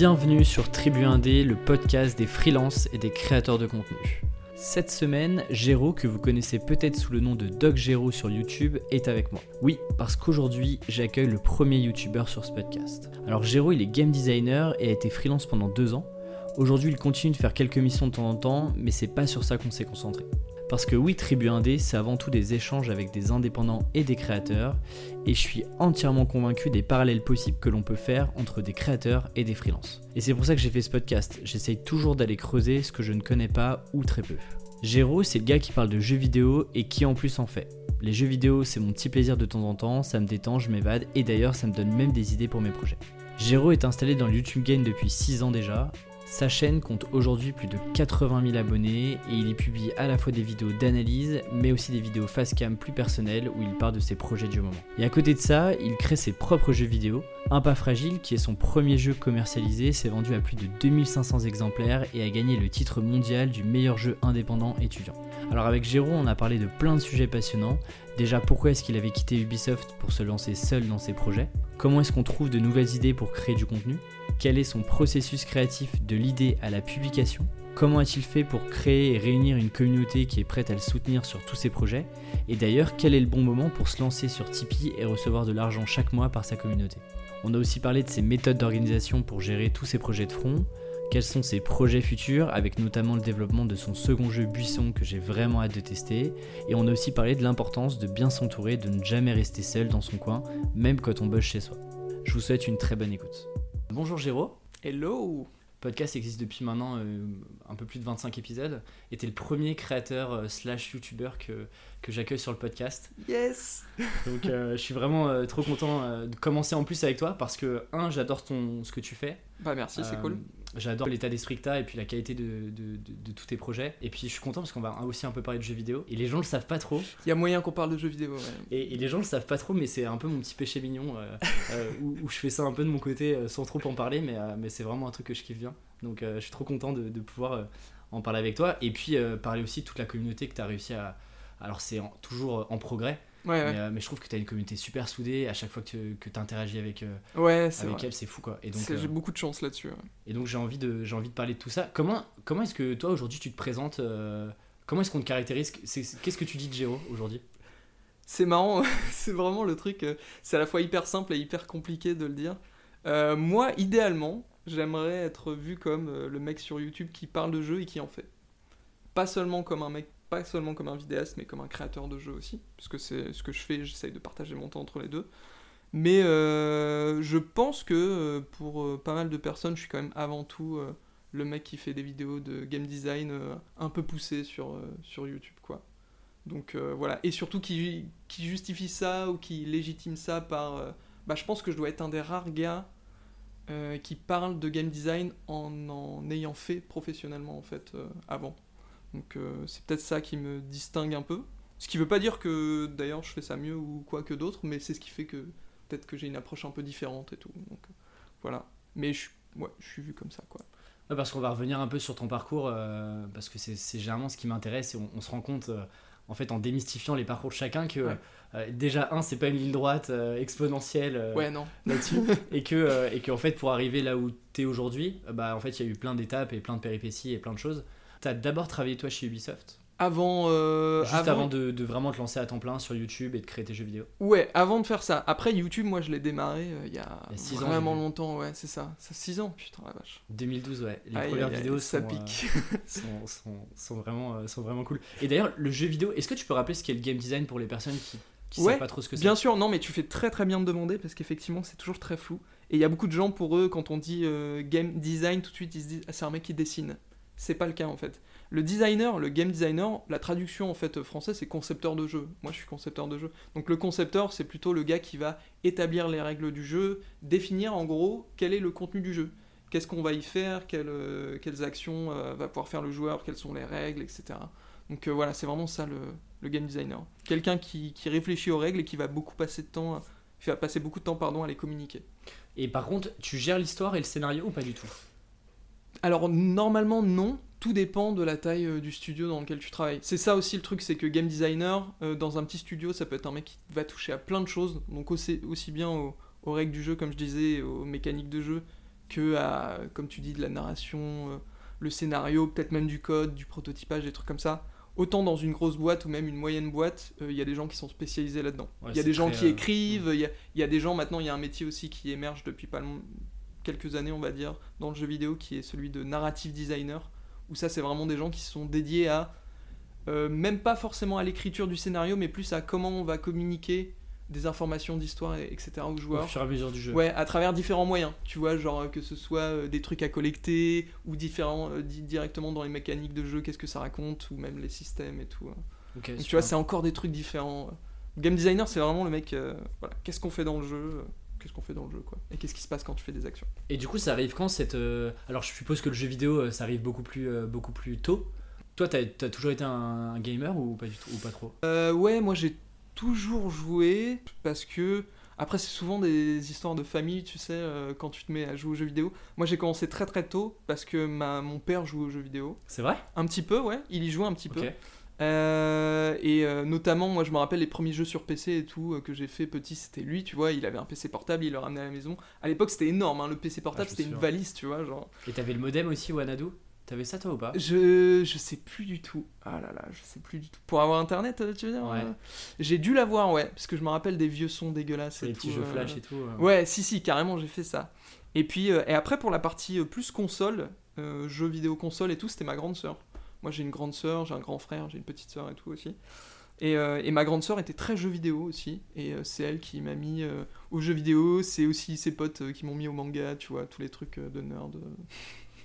Bienvenue sur Tribu 1D, le podcast des freelances et des créateurs de contenu. Cette semaine, Géraud, que vous connaissez peut-être sous le nom de Doc Géraud sur YouTube, est avec moi. Oui, parce qu'aujourd'hui, j'accueille le premier YouTuber sur ce podcast. Alors Géraud, il est game designer et a été freelance pendant deux ans. Aujourd'hui, il continue de faire quelques missions de temps en temps, mais c'est pas sur ça qu'on s'est concentré. Parce que oui, Tribu 1D, c'est avant tout des échanges avec des indépendants et des créateurs, et je suis entièrement convaincu des parallèles possibles que l'on peut faire entre des créateurs et des freelances. Et c'est pour ça que j'ai fait ce podcast, j'essaye toujours d'aller creuser ce que je ne connais pas ou très peu. Géraud, c'est le gars qui parle de jeux vidéo et qui en plus en fait. Les jeux vidéo, c'est mon petit plaisir de temps en temps, ça me détend, je m'évade, et d'ailleurs ça me donne même des idées pour mes projets. Géraud est installé dans le YouTube Game depuis 6 ans déjà, sa chaîne compte aujourd'hui plus de 80 000 abonnés et il y publie à la fois des vidéos d'analyse mais aussi des vidéos face cam plus personnelles où il parle de ses projets du moment. Et à côté de ça, il crée ses propres jeux vidéo. Un pas fragile qui est son premier jeu commercialisé s'est vendu à plus de 2500 exemplaires et a gagné le titre mondial du meilleur jeu indépendant étudiant. Alors avec Jérôme, on a parlé de plein de sujets passionnants. Déjà pourquoi est-ce qu'il avait quitté Ubisoft pour se lancer seul dans ses projets? Comment est-ce qu'on trouve de nouvelles idées pour créer du contenu? Quel est son processus créatif de l'idée à la publication Comment a-t-il fait pour créer et réunir une communauté qui est prête à le soutenir sur tous ses projets Et d'ailleurs, quel est le bon moment pour se lancer sur Tipeee et recevoir de l'argent chaque mois par sa communauté On a aussi parlé de ses méthodes d'organisation pour gérer tous ses projets de front, quels sont ses projets futurs, avec notamment le développement de son second jeu Buisson que j'ai vraiment hâte de tester, et on a aussi parlé de l'importance de bien s'entourer, de ne jamais rester seul dans son coin, même quand on bosse chez soi. Je vous souhaite une très bonne écoute. Bonjour Géraud. Hello Le podcast existe depuis maintenant euh, un peu plus de 25 épisodes et t'es le premier créateur euh, slash youtubeur que, que j'accueille sur le podcast. Yes Donc euh, je suis vraiment trop content de commencer en plus avec toi parce que, un, j'adore ton, ce que tu fais. Bah merci, c'est cool j'adore l'état d'esprit que tu et puis la qualité de, de, tous tes projets. Et puis je suis content parce qu'on va aussi un peu parler de jeux vidéo. Et les gens le savent pas trop. Il y a moyen qu'on parle de jeux vidéo. Et, les gens le savent pas trop, mais c'est un peu mon petit péché mignon euh, euh, où, je fais ça un peu de mon côté euh, sans trop en parler, mais, mais c'est vraiment un truc que je kiffe bien. Donc je suis trop content de, pouvoir en parler avec toi. Et puis parler aussi de toute la communauté que tu as réussi à. Alors c'est toujours en progrès euh, mais, je trouve que tu as une communauté super soudée à chaque fois que tu interagis avec, euh, ouais, avec elle, c'est fou quoi. Et donc j'ai euh, beaucoup de chance là-dessus. Et donc j'ai envie, de, envie de parler de tout ça. Comment, comment est-ce que toi aujourd'hui tu te présentes Comment est-ce qu'on te caractérise? Qu'est-ce que tu dis de Géo aujourd'hui? C'est marrant, c'est vraiment le truc, c'est à la fois hyper simple et hyper compliqué de le dire. moi, idéalement, j'aimerais être vu comme le mec sur YouTube qui parle de jeux et qui en fait. Pas seulement comme un mec pas seulement comme un vidéaste, mais comme un créateur de jeux aussi, puisque c'est ce que je fais, j'essaye de partager mon temps entre les deux. Mais euh, je pense que euh, pour euh, pas mal de personnes, je suis quand même avant tout le mec qui fait des vidéos de game design un peu poussées sur, sur YouTube, quoi. Donc voilà, et surtout qui, qui justifie ça ou qui légitime ça par... bah, je pense que je dois être un des rares gars qui parle de game design en en ayant fait professionnellement, en fait, avant. Donc euh, c'est peut-être ça qui me distingue un peu. Ce qui veut pas dire que d'ailleurs je fais ça mieux ou quoi que d'autres, mais c'est ce qui fait que peut-être que j'ai une approche un peu différente et tout. Donc euh, voilà. Mais je, ouais, je suis vu comme ça quoi. parce qu'on va revenir un peu sur ton parcours, euh, parce que c'est généralement ce qui m'intéresse et on, se rend compte en fait en démystifiant les parcours de chacun que déjà un c'est pas une ligne droite exponentielle ouais, là-dessus et que et que en fait pour arriver là où tu es aujourd'hui bah en fait il y a eu plein d'étapes et plein de péripéties et plein de choses T'as d'abord travaillé toi chez Ubisoft avant, euh, Juste avant, de, vraiment te lancer à temps plein sur YouTube et de créer tes jeux vidéo Ouais, avant de faire ça. Après, YouTube, moi, je l'ai démarré euh, il y a, vraiment longtemps, ouais, c'est ça. Ça 6 ans, putain, la vache. 2012, ouais. Les premières vidéos ça sont, pique. Euh, sont, sont, vraiment, sont vraiment cool. Et d'ailleurs, le jeu vidéo, est-ce que tu peux rappeler ce qu'est le game design pour les personnes qui, qui savent pas trop ce que c'est Bien sûr, non, mais tu fais très très bien de demander parce qu'effectivement, c'est toujours très flou. Et il y a beaucoup de gens, pour eux, quand on dit game design, tout de suite, ils se disent ah, c'est un mec qui dessine. C'est pas le cas en fait. Le designer, le game designer, la traduction en fait française c'est concepteur de jeu. Moi je suis concepteur de jeu. Donc le concepteur c'est plutôt le gars qui va établir les règles du jeu, définir en gros quel est le contenu du jeu. Qu'est-ce qu'on va y faire, quelles, euh, actions euh, va pouvoir faire le joueur, quelles sont les règles, etc. Donc euh, voilà, c'est vraiment ça le, game designer. Quelqu'un qui, réfléchit aux règles et qui va beaucoup passer de temps, beaucoup de temps à les communiquer. Et par contre, tu gères l'histoire et le scénario ou pas du tout? Alors normalement non, tout dépend de la taille euh, du studio dans lequel tu travailles. C'est ça aussi le truc, c'est que game designer, euh, dans un petit studio, ça peut être un mec qui va toucher à plein de choses, donc aussi, aussi bien aux, règles du jeu, comme je disais, aux mécaniques de jeu, que à, comme tu dis, de la narration, euh, le scénario, peut-être même du code, du prototypage, des trucs comme ça. Autant dans une grosse boîte ou même une moyenne boîte, il y a des gens qui sont spécialisés là-dedans. Il Ouais, y a des gens qui écrivent, il y, a, il y a des gens maintenant, il y a un métier aussi qui émerge depuis pas long- quelques années, on va dire, dans le jeu vidéo, qui est celui de narrative designer, où ça, c'est vraiment des gens qui sont dédiés à, euh, même pas forcément à l'écriture du scénario, mais plus à comment on va communiquer des informations d'histoire, et- etc. aux Au joueurs. fur et à mesure du jeu. Ouais, à travers différents moyens. Tu vois, genre que ce soit euh, des trucs à collecter ou différents euh, di- directement dans les mécaniques de jeu, qu'est-ce que ça raconte ou même les systèmes et tout. hein. Donc tu vois, c'est encore des trucs différents. Game designer, c'est vraiment le mec. euh, voilà, qu'est-ce qu'on fait dans le jeu Qu'est-ce qu'on fait dans le jeu, quoi Et qu'est-ce qui se passe quand tu fais des actions Et du coup, ça arrive quand cette. euh, Alors, je suppose que le jeu vidéo, euh, ça arrive beaucoup plus, euh, beaucoup plus tôt. Toi, t'as as toujours été un, un gamer ou pas, du tout, ou pas trop? Euh, ouais, moi j'ai toujours joué parce que. Après, c'est souvent des histoires de famille, tu sais, quand tu te mets à jouer aux jeux vidéo. Moi j'ai commencé très très tôt parce que ma, mon père jouait aux jeux vidéo. C'est vrai? Un petit peu, ouais, il y jouait un petit peu. Euh, et euh, notamment, moi je me rappelle les premiers jeux sur PC et tout euh, que j'ai fait petit, c'était lui, tu vois, il avait un PC portable, il le ramenait à la maison. À l'époque, c'était énorme, hein, le PC portable, Ah, c'était une valise, tu vois, genre. Et t'avais le modem aussi, Wanadu? T'avais ça toi ou pas? Je, je sais plus du tout. Ah là là, je sais plus du tout. Pour avoir internet, tu veux dire Ouais. euh, J'ai dû l'avoir, ouais, parce que je me rappelle des vieux sons dégueulasses et les petits jeux euh, flash et tout. euh. Ouais, si, si, carrément, j'ai fait ça. Et puis, euh, et après, pour la partie euh, plus console, euh, jeux vidéo console et tout, c'était ma grande sœur. Moi, j'ai une grande sœur, j'ai un grand frère, j'ai une petite sœur et tout aussi. Et, euh, et ma grande sœur était très jeux vidéo aussi. Et euh, c'est elle qui m'a mis euh, aux jeux vidéo. C'est aussi ses potes euh, qui m'ont mis au manga, tu vois, tous les trucs de nerd.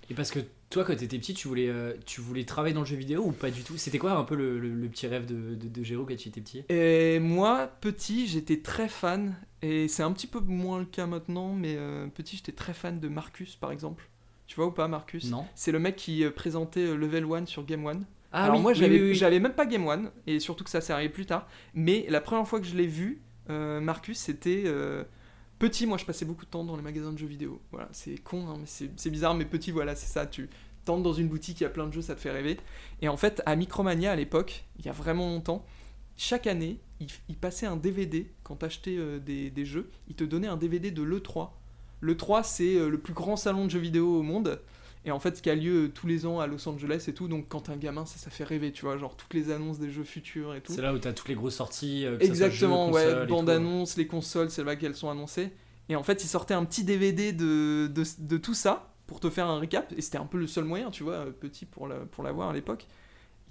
Et parce que toi, quand t'étais petit, tu voulais, tu voulais travailler dans le jeu vidéo ou pas du tout? C'était quoi un peu le, le- le petit rêve de, de, de Géraud quand tu étais petit? Et moi, petit, j'étais très fan. Et c'est un petit peu moins le cas maintenant, mais petit, j'étais très fan de Marcus, par exemple. Tu vois ou pas, Marcus? Non C'est le mec qui euh, présentait euh, Level 1 sur Game One. Ah Alors oui, moi j'avais oui, oui. j'avais même pas Game One et surtout que ça s'est arrivé plus tard. Mais la première fois que je l'ai vu, euh, Marcus, c'était euh, petit. Moi je passais beaucoup de temps dans les magasins de jeux vidéo. Voilà, c'est con, hein, mais c'est bizarre. Mais petit, voilà, c'est ça. Tu tentes dans une boutique, il y a plein de jeux, ça te fait rêver. Et en fait, à Micromania à l'époque, il y a vraiment longtemps, chaque année, il, il passait un DVD quand t'achetais euh, des, des jeux. Il te donnait un DVD de l'E3. L'E3, c'est euh, le plus grand salon de jeux vidéo au monde. Et en fait, qui a lieu euh, tous les ans à Los Angeles et tout. Donc, quand t'es un gamin, ça, ça fait rêver, tu vois. Genre, toutes les annonces des jeux futurs et tout. C'est là où t'as toutes les grosses sorties. euh, que ça soit Exactement, jeux, ouais. consoles. Bande-annonce, les consoles, c'est là qu'elles sont annoncées. Et en fait, ils sortaient un petit DVD de, de, de tout ça pour te faire un recap. Et c'était un peu le seul moyen, tu vois, petit pour la- pour l'avoir à l'époque.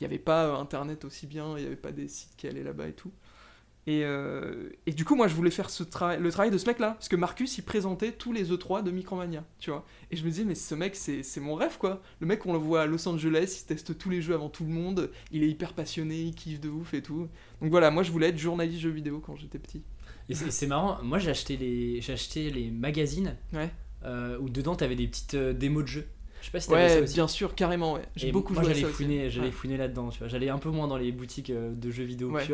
Il n'y avait pas internet aussi bien, il n'y avait pas des sites qui allaient là-bas et tout. Et, euh, et du coup, moi, je voulais faire ce le travail de ce mec-là. Parce que Marcus, il présentait tous les E3 de Micromania, tu vois. Et je me disais, mais ce mec, c'est mon rêve, quoi. Le mec, on le voit à Los Angeles, il teste tous les jeux avant tout le monde. Il est hyper passionné, il kiffe de ouf et tout. Donc voilà, moi, je voulais être journaliste jeux vidéo quand j'étais petit. Et c'est marrant, moi j'ai acheté les, acheté les magazines Ouais. euh, où dedans t'avais des petites euh, démos de jeux. Je sais pas si t'avais ça Ouais, aussi. bien sûr, carrément, ouais. J'ai beaucoup moi joué à j'allais ça aussi. fouiner, j'allais Ouais. fouiner là-dedans, tu vois. J'allais un peu moins dans les boutiques euh, de jeux vidéo Ouais.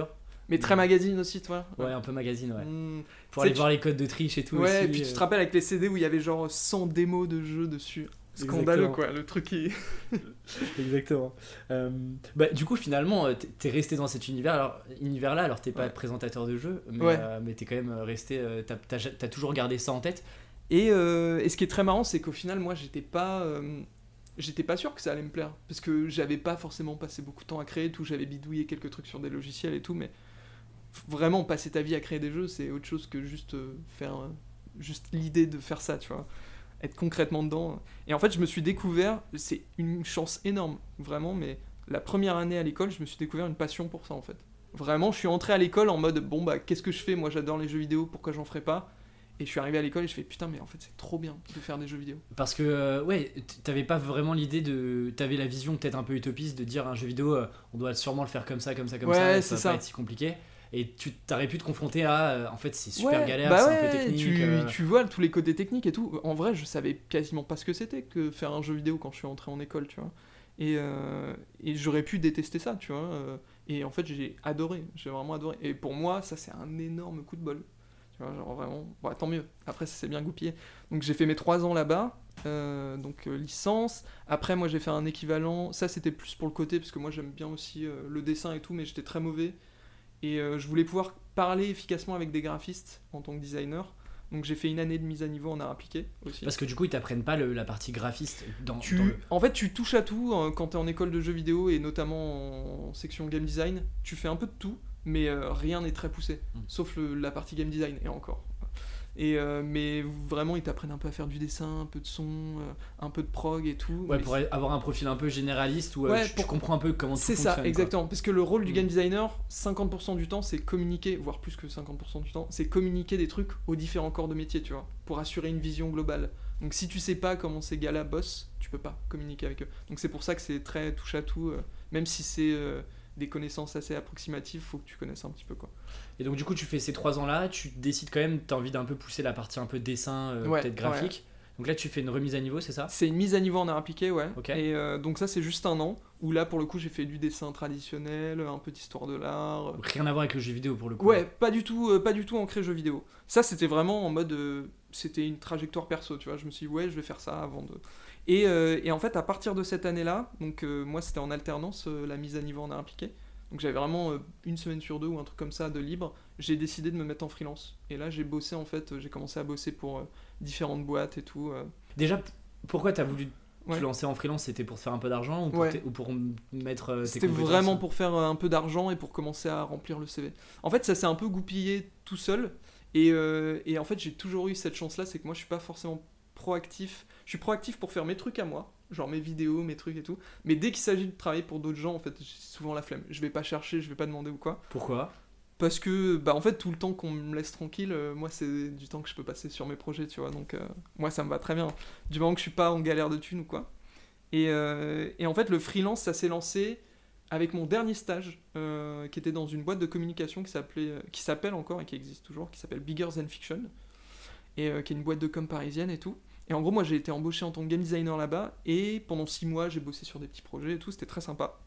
Mais très magazine aussi, toi Ouais, un peu magazine, ouais. Mm. Pour aller voir les codes de triche et tout Ouais, aussi. et puis tu euh. te rappelles avec les CD où il y avait genre 100 démos de jeux dessus. Scandaleux, Exactement. quoi, le truc qui. Exactement. Euh, bah, du coup, finalement, euh, t'es- resté dans cet univers, alors, univers-là, alors t'es pas Ouais. présentateur de jeu, mais, Ouais. euh, mais t'es quand même resté. t'as- T'as t'as toujours gardé ça en tête. Et, et ce qui est très marrant, c'est qu'au final, moi, j'étais pas. J'étais pas sûr que ça allait me plaire. Parce que j'avais pas forcément passé beaucoup de temps à créer tout. J'avais bidouillé quelques trucs sur des logiciels et tout. Mais vraiment, passer ta vie à créer des jeux, c'est autre chose que juste euh, faire. euh, juste l'idée de faire ça, tu vois. Être concrètement dedans. Et en fait, je me suis découvert. C'est une chance énorme, vraiment. Mais la première année à l'école, je me suis découvert une passion pour ça, en fait. Vraiment, je suis entré à l'école en mode bon, bah, qu'est-ce que je fais? Moi, j'adore les jeux vidéo, pourquoi j'en ferais pas? Et je suis arrivé à l'école et je fais putain, mais en fait, c'est trop bien de faire des jeux vidéo. Parce que, euh, ouais, t'avais pas vraiment l'idée de. T'avais la vision peut-être un peu utopiste de dire un jeu vidéo, euh, on doit sûrement le faire comme ça, comme ça, comme Ouais, ça, ça va ça. pas être si compliqué. Et tu t'aurais pu te confronter à. euh, en fait, c'est super Ouais, galère, bah c'est un peu ouais, technique. Tu, euh, tu vois tous les côtés techniques et tout. En vrai, je savais quasiment pas ce que c'était que faire un jeu vidéo quand je suis entré en école, tu vois. Et, euh, et j'aurais pu détester ça, tu vois. Et en fait, j'ai adoré, j'ai vraiment adoré. Et pour moi, ça, c'est un énorme coup de bol. Tu vois, genre vraiment, bon, tant mieux. Après, ça s'est bien goupillé. Donc, j'ai fait mes trois ans là-bas, euh, donc euh, licence. Après, moi, j'ai fait un équivalent. Ça, c'était plus pour le côté, parce que moi, j'aime bien aussi euh, le dessin et tout, mais j'étais très mauvais. Et euh, je voulais pouvoir parler efficacement avec des graphistes en tant que designer. Donc j'ai fait une année de mise à niveau en art appliqué aussi. Parce que du coup, ils t'apprennent pas le- la partie graphiste dans, Tu- dans le- En fait, tu touches à tout euh, quand tu es en école de jeux vidéo et notamment en section game design. Tu fais un peu de tout, mais euh, rien n'est très poussé, Mm. sauf le- la partie game design et encore. Et euh, mais vraiment, ils t'apprennent un peu à faire du dessin, un peu de son, euh, un peu de prog et tout. Ouais, mais pour avoir un profil un peu généraliste où euh, Ouais, tu, tu pour- comprends un peu comment tout C'est fonctionne. ça, quoi. exactement. Parce que le rôle du Mm. game designer, 50% du temps, c'est communiquer, voire plus que 50% du temps, c'est communiquer des trucs aux différents corps de métier, tu vois, pour assurer une vision globale. Donc si tu sais pas comment ces gars-là bossent, tu peux pas communiquer avec eux. Donc c'est pour ça que c'est très touche à tout, euh, même si c'est euh, des connaissances assez approximatives, faut que tu connaisses un petit peu quoi. Et donc, du coup, tu fais ces trois ans-là, tu décides quand même, tu as envie d'un peu pousser la partie un peu dessin, euh, Ouais, peut-être graphique. Donc là, tu fais une remise à niveau, c'est ça? C'est une mise à niveau en art appliqué, ouais. Et euh, donc ça c'est juste un an, où là pour le coup j'ai fait du dessin traditionnel, un peu d'histoire de l'art, Rien à voir avec le jeu vidéo pour le coup. Ouais, pas du tout, euh, pas du tout ancré jeu vidéo. Ça, c'était vraiment en mode, c'était une trajectoire perso, tu vois. Je me suis dit, ouais, je vais faire ça avant de. Et, euh, et en fait, à partir de cette année-là, donc euh, moi, c'était en alternance euh, la mise à niveau en art appliqué. Donc j'avais vraiment une semaine sur deux ou un truc comme ça de libre. J'ai décidé de me mettre en freelance. Et là, j'ai bossé en fait, j'ai commencé à bosser pour différentes boîtes et tout. Déjà, pourquoi tu as voulu Ouais. te lancer en freelance? C'était pour te faire un peu d'argent ou pour, Ouais. ou pour mettre C'était vraiment pour faire un peu d'argent et pour commencer à remplir le CV. En fait, ça s'est un peu goupillé tout seul. Et, euh, et en fait, j'ai toujours eu cette chance-là, c'est que moi, je suis pas forcément proactif. Je suis proactif pour faire mes trucs à moi, genre mes vidéos, mes trucs et tout. Mais dès qu'il s'agit de travailler pour d'autres gens, en fait, j'ai souvent la flemme. Je vais pas chercher, je vais pas demander ou quoi. Pourquoi? Parce que, bah, en fait, tout le temps qu'on me laisse tranquille, euh, moi, c'est du temps que je peux passer sur mes projets, tu vois. Donc, euh, moi, ça me va très bien. Du moment que je suis pas en galère de thunes ou quoi. Et, euh, et en fait, le freelance, ça s'est lancé avec mon dernier stage, qui était dans une boîte de communication qui s'appelait, qui s'appelle encore et qui existe toujours, qui s'appelle Bigger Than Fiction, et qui est une boîte de com parisienne et tout. Et en gros, moi, j'ai été embauché en tant que game designer là-bas, et pendant six mois, j'ai bossé sur des petits projets et tout, c'était très sympa.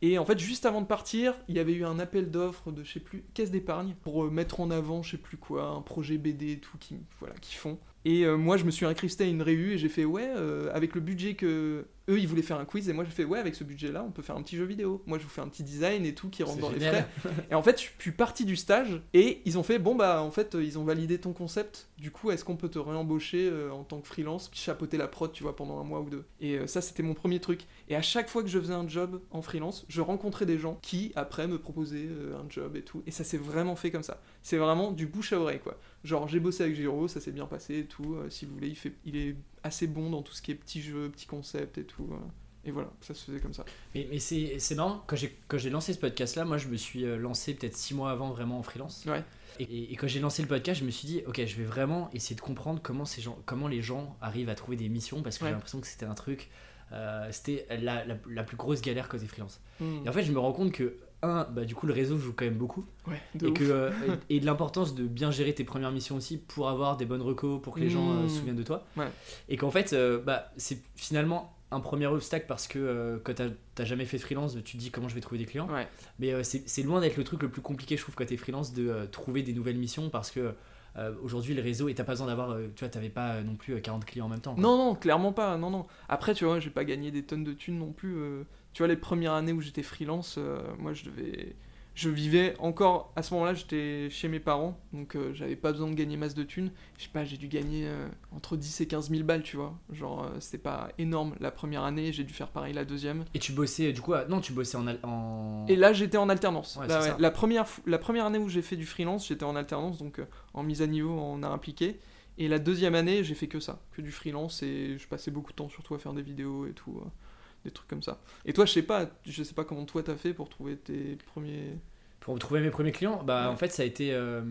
Et en fait, juste avant de partir, il y avait eu un appel d'offres de, je sais plus, caisse d'épargne, pour euh, mettre en avant, je sais plus quoi, un projet BD et tout, qui, voilà, qui font. Et euh, moi, je me suis incrusté à une réu et j'ai fait, ouais, euh, avec le budget que. Eux, ils voulaient faire un quiz, et moi, j'ai fait, ouais, avec ce budget-là, on peut faire un petit jeu vidéo. Moi, je vous fais un petit design et tout qui rentre dans les frais. Et en fait, je suis parti du stage et ils ont fait bon bah en fait ils ont validé ton concept. Du coup, est-ce qu'on peut te réembaucher euh, en tant que freelance, chapeauter la prod, tu vois, pendant un mois ou deux. Et ça, c'était mon premier truc. Et à chaque fois que je faisais un job en freelance, je rencontrais des gens qui après me proposaient un job et tout. Et ça s'est vraiment fait comme ça. C'est vraiment du bouche à oreille quoi. Genre j'ai bossé avec Giro, ça s'est bien passé et tout. Euh, si vous voulez, il fait, il est assez bon dans tout ce qui est petits jeux, petits concepts et tout. euh. Et voilà, ça se faisait comme ça. Mais, mais c'est c'est marrant, quand j'ai lancé ce podcast-là, moi je me suis euh, lancé peut-être six mois avant vraiment en freelance. Ouais. Et, et quand j'ai lancé le podcast, je me suis dit, ok, je vais vraiment essayer de comprendre comment, ces gens, comment les gens arrivent à trouver des missions parce que Ouais. j'ai l'impression que c'était un truc, euh, c'était la, la, la plus grosse galère côté freelance. Hmm. Et en fait, je me rends compte que, un, bah, du coup, le réseau joue quand même beaucoup. Ouais, Et, ouf. que, euh, et, et de l'importance de bien gérer tes premières missions aussi pour avoir des bonnes recos, pour que les gens euh, Mmh. se souviennent de toi. Ouais. Et qu'en fait, euh, bah, c'est finalement un premier obstacle parce que quand t'as jamais fait freelance, tu te dis comment je vais trouver des clients. Ouais. Mais c'est loin d'être le truc le plus compliqué, je trouve, quand t'es freelance, de trouver des nouvelles missions parce que euh, aujourd'hui, le réseau, et t'as pas besoin d'avoir, euh, tu vois, t'avais pas euh, non plus euh, 40 clients en même temps. quoi. Non, non, clairement pas. Non, non. Après, tu vois, j'ai pas gagné des tonnes de thunes non plus. Tu vois, les premières années où j'étais freelance, euh, moi, je devais. Je vivais encore. À ce moment-là, j'étais chez mes parents, donc euh, j'avais pas besoin de gagner masse de thunes. Je sais pas, j'ai dû gagner euh, entre 10 et 15 000 balles, tu vois. Genre, c'était pas énorme la première année, j'ai dû faire pareil la deuxième. Et tu bossais, du coup, à- non, tu bossais en. al- en... Et là, j'étais en alternance. Ouais, Là, c'est ouais. ça. La, première, la première année où j'ai fait du freelance, j'étais en alternance, donc en mise à niveau, en art appliqué. Et la deuxième année, j'ai fait que ça, que du freelance, et je passais beaucoup de temps surtout à faire des vidéos et tout, des trucs comme ça. Et toi, je sais pas, je sais pas comment toi t'as fait pour trouver tes premiers. Pour trouver mes premiers clients, bah Ouais. en fait, ça a été. euh,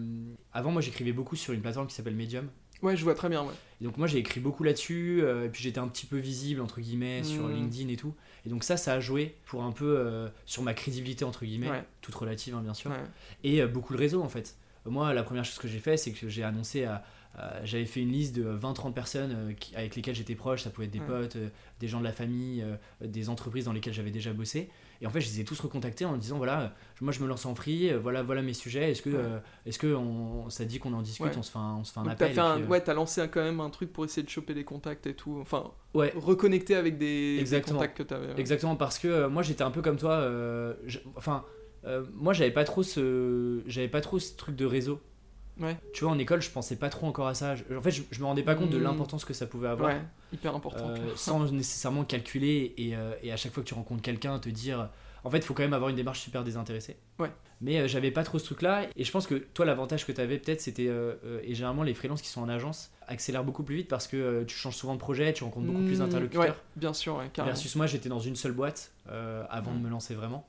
Avant, moi, j'écrivais beaucoup sur une plateforme qui s'appelle Medium. Ouais, je vois très bien, ouais. Et donc moi j'ai écrit beaucoup là-dessus, euh, et puis j'étais un petit peu visible entre guillemets sur Mm. LinkedIn et tout. Et donc ça, ça a joué pour un peu euh, sur ma crédibilité entre guillemets, Ouais. toute relative hein, bien sûr. Ouais. Et beaucoup le réseau en fait. Moi la première chose que j'ai fait c'est que j'ai annoncé à... J'avais fait une liste de 20-30 personnes euh, avec lesquelles j'étais proche, ça pouvait être des Ouais. potes, euh, des gens de la famille, euh, des entreprises dans lesquelles j'avais déjà bossé. Et en fait, je les ai tous recontactés en disant voilà, moi je me lance en free, voilà, voilà mes sujets. Est-ce que, Ouais. est-ce que on, ça dit qu'on en discute, Ouais. on se fait un, on se fait un Donc appel. t'as fait et un... puis, Ouais, t'as lancé quand même un truc pour essayer de choper des contacts et tout. Enfin, reconnecter avec des, contacts que t'avais. Exactement, parce que moi j'étais un peu comme toi. euh, enfin, euh, moi j'avais pas trop ce, j'avais pas trop ce truc de réseau. Ouais. Tu vois, en école, je pensais pas trop encore à ça. Je- en fait, je, je me rendais pas compte de Mm. l'importance que ça pouvait avoir. Ouais, hyper important. Euh, sans nécessairement calculer et, euh, et à chaque fois que tu rencontres quelqu'un te dire en fait il faut quand même avoir une démarche super désintéressée Ouais. mais euh, j'avais pas trop ce truc là et je pense que toi l'avantage que tu avais peut-être c'était et généralement les freelances qui sont en agence accélèrent beaucoup plus vite parce que tu changes souvent de projet tu rencontres beaucoup plus Mm, d'interlocuteurs Ouais, bien sûr, ouais, carrément. versus moi j'étais dans une seule boîte avant de Ouais. me lancer vraiment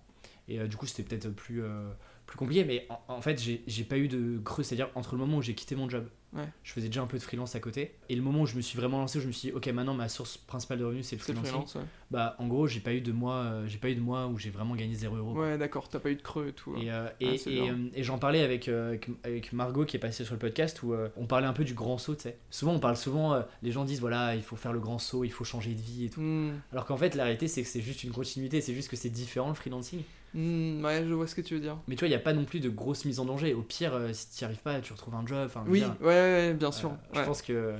et euh, du coup c'était peut-être plus euh, plus compliqué. Mais en, en fait j'ai pas eu de creux. C'est à dire entre le moment où j'ai quitté mon job Ouais. je faisais déjà un peu de freelance à côté et le moment où je me suis vraiment lancé où je me suis dit ok maintenant ma source principale de revenus c'est le freelancing freelance, ouais. bah en gros j'ai pas eu de mois euh, j'ai pas eu de mois où j'ai vraiment gagné 0 euros Ouais, d'accord, t'as pas eu de creux et tout. et, euh, et, et, dur. euh, et j'en parlais avec, euh, avec, Margot qui est passée sur le podcast où on parlait un peu du grand saut tu sais souvent on parle souvent les gens disent voilà il faut faire le grand saut il faut changer de vie et tout Hmm, alors qu'en fait la réalité c'est que c'est juste une continuité c'est juste que c'est différent le freelancing hmm, ouais, je vois ce que tu veux dire. mais tu vois il y a pas non plus de grosse mise en danger au pire euh, si tu arrives pas tu retrouves un job enfin Oui, dire, ouais, ouais, bien sûr. euh, ouais. je pense que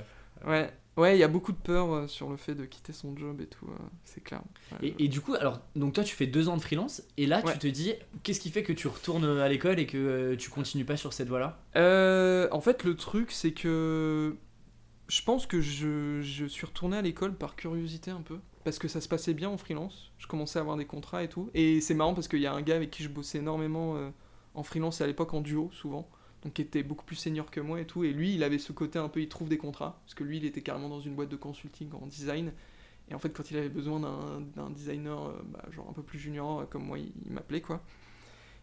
Ouais, ouais, il y a beaucoup de peur euh, sur le fait de quitter son job et tout, euh, c'est clair. Ouais, Et, et du coup, alors, donc toi, tu fais deux ans de freelance, et là, Ouais. tu te dis, qu'est-ce qui fait que tu retournes à l'école et que euh, tu continues pas sur cette voie-là? Euh, en fait, le truc, c'est que je pense que je, je suis retourné à l'école par curiosité un peu. Parce que ça se passait bien en freelance. Je commençais à avoir des contrats et tout. Et c'est marrant parce qu'il y a un gars avec qui je bossais énormément euh, en freelance et à l'époque en duo, souvent. Qui était beaucoup plus senior que moi et tout. Et lui, il avait ce côté un peu, il trouve des contrats. Parce que lui, il était carrément dans une boîte de consulting en design. Et en fait, quand il avait besoin d'un d'un designer, euh, bah, genre un peu plus junior, euh, comme moi, il, il m'appelait quoi.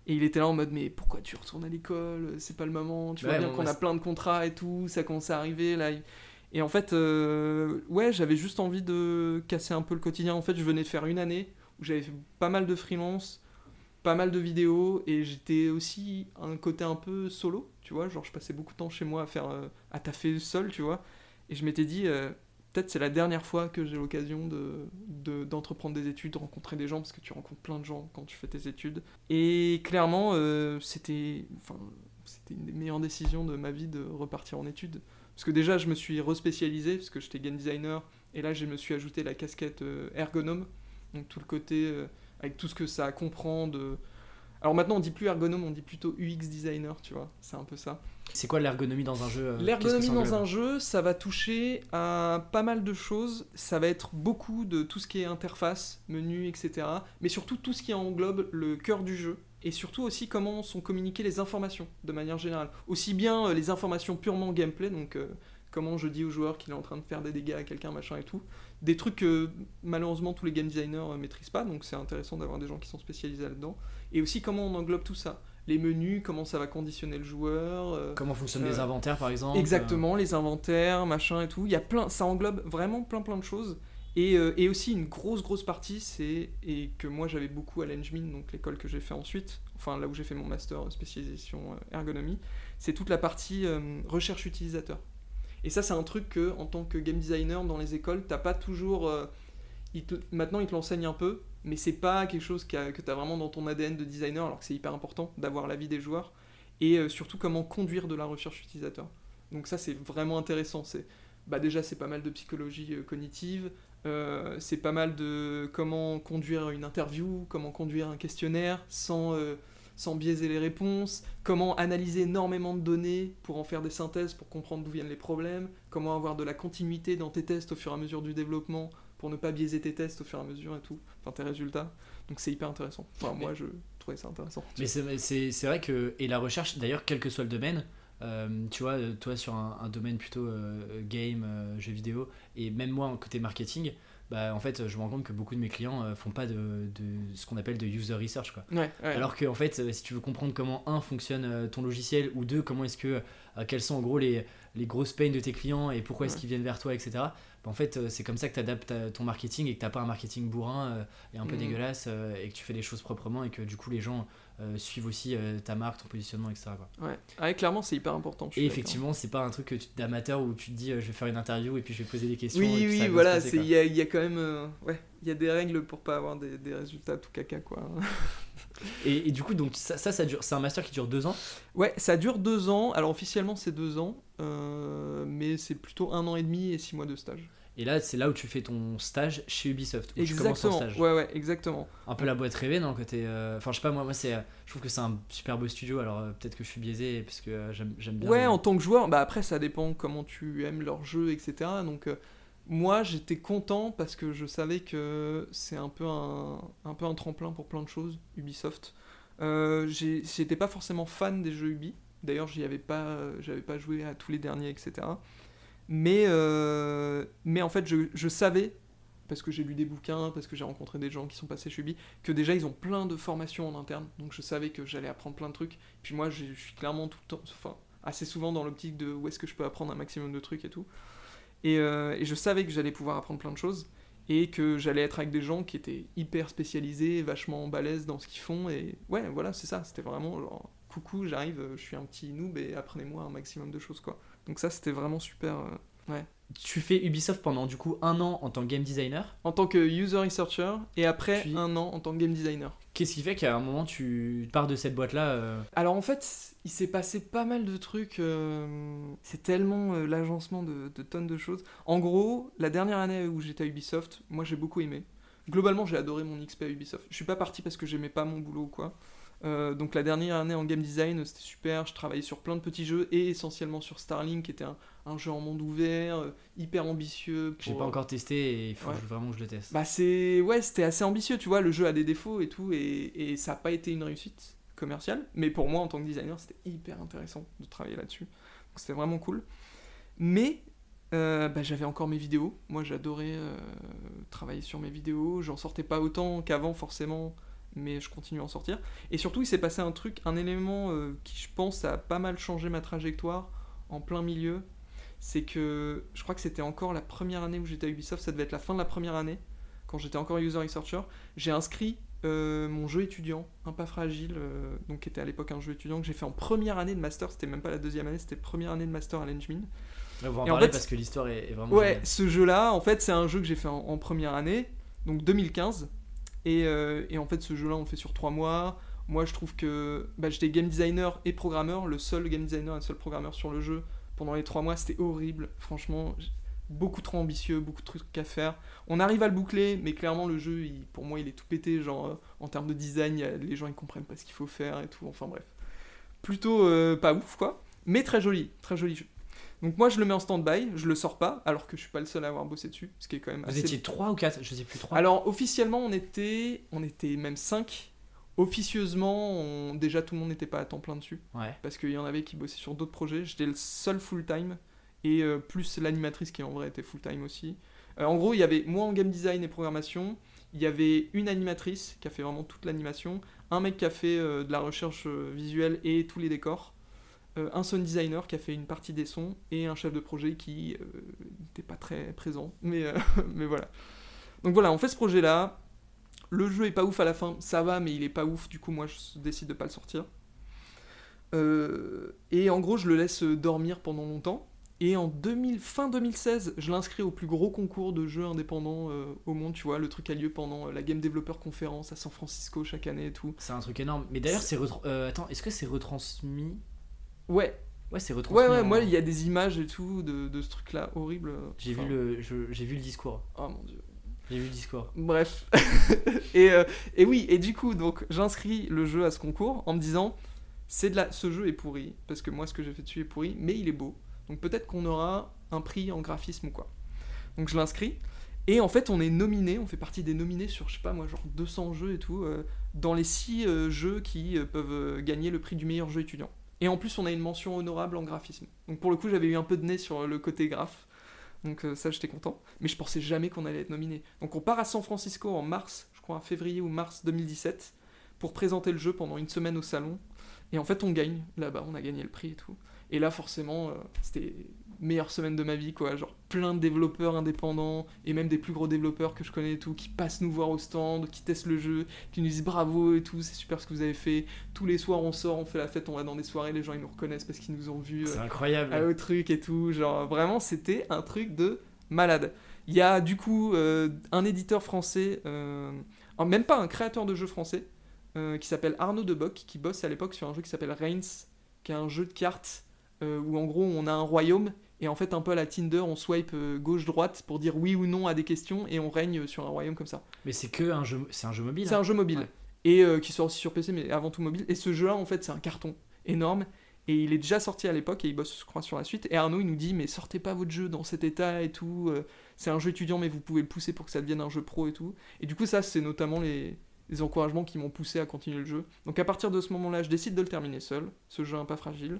Et il était là en mode, mais pourquoi tu retournes à l'école? C'est pas le moment. Tu Ouais, vois bien bon, qu'on ouais, a plein de contrats et tout, ça commence à arriver là. Et en fait, euh, ouais, j'avais juste envie de casser un peu le quotidien. En fait, je venais de faire une année où j'avais fait pas mal de freelance, pas mal de vidéos, et j'étais aussi un côté un peu solo, tu vois. Genre, je passais beaucoup de temps chez moi à faire, euh, à taffer seul, tu vois. Et je m'étais dit, euh, peut-être c'est la dernière fois que j'ai l'occasion de, de- d'entreprendre des études, de rencontrer des gens, parce que tu rencontres plein de gens quand tu fais tes études. Et clairement, euh, c'était, enfin, c'était une des meilleures décisions de ma vie de repartir en études. Parce que déjà, je me suis respécialisé, parce que j'étais game designer, et là, je me suis ajouté la casquette euh, ergonome, donc tout le côté, avec tout ce que ça comprend de... Alors maintenant, on dit plus ergonome, on dit plutôt UX designer, tu vois, c'est un peu ça. C'est quoi l'ergonomie dans un jeu euh, L'ergonomie dans un jeu, ça va toucher à pas mal de choses. Ça va être beaucoup de tout ce qui est interface, menu, etc. Mais surtout tout ce qui englobe le cœur du jeu. Et surtout aussi comment sont communiquées les informations de manière générale. Aussi bien euh, les informations purement gameplay, donc euh, comment je dis au joueur qu'il est en train de faire des dégâts à quelqu'un, machin et tout. Des trucs que malheureusement tous les game designers euh, maîtrisent pas, donc c'est intéressant d'avoir des gens qui sont spécialisés là-dedans. Et aussi comment on englobe tout ça? Les menus, comment ça va conditionner le joueur. euh, Comment fonctionnent Euh, les inventaires par exemple Exactement, les inventaires, machin et tout. Il y a plein, ça englobe vraiment plein plein de choses. Et, euh, et aussi une grosse grosse partie, c'est et que moi j'avais beaucoup à l'Engmin, donc l'école que j'ai fait ensuite, enfin là où j'ai fait mon master spécialisation euh, ergonomie, c'est toute la partie euh, recherche utilisateur. Et ça c'est un truc que en tant que game designer dans les écoles, t'as pas toujours. euh, maintenant ils te l'enseignent un peu, mais c'est pas quelque chose qu'a- que tu as vraiment dans ton ADN de designer, alors que c'est hyper important d'avoir l'avis des joueurs et euh, surtout comment conduire de la recherche utilisateur. Donc ça c'est vraiment intéressant. C'est bah déjà c'est pas mal de psychologie euh, cognitive, c'est pas mal de comment conduire une interview, comment conduire un questionnaire sans sans biaiser les réponses, comment analyser énormément de données pour en faire des synthèses pour comprendre d'où viennent les problèmes, comment avoir de la continuité dans tes tests au fur et à mesure du développement pour ne pas biaiser tes tests au fur et à mesure et tout, enfin tes résultats. Donc c'est hyper intéressant. Enfin moi je trouvais ça intéressant. Mais c'est- vrai que. Et la recherche, d'ailleurs, quel que soit le domaine, euh, tu vois, euh, toi sur un, un domaine plutôt euh, game, euh, jeux vidéo, et même moi en côté marketing, bah en fait, je me rends compte que beaucoup de mes clients euh, font pas de, de ce qu'on appelle de user research, quoi. Ouais, ouais. Alors que en fait, euh, si tu veux comprendre comment un fonctionne euh, ton logiciel ou deux, comment est-ce que quelles sont en gros les, les grosses pains de tes clients et pourquoi est-ce qu'ils viennent vers toi, etc. bah, en fait, c'est comme ça que tu adaptes ton marketing et que t'as pas un marketing bourrin et un peu Mhm. dégueulasse et que tu fais les choses proprement et que du coup les gens euh, suivent aussi euh, ta marque, ton positionnement, etc. quoi. Ouais. Ah ouais, clairement, c'est hyper important. je Et effectivement, c'est pas un truc tu- d'amateur où tu te dis euh, je vais faire une interview et puis je vais poser des questions. Oui, et puis ça oui, voilà, il y a, y a quand même. euh, ouais, y a des règles pour pas avoir des, des résultats tout caca, quoi. Et, et du coup, donc ça, ça, ça dure, c'est un master qui dure deux ans. Ouais, ça dure deux ans. Alors officiellement, c'est deux ans, euh, mais c'est plutôt un an et demi et six mois de stage. Et là, c'est là où tu fais ton stage chez Ubisoft. Où Tu commences ton Exactement. stage. Ouais, ouais, exactement. Un peu la boîte rêvée, non côté, euh, Enfin, je sais pas, moi, moi c'est, euh, je trouve que c'est un super beau studio. Alors euh, peut-être que je suis biaisé parce que euh, j'aime, j'aime bien. Ouais, les- en tant que joueur, bah après ça dépend comment tu aimes leur jeu, etc. Donc moi j'étais content parce que je savais que c'est un peu un, un peu un tremplin pour plein de choses, Ubisoft. J'étais pas forcément fan des jeux Ubi, d'ailleurs j'y avais pas, j'avais pas joué à tous les derniers, etc. Mais, euh, mais en fait je, je savais, parce que j'ai lu des bouquins, parce que j'ai rencontré des gens qui sont passés chez Ubi, que déjà ils ont plein de formations en interne, donc je savais que j'allais apprendre plein de trucs. Puis moi je suis clairement tout le temps, enfin assez souvent dans l'optique de où est-ce que je peux apprendre un maximum de trucs et tout. Et, euh, et je savais que j'allais pouvoir apprendre plein de choses et que j'allais être avec des gens qui étaient hyper spécialisés, vachement balèzes dans ce qu'ils font. Et ouais, voilà, c'est ça. C'était vraiment genre, coucou, j'arrive, je suis un petit noob et apprenez-moi un maximum de choses, quoi. Donc ça, c'était vraiment super. euh, ouais. Tu fais Ubisoft pendant du coup un an en tant que game designer? En tant que user researcher et après Puis- un an en tant que game designer. Qu'est-ce qui fait qu'à un moment tu pars de cette boîte là Alors en fait, il s'est passé pas mal de trucs. euh, c'est tellement euh, l'agencement de, de tonnes de choses. En gros, la dernière année où j'étais à Ubisoft, moi j'ai beaucoup aimé. Globalement, j'ai adoré mon XP à Ubisoft. Je suis pas parti parce que j'aimais pas mon boulot ou quoi. Euh, donc la dernière année en game design, c'était super. Je travaillais sur plein de petits jeux et essentiellement sur Starlink, qui était un, un jeu en monde ouvert, euh, hyper ambitieux. J'ai pour- pas encore testé et il faut Ouais. que je- vraiment que je le teste. bah c'est ouais, c'était assez ambitieux, tu vois. Le jeu a des défauts et tout, et, et ça n'a pas été une réussite commerciale. Mais pour moi, en tant que designer, c'était hyper intéressant de travailler là-dessus. Donc c'était vraiment cool. Mais euh, bah, j'avais encore mes vidéos. Moi, j'adorais travailler sur mes vidéos. J'en sortais pas autant qu'avant forcément, mais je continue à en sortir. Et surtout, il s'est passé un truc, un élément euh, qui, je pense, a pas mal changé ma trajectoire en plein milieu. C'est que je crois que c'était encore la première année où j'étais à Ubisoft, ça devait être la fin de la première année, quand j'étais encore user researcher. J'ai inscrit euh, mon jeu étudiant, un pas fragile, euh, donc qui était à l'époque un jeu étudiant que j'ai fait en première année de master, c'était même pas la deuxième année, c'était première année de master à l'Engmin. On va en Et en fait- parce que l'histoire est, est vraiment. Ouais, ce jeu-là, en fait, c'est un jeu que j'ai fait en, en première année, donc 2015. Et, euh, et en fait, ce jeu-là, on le fait sur trois mois. Moi, je trouve que bah, j'étais game designer et programmeur, le seul game designer et le seul programmeur sur le jeu pendant les trois mois. C'était horrible, franchement. Beaucoup trop ambitieux, beaucoup de trucs à faire. On arrive à le boucler, mais clairement, le jeu, pour moi, il est tout pété. Genre, euh, en termes de design, les gens, ils comprennent pas ce qu'il faut faire et tout. Enfin, bref. Plutôt euh, pas ouf, quoi. Mais très joli, très joli jeu. Donc moi je le mets en stand-by, je le sors pas, alors que je suis pas le seul à avoir bossé dessus, ce qui est quand même Vous assez... étiez 3 ou 4 Je sais plus 3. Alors officiellement on était, on était même 5. Officieusement, on- déjà tout le monde n'était pas à temps plein dessus, Ouais. parce qu'il y en avait qui bossaient sur d'autres projets. J'étais le seul full-time, et euh, plus l'animatrice qui en vrai était full-time aussi. Euh, en gros, il y avait moi en game design et programmation, il y avait une animatrice qui a fait vraiment toute l'animation, un mec qui a fait euh, de la recherche visuelle et tous les décors, un sound designer qui a fait une partie des sons, et un chef de projet qui euh, n'était pas très présent, mais, euh, mais voilà. Donc voilà, on fait ce projet-là. Le jeu est pas ouf à la fin, ça va, mais il est pas ouf, du coup moi je décide de pas le sortir. Euh, et en gros, je le laisse dormir pendant longtemps. Et en 2000, fin 2016, je l'inscris au plus gros concours de jeux indépendants euh, au monde, tu vois. Le truc a lieu pendant euh, la Game Developer Conference à San Francisco chaque année et tout. C'est un truc énorme. Mais d'ailleurs, c'est. euh, attends, est-ce que c'est retransmis Ouais, Ouais, c'est retransmis. ouais, ouais, en- moi il y a des images et tout de, de ce truc-là horrible. J'ai Enfin, vu, le, je- j'ai vu le discours. Oh mon dieu. J'ai vu le discours. Bref. et, euh, et oui, et du coup, donc j'inscris le jeu à ce concours en me disant c'est de la... ce jeu est pourri, parce que moi ce que j'ai fait dessus est pourri, mais il est beau. Donc peut-être qu'on aura un prix en graphisme ou quoi. Donc je l'inscris. Et en fait, on est nominé, on fait partie des nominés sur, je sais pas moi, genre 200 jeux et tout, euh, dans les 6 jeux qui euh, peuvent euh, gagner le prix du meilleur jeu étudiant. Et en plus, on a une mention honorable en graphisme. Donc pour le coup, j'avais eu un peu de nez sur le côté graphe. Donc euh, ça, j'étais content. Mais je pensais jamais qu'on allait être nominé. Donc on part à San Francisco en mars, je crois, en février ou mars 2017, pour présenter le jeu pendant une semaine au salon. Et en fait, on gagne là-bas, on a gagné le prix et tout. Et là, forcément, euh, c'était meilleure semaine de ma vie, quoi. Genre plein de développeurs indépendants et même des plus gros développeurs que je connais et tout, qui passent nous voir au stand, qui testent le jeu, qui nous disent bravo et tout, c'est super ce que vous avez fait. Tous les soirs, on sort, on fait la fête, on va dans des soirées, les gens ils nous reconnaissent parce qu'ils nous ont vus. C'est euh, incroyable. à au truc et tout. Genre, vraiment, c'était un truc de malade. Il y a du coup euh, un éditeur français, euh, même pas un créateur de jeux français, qui s'appelle Arnaud Deboc, qui bosse à l'époque sur un jeu qui s'appelle Reigns, qui est un jeu de cartes où en gros on a un royaume Et en fait, un peu à la Tinder, on swipe euh, gauche-droite pour dire oui ou non à des questions et on règne sur un royaume comme ça. Mais c'est que un jeu, c'est un jeu mobile. C'est hein. un jeu mobile. Ouais. Et euh, qui sort aussi sur PC, mais avant tout mobile. Et ce jeu-là, en fait, c'est un carton énorme. Et il est déjà sorti à l'époque et il bosse, je crois, sur la suite. Et Arnaud, il nous dit, mais sortez pas votre jeu dans cet état et tout. euh, c'est un jeu étudiant, mais vous pouvez le pousser pour que ça devienne un jeu pro et tout. Et du coup, ça, c'est notamment les, les encouragements qui m'ont poussé à continuer le jeu. Donc à partir de ce moment-là, je décide de le terminer seul, ce jeu un pas fragile.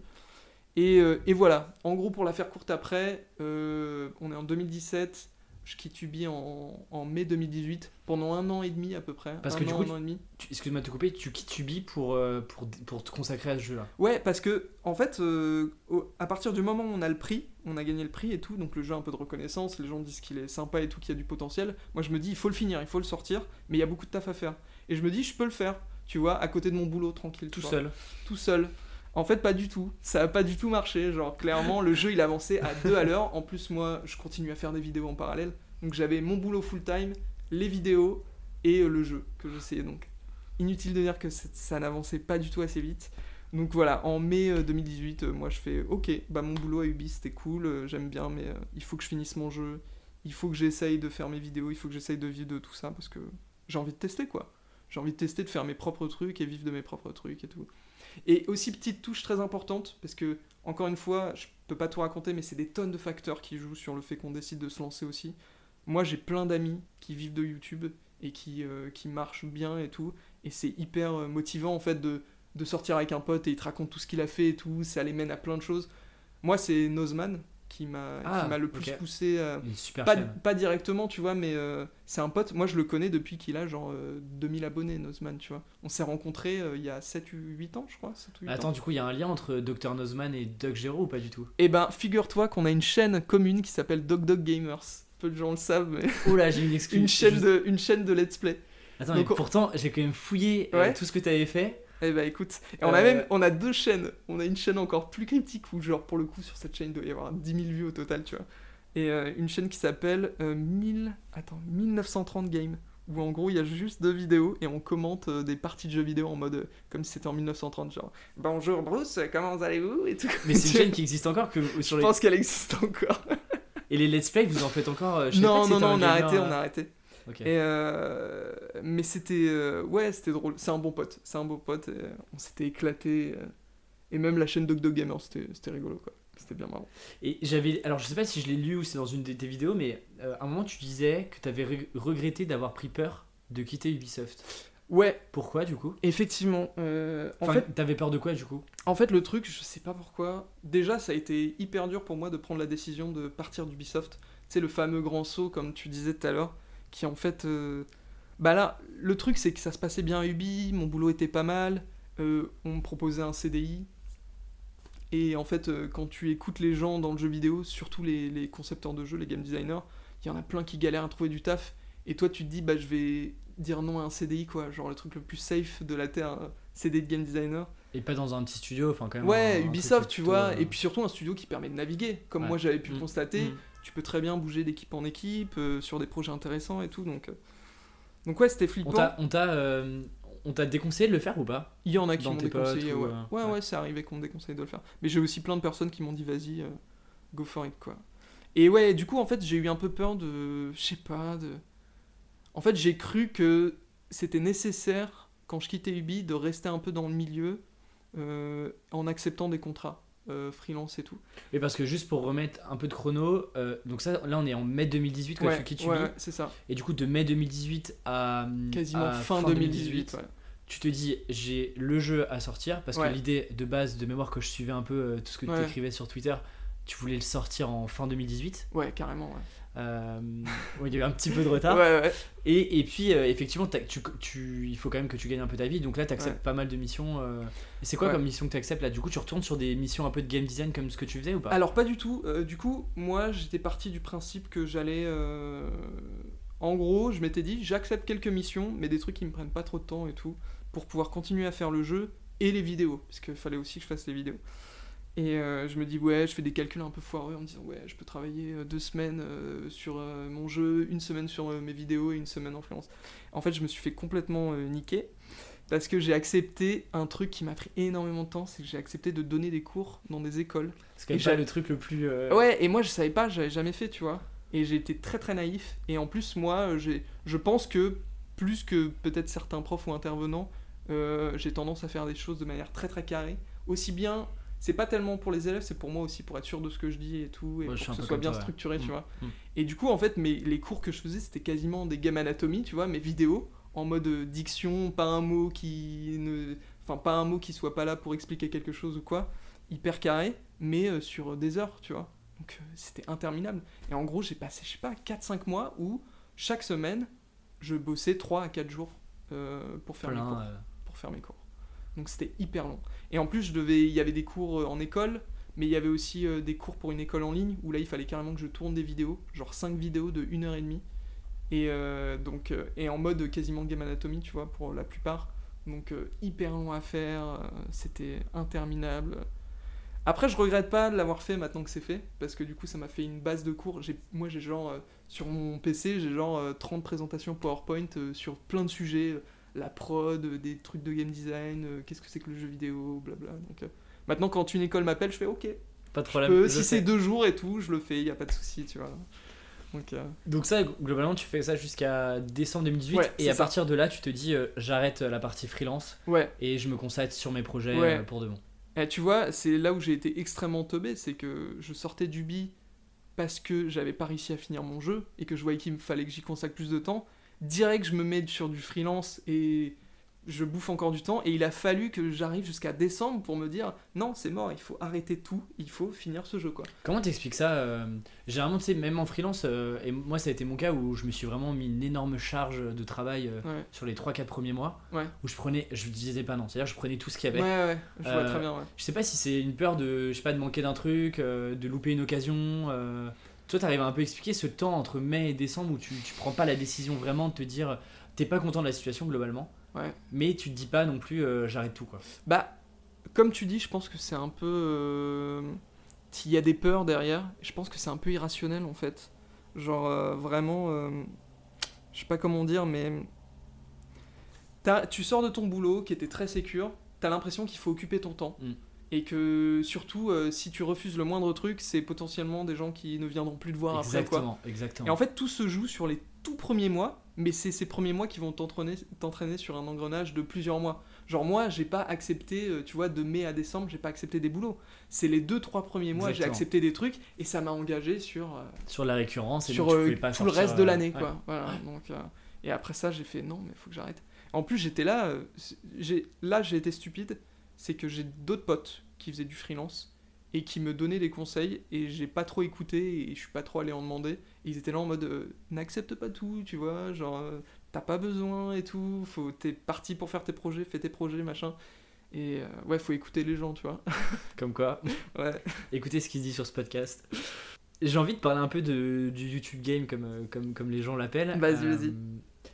Et, euh, et voilà, en gros, pour la faire courte après, euh, on est en 2017. Je quitte Ubi en, en mai 2018, pendant un an et demi à peu près. Parce un que du coup, un an et demi. Tu- Excuse-moi de te couper, tu quittes Ubi pour, euh, pour, pour te consacrer à ce jeu-là. Ouais, parce que, en fait, euh, au- à partir du moment où on a le prix, on a gagné le prix et tout, donc le jeu a un peu de reconnaissance, les gens disent qu'il est sympa et tout, qu'il y a du potentiel. Moi, je me dis, il faut le finir, il faut le sortir, mais il y a beaucoup de taf à faire. Et je me dis, je peux le faire, tu vois, à côté de mon boulot, tranquille. Tout vois. seul. Tout seul. En fait, pas du tout. Ça a pas du tout marché. Genre, clairement, le jeu, il avançait à deux à l'heure. En plus, moi, je continue à faire des vidéos en parallèle. Donc, j'avais mon boulot full-time, les vidéos et euh, le jeu que j'essayais. Donc, inutile de dire que ça n'avançait pas du tout assez vite. Donc voilà, en mai euh, 2018, euh, moi je fais ok, bah mon boulot à Ubi c'était cool, euh, j'aime bien, mais euh, il faut que je finisse mon jeu, il faut que j'essaye de faire mes vidéos, il faut que j'essaye de vivre de tout ça parce que j'ai envie de tester quoi. J'ai envie de tester, de faire mes propres trucs et vivre de mes propres trucs et tout. Et aussi petite touche très importante parce que encore une fois, je peux pas tout raconter, mais c'est des tonnes de facteurs qui jouent sur le fait qu'on décide de se lancer aussi. Moi j'ai plein d'amis qui vivent de YouTube et qui, euh, qui marchent bien et tout, et c'est hyper euh, motivant en fait de de sortir avec un pote et il te raconte tout ce qu'il a fait et tout, ça les mène à plein de choses. Moi, c'est Nozman qui m'a Ah, m'a le plus poussé. super Pas, pas directement, tu vois, mais euh, c'est un pote. Moi, je le connais depuis qu'il a genre euh, 2000 abonnés, Nozman, tu vois. On s'est rencontrés euh, il y a 7 ou 8 ans, je crois. 7 ou 8 Attends, ans. du coup, il y a un lien entre Dr Nozman et Doug Gero ou pas du tout? Et ben, figure-toi qu'on a une chaîne commune qui s'appelle Dog Dog Gamers. Peu de gens le savent, mais Oh là, j'ai une excuse. une chaîne, Juste- de, une chaîne de let's play. Attends, Donc, mais on- pourtant, j'ai quand même fouillé euh, Ouais. tout ce que t'avais fait. Eh ben écoute, et on a Euh, même on a deux chaînes. On a une chaîne encore plus critique où genre pour le coup sur cette chaîne il doit y avoir 10 000 vues au total, tu vois. Et euh, une chaîne qui s'appelle euh, 1000 attends 1930 Games où en gros il y a juste deux vidéos et on commente euh, des parties de jeux vidéo en mode comme si c'était en 1930 genre bonjour Bruce comment allez-vous? et tout. Mais c'est une chaîne qui existe encore que sur Je les... pense qu'elle existe encore. Et les let's play, vous en faites encore je Non non non on a arrêté on a arrêté. Ok. Et euh, mais c'était euh, ouais c'était drôle. C'est un bon pote. C'est un beau pote et, euh, on s'était éclaté et même la chaîne Dog Dog Gamer c'était rigolo quoi. C'était bien marrant. Et j'avais, alors je sais pas si je l'ai lu ou c'est dans une de tes vidéos, mais euh, à un moment tu disais que t'avais re- regretté d'avoir pris peur de quitter Ubisoft. ouais. Pourquoi du coup? Effectivement euh, en Enfin, fait t'avais peur de quoi du coup? En fait le truc je sais pas pourquoi déjà ça a été hyper dur pour moi de prendre la décision de partir d'Ubisoft. C'est le fameux grand saut comme tu disais tout à l'heure qui en fait euh, bah là le truc c'est que ça se passait bien à Ubi mon boulot était pas mal euh, on me proposait un CDI Et en fait, euh, quand tu écoutes les gens dans le jeu vidéo, surtout les, les concepteurs de jeux, les game designers, il y en a plein qui galèrent à trouver du taf. Et toi, tu te dis, bah, je vais dire non à un CDI, quoi. Genre le truc le plus safe de la Terre, un CDI de game designer. Et pas dans un petit studio, enfin quand même. Ouais, un- Ubisoft, tu vois. Et puis surtout un studio qui permet de naviguer. Comme Ouais. moi, j'avais pu Mm. constater. mm. Tu peux très bien bouger d'équipe en équipe, euh, sur des projets intéressants et tout. Donc, euh, donc ouais, c'était On flippant. on t'a, euh, on t'a déconseillé de le faire ou pas? Il y en a qui m'ont déconseillé, ou, ouais. euh, ouais. ouais. ouais, c'est arrivé qu'on me déconseille de le faire. Mais j'ai aussi plein de personnes qui m'ont dit vas-y, go for it, quoi. Et ouais, du coup, en fait, j'ai eu un peu peur de. Je sais pas, de. En fait, j'ai cru que c'était nécessaire, quand je quittais Ubi, de rester un peu dans le milieu en acceptant des contrats euh, freelance et tout. Mais parce que juste pour remettre un peu de chrono, euh, donc ça, là on est en mai 2018 quand ouais, tu quittes ouais, c'est ça. Et du coup, de mai 2018 à. Quasiment à fin, 2018. ouais. tu te dis j'ai le jeu à sortir parce que l'idée de base de mémoire que je suivais un peu euh, tout ce que tu écrivais sur Twitter tu voulais le sortir en fin 2018 Ouais, carrément, ouais. Bon, il y a eu un petit peu de retard Ouais, ouais. et, et puis euh, effectivement tu, tu- il faut quand même que tu gagnes un peu ta vie donc là tu acceptes Ouais. pas mal de missions euh. et c'est quoi comme mission que tu acceptes là? Du coup tu retournes sur des missions un peu de game design comme ce que tu faisais ou pas? Alors pas du tout. Euh, du coup, moi, j'étais parti du principe que j'allais... En gros, je m'étais dit, j'accepte quelques missions, mais des trucs qui me prennent pas trop de temps et tout, pour pouvoir continuer à faire le jeu et les vidéos, parce qu'il fallait aussi que je fasse les vidéos. Et euh, je me dis, ouais, je fais des calculs un peu foireux en me disant, ouais, je peux travailler euh, deux semaines euh, sur euh, mon jeu, une semaine sur mes vidéos et une semaine en freelance. En fait, je me suis fait complètement niquer. Parce que j'ai accepté un truc qui m'a pris énormément de temps, c'est que j'ai accepté de donner des cours dans des écoles. C'est quand même le truc le plus. Ouais, et moi je savais pas, j'avais jamais fait, tu vois. Et j'ai été très très naïf. Et en plus, moi, je pense que plus que peut-être certains profs ou intervenants, j'ai tendance à faire des choses de manière très très carrée. Aussi bien, c'est pas tellement pour les élèves, c'est pour moi aussi, pour être sûr de ce que je dis et tout, et Ouais, pour que ce soit bien toi, ouais. structuré, tu Mm. vois. Mm. Et du coup, en fait, mes, les cours que je faisais, c'était quasiment des game anatomie, tu vois, mes vidéos, en mode euh, diction, pas un mot qui ne. Enfin, pas un mot qui soit pas là pour expliquer quelque chose ou quoi, hyper carré, mais euh, sur des heures, tu vois. Donc euh, c'était interminable. Et en gros, j'ai passé, je sais pas, 4-5 mois où chaque semaine, je bossais 3 à 4 jours euh, pour faire mes cours pour faire mes cours. Donc c'était hyper long. Et en plus, je devais, il y avait des cours euh, en école, mais il y avait aussi euh, des cours pour une école en ligne où là, il fallait carrément que je tourne des vidéos, genre 5 vidéos de 1 heure et demie. Et euh, donc, et en mode quasiment game anatomy, tu vois, pour la plupart. Donc hyper long à faire, c'était interminable. Après, je regrette pas de l'avoir fait maintenant que c'est fait, parce que du coup, ça m'a fait une base de cours. Moi, j'ai genre, sur mon PC, j'ai genre euh, 30 présentations PowerPoint sur plein de sujets, la prod, euh, des trucs de game design, euh, qu'est-ce que c'est que le jeu vidéo, blabla. Donc, euh, maintenant, quand une école m'appelle, je fais OK. Pas de Je problème. peux- je si c'est deux jours et tout, je le fais, y a pas de souci, tu vois. Donc, euh, Donc ça, globalement, tu fais ça jusqu'à décembre 2018 Ouais, et à ça. partir de là, tu te dis j'arrête la partie freelance ouais. et je me consacre sur mes projets Ouais. pour de bon. Et tu vois, c'est là où j'ai été extrêmement teubé, c'est que je sortais du bi parce que j'avais pas réussi à finir mon jeu et que je voyais qu'il me fallait que j'y consacre plus de temps. Direct, je me mets sur du freelance et je bouffe encore du temps. Et il a fallu que j'arrive jusqu'à décembre pour me dire non, c'est mort, il faut arrêter tout, il faut finir ce jeu quoi. Comment t'expliques ça euh, Généralement, tu sais, même en freelance, euh, et moi, ça a été mon cas où je me suis vraiment mis une énorme charge de travail euh, Ouais, sur les 3-4 premiers mois ouais. où je prenais, je disais pas non, c'est-à-dire je prenais tout ce qu'il y Ouais, avait. ouais, je vois Euh, très bien, ouais. Je sais pas si c'est une peur de, je sais pas, de manquer d'un truc, de louper une occasion. Toi, t'arrives à un peu expliquer ce temps entre mai et décembre où tu, tu prends pas la décision vraiment de te dire t'es pas content de la situation globalement, Ouais. mais tu te dis pas non plus euh, j'arrête tout quoi. Bah, comme tu dis, je pense que c'est un peu. euh, S'il y a des peurs derrière, je pense que c'est un peu irrationnel en fait. Genre, euh, vraiment. Je sais pas comment dire, mais. Tu sors de ton boulot qui était très sécure, t'as l'impression qu'il faut occuper ton temps. Mm. Et que surtout, euh, si tu refuses le moindre truc, c'est potentiellement des gens qui ne viendront plus te voir après. Quoi. exactement, exactement. Et en fait, tout se joue sur les tout premiers mois, mais c'est ces premiers mois qui vont t'entraîner sur un engrenage de plusieurs mois. Genre moi, j'ai pas accepté, euh, tu vois, de mai à décembre, j'ai pas accepté des boulots. C'est les deux trois premiers mois, j'ai Exactement. accepté des trucs et ça m'a engagé sur euh, sur la récurrence et sur donc tu euh, pas tout le reste de l'année, ouais. quoi. Voilà. Donc et après ça, j'ai fait non, mais faut que j'arrête. En plus, j'étais là, j'ai là j'ai été stupide, c'est que j'ai d'autres potes qui faisaient du freelance et qui me donnaient des conseils et j'ai pas trop écouté et je suis pas trop allé en demander. Et ils étaient là en mode euh, n'accepte pas tout, tu vois, genre euh, t'as pas besoin et tout, faut t'es parti pour faire tes projets, fais tes projets machin. Et euh, ouais, faut écouter les gens, tu vois. Comme quoi, Ouais. écoutez ce qui se dit sur ce podcast. J'ai envie de parler un peu de, du YouTube Game comme, euh, comme, comme les gens l'appellent. Vas-y, vas-y.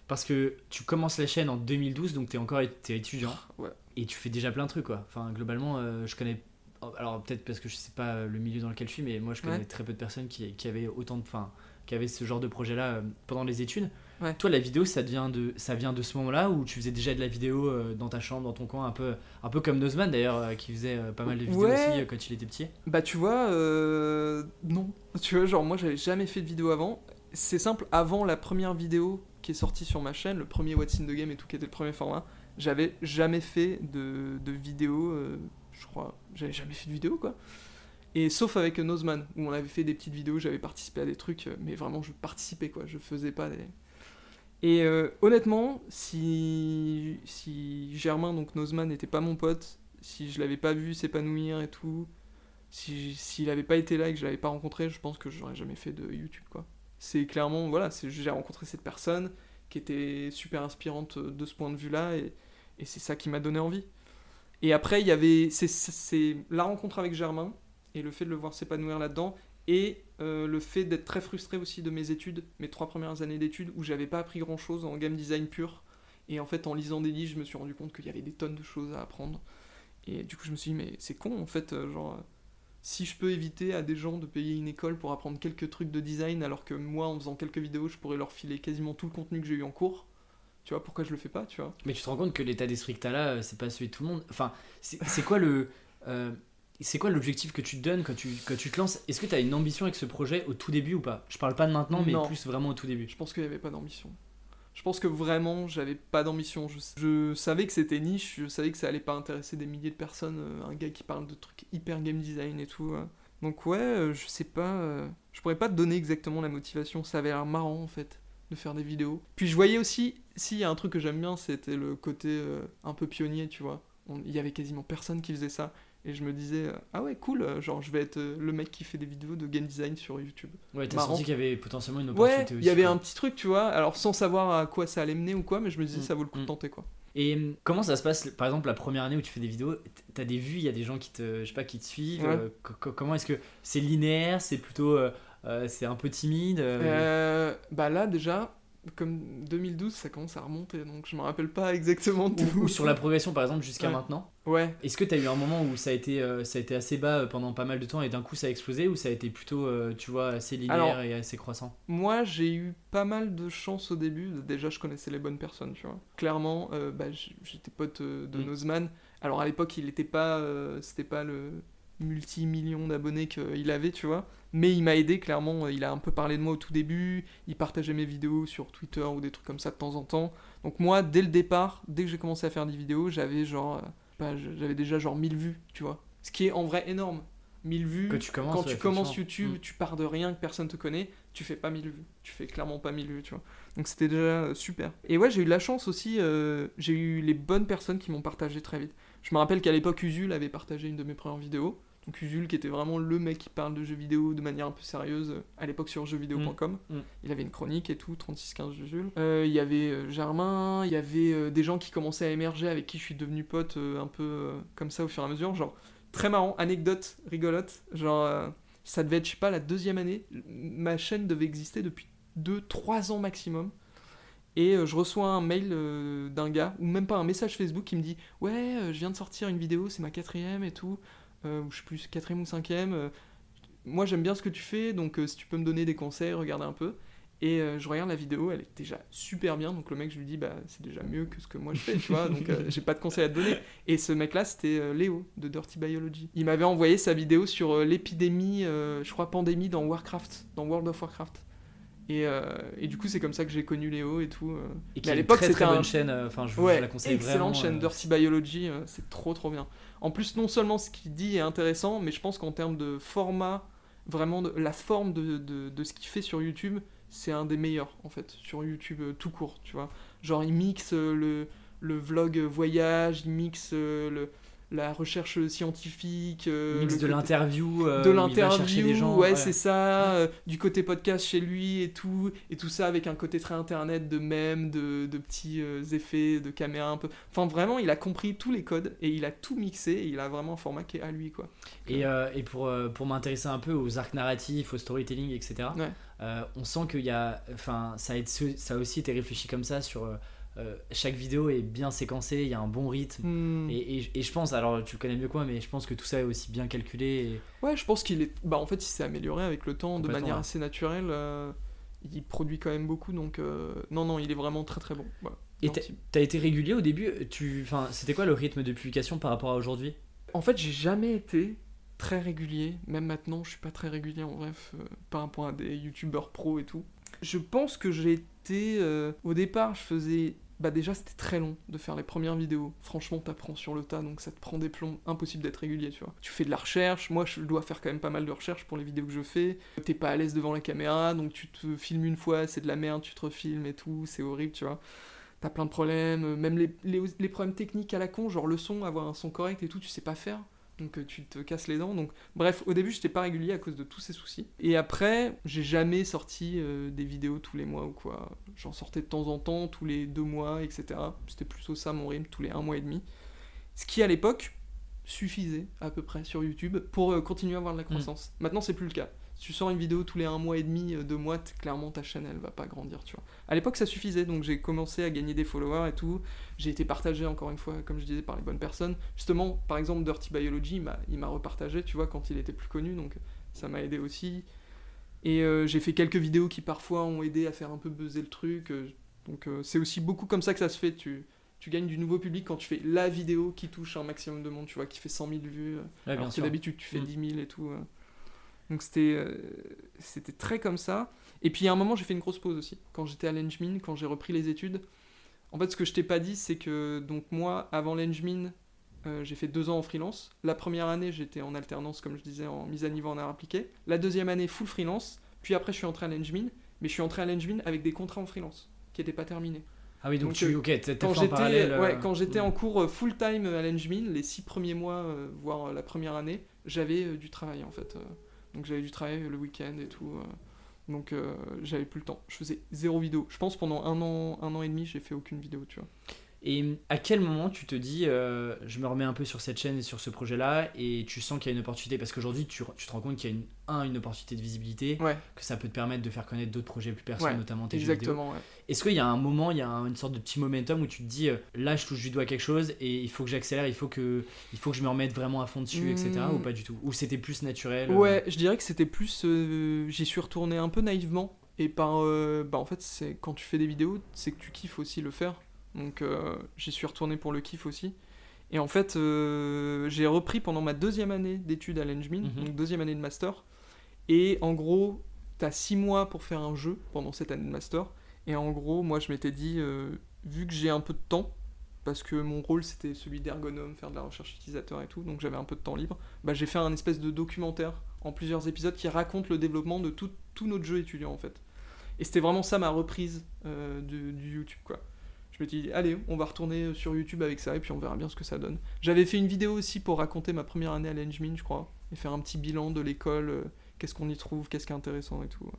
Parce que tu commences la chaîne en 2012, donc t'es encore t'es étudiant. Ouais. Et tu fais déjà plein de trucs, quoi. Enfin, globalement, euh, je connais. Alors, peut-être parce que je sais pas le milieu dans lequel je suis, mais moi, je connais Ouais. très peu de personnes qui, qui avaient autant de. Enfin, qui avaient ce genre de projet-là euh, pendant les études. Ouais. Toi, la vidéo, ça, devient de, ça vient de ce moment-là où tu faisais déjà de la vidéo euh, dans ta chambre, dans ton coin, un peu, un peu comme Nozman d'ailleurs, qui faisait pas mal de vidéos Ouais. aussi quand il était petit? Bah tu vois, non. Tu vois, genre moi j'avais jamais fait de vidéo avant. C'est simple, avant la première vidéo qui est sortie sur ma chaîne, le premier What's in the Game et tout, qui était le premier format, j'avais jamais fait de, de vidéo, euh, je crois, j'avais jamais fait de vidéo quoi. Et sauf avec Nozman, où on avait fait des petites vidéos, j'avais participé à des trucs, euh, mais vraiment je participais quoi, je faisais pas des... Et euh, honnêtement, si, si Germain, donc Nozman, n'était pas mon pote, si je l'avais pas vu s'épanouir et tout, si s'il avait pas été là et que je l'avais pas rencontré, je pense que j'aurais jamais fait de YouTube quoi. C'est clairement voilà, j'ai rencontré cette personne qui était super inspirante de ce point de vue-là et, et c'est ça qui m'a donné envie. Et après il y avait c'est la rencontre avec Germain et le fait de le voir s'épanouir là-dedans et euh, le fait d'être très frustré aussi de mes études, mes trois premières années d'études où j'avais pas appris grand-chose en game design pur et en fait en lisant des livres, je me suis rendu compte qu'il y avait des tonnes de choses à apprendre. Et du coup, je me suis dit, mais c'est con en fait, euh, genre, si je peux éviter à des gens de payer une école pour apprendre quelques trucs de design, alors que moi, en faisant quelques vidéos, je pourrais leur filer quasiment tout le contenu que j'ai eu en cours, Tu vois, pourquoi je le fais pas, tu vois Mais tu te rends compte que l'état d'esprit que t'as là, euh, c'est pas celui de tout le monde. Enfin, c'est quoi le. euh, c'est quoi l'objectif que tu te donnes quand tu, quand tu te lances? Est-ce que tu as une ambition avec ce projet au tout début ou pas? Je parle pas de maintenant, mais Non. plus vraiment au tout début. Je pense qu'il n'y avait pas d'ambition. Je pense que vraiment, j'avais pas d'ambition. Je, je savais que c'était niche, je savais que ça allait pas intéresser des milliers de personnes, euh, un gars qui parle de trucs hyper game design et tout. euh. Donc ouais, je sais pas, je pourrais pas te donner exactement la motivation. Ça avait l'air marrant en fait de faire des vidéos. Puis je voyais aussi, s'il y a un truc que j'aime bien, c'était le côté euh, un peu pionnier, tu vois. Il y avait quasiment personne qui faisait ça. Et je me disais, euh, ah ouais, cool, euh, genre je vais être euh, le mec qui fait des vidéos de game design sur YouTube. Ouais, t'as senti qu'il y avait potentiellement une Ouais, opportunité il aussi. y avait quoi. un petit truc, tu vois, alors sans savoir à quoi ça allait mener ou quoi, mais je me disais Mm, ça vaut le coup de mm. tenter quoi. Et hum, comment ça se passe, par exemple, la première année où tu fais des vidéos? T'as des vues, il y a des gens qui te, je sais pas, qui te suivent. Ouais. euh, comment est-ce que c'est linéaire? C'est plutôt, c'est un peu timide. euh, Euh, bah là déjà, comme 2012, ça commence à remonter, donc je me rappelle pas exactement tout. ou, ou sur la progression, par exemple, jusqu'à Ouais. maintenant. Ouais, Est-ce que tu as eu un moment où ça a été, euh, ça a été assez bas euh, pendant pas mal de temps et d'un coup ça a explosé ou ça a été plutôt, euh, tu vois, assez linéaire Alors- et assez croissant? moi j'ai eu pas mal de chance au début, déjà je connaissais les bonnes personnes, tu vois. Clairement, euh, bah, j'étais pote euh, de Mm. Nozman, alors à l'époque il était pas, euh, c'était pas le multi-million d'abonnés qu'il avait, tu vois. Mais il m'a aidé, clairement, euh, il a un peu parlé de moi au tout début, il partageait mes vidéos sur Twitter ou des trucs comme ça de temps en temps. Donc moi, dès le départ, dès que j'ai commencé à faire des vidéos, j'avais genre, euh, bah, j'avais déjà genre 1000 vues, tu vois. Ce qui est en vrai énorme. 1000 vues, Que tu commences, quand ouais, tu commences. YouTube, tu pars de rien, que personne te connaît, tu fais pas 1000 vues. Tu fais clairement pas 1000 vues, tu vois. Donc c'était déjà euh, super. Et ouais, j'ai eu la chance aussi, euh, j'ai eu les bonnes personnes qui m'ont partagé très vite. Je me rappelle qu'à l'époque, Usul avait partagé une de mes premières vidéos. Donc Usul, qui était vraiment le mec qui parle de jeux vidéo de manière un peu sérieuse, à l'époque sur jeuxvideo.com. Mm, mm. Il avait une chronique et tout, 3615 Usul. Euh, Il y avait euh, Germain, il y avait euh, des gens qui commençaient à émerger avec qui je suis devenu pote un peu comme ça au fur et à mesure. Genre, très marrant, anecdote rigolote. Genre, ça devait être, je sais pas, la deuxième année. Ma chaîne devait exister depuis 2-3 ans maximum. Et je reçois un mail d'un gars, ou même pas un message Facebook qui me dit Ouais, je viens de sortir une vidéo, c'est ma quatrième et tout. Euh, ou je sais plus, quatrième ou cinquième. euh, moi j'aime bien ce que tu fais, donc euh, si tu peux me donner des conseils, regarder un peu. Et euh, je regarde la vidéo, elle est déjà super bien, donc le mec je lui dis bah c'est déjà mieux que ce que moi je fais, tu vois, donc euh, j'ai pas de conseils à te donner. Et ce mec là c'était euh, Léo de Dirty Biology. Il m'avait envoyé sa vidéo sur l'épidémie, je crois pandémie dans Warcraft, dans World of Warcraft. Et, et du coup c'est comme ça que j'ai connu Léo et tout. Et qui Mais à une l'époque, très c'était très un- bonne chaîne, enfin je, vous- Ouais, la conseille excellente vraiment. chaîne Dirty Biology, c'est trop trop bien. En plus, non seulement ce qu'il dit est intéressant, mais je pense qu'en termes de format, vraiment la forme de, ce qu'il fait sur YouTube, c'est un des meilleurs en fait, sur YouTube euh, tout court, tu vois. Genre, il mixe euh, le, le vlog voyage, il mixe euh, le, la recherche scientifique, euh, mix de l'interview, euh, de l'interview, gens. ouais, c'est ça, euh, du côté podcast chez lui et tout, et tout ça avec un côté très internet de mèmes, de, de petits euh, effets, de caméra un peu. Enfin, vraiment, il a compris tous les codes et il a tout mixé et il a vraiment un format qui est à lui, quoi. Et, et pour, pour m'intéresser un peu aux arcs narratifs, au storytelling, etc., Ouais. on sent qu'il y a. Enfin, ça, a ça a aussi été réfléchi comme ça sur. Euh, chaque vidéo est bien séquencée, il y a un bon rythme. Hmm. Et, et- et je pense, alors tu le connais mieux que moi, mais je pense que tout ça est aussi bien calculé. et- Ouais, je pense qu'il est. Bah, en fait, il s'est amélioré avec le temps de manière ouais. assez naturelle. euh, Il produit quand même beaucoup, donc euh, non, non, il est vraiment très très bon. Et. T'as été régulier au début tu, enfin, C'était quoi le rythme de publication par rapport à aujourd'hui? En fait, j'ai jamais été très régulier. Même maintenant, je suis pas très régulier en bref, par rapport à des youtubeurs pro et tout. Je pense que j'ai été. au départ, je faisais. Bah, déjà, c'était très long de faire les premières vidéos. Franchement, t'apprends sur le tas, donc ça te prend des plombs. Impossible d'être régulier, tu vois. Tu fais de la recherche. Moi, je dois faire quand même pas mal de recherche pour les vidéos que je fais. T'es pas à l'aise devant la caméra, donc tu te filmes une fois, c'est de la merde, tu te refilmes et tout, c'est horrible, tu vois. T'as plein de problèmes, même les problèmes techniques à la con, genre le son, avoir un son correct et tout, tu sais pas faire. Donc euh, tu te casses les dents. Donc bref, au début j'étais pas régulier à cause de tous ces soucis. Et après, j'ai jamais sorti euh, des vidéos tous les mois ou quoi. J'en sortais de temps en temps, tous les deux mois, etc. C'était plutôt ça mon rythme, tous les un mois et demi. Ce qui à l'époque suffisait à peu près sur YouTube pour euh, continuer à avoir de la croissance. Maintenant c'est plus le cas. Si tu sors une vidéo tous les un mois et demi, euh, deux mois, clairement ta chaîne elle va pas grandir, tu vois. À l'époque ça suffisait, donc j'ai commencé à gagner des followers et tout. J'ai été partagé encore une fois, comme je disais, par les bonnes personnes. Justement, par exemple, Dirty Biology, il m'a- repartagé, tu vois, quand il était plus connu, donc ça m'a aidé aussi. Et euh, j'ai fait quelques vidéos qui parfois ont aidé à faire un peu buzzer le truc. euh, Donc euh, c'est aussi beaucoup comme ça que ça se fait. Tu, tu gagnes du nouveau public quand tu fais la vidéo qui touche un maximum de monde, tu vois, qui fait 100 000 vues. euh, Ouais, alors que d'habitude tu fais Mm. 10 000 et tout. Donc c'était euh, c'était très comme ça. Et puis à un moment j'ai fait une grosse pause aussi. Quand j'étais à l'Engmin, quand j'ai repris les études. En fait ce que je t'ai pas dit c'est que donc moi avant l'Engmin euh, j'ai fait deux ans en freelance. La première année j'étais en alternance comme je disais en mise à niveau en art appliqué. La deuxième année full freelance. Puis après je suis entré à l'Engmin. Mais je suis entré à l'Engmin avec des contrats en freelance qui n'étaient pas terminés. Ah oui, donc, Donc, tu, euh, ok, Quand j'étais ouais, quand j'étais mm. en cours full time à l'Engmin, les six premiers mois, voire la première année, j'avais du travail en fait. Donc j'avais du travail le week-end et tout. euh. donc euh, j'avais plus le temps. Je faisais zéro vidéo. Je pense pendant un an, un an et demi, j'ai fait aucune vidéo, tu vois. Et à quel moment tu te dis, euh, je me remets un peu sur cette chaîne et sur ce projet-là, et tu sens qu'il y a une opportunité? Parce qu'aujourd'hui, tu, tu te rends compte qu'il y a une, un, une opportunité de visibilité, Ouais, que ça peut te permettre de faire connaître d'autres projets plus personnels, Ouais, notamment tes jeux vidéo. exactement. ouais. Est-ce qu'il y a un moment, il y a un- une sorte de petit momentum où tu te dis, euh, là, je touche du doigt quelque chose et il faut que j'accélère, il faut que, il faut que je me remette vraiment à fond dessus, etc. Hmm. Ou pas du tout? Ou c'était plus naturel euh, Ouais, je dirais que c'était plus. J'y suis retourné un peu naïvement. Et par. bah, en fait, c'est quand tu fais des vidéos, c'est que tu kiffes aussi le faire. Donc, euh, j'y suis retourné pour le kiff aussi. Et en fait, euh, j'ai repris pendant ma deuxième année d'études à l'Engmin, Mhm. donc deuxième année de master. Et en gros, t'as six mois pour faire un jeu pendant cette année de master. Et en gros, moi, je m'étais dit, euh, vu que j'ai un peu de temps, parce que mon rôle c'était celui d'ergonome, faire de la recherche utilisateur et tout, donc j'avais un peu de temps libre, bah, j'ai fait un espèce de documentaire en plusieurs épisodes qui raconte le développement de tout, tout notre jeu étudiant en fait. Et c'était vraiment ça ma reprise euh, du, du YouTube quoi. Je me suis dit, allez, on va retourner sur YouTube avec ça et puis on verra bien ce que ça donne. J'avais fait une vidéo aussi pour raconter ma première année à l'Engmin, je crois, et faire un petit bilan de l'école, euh, qu'est-ce qu'on y trouve, qu'est-ce qui est intéressant et tout.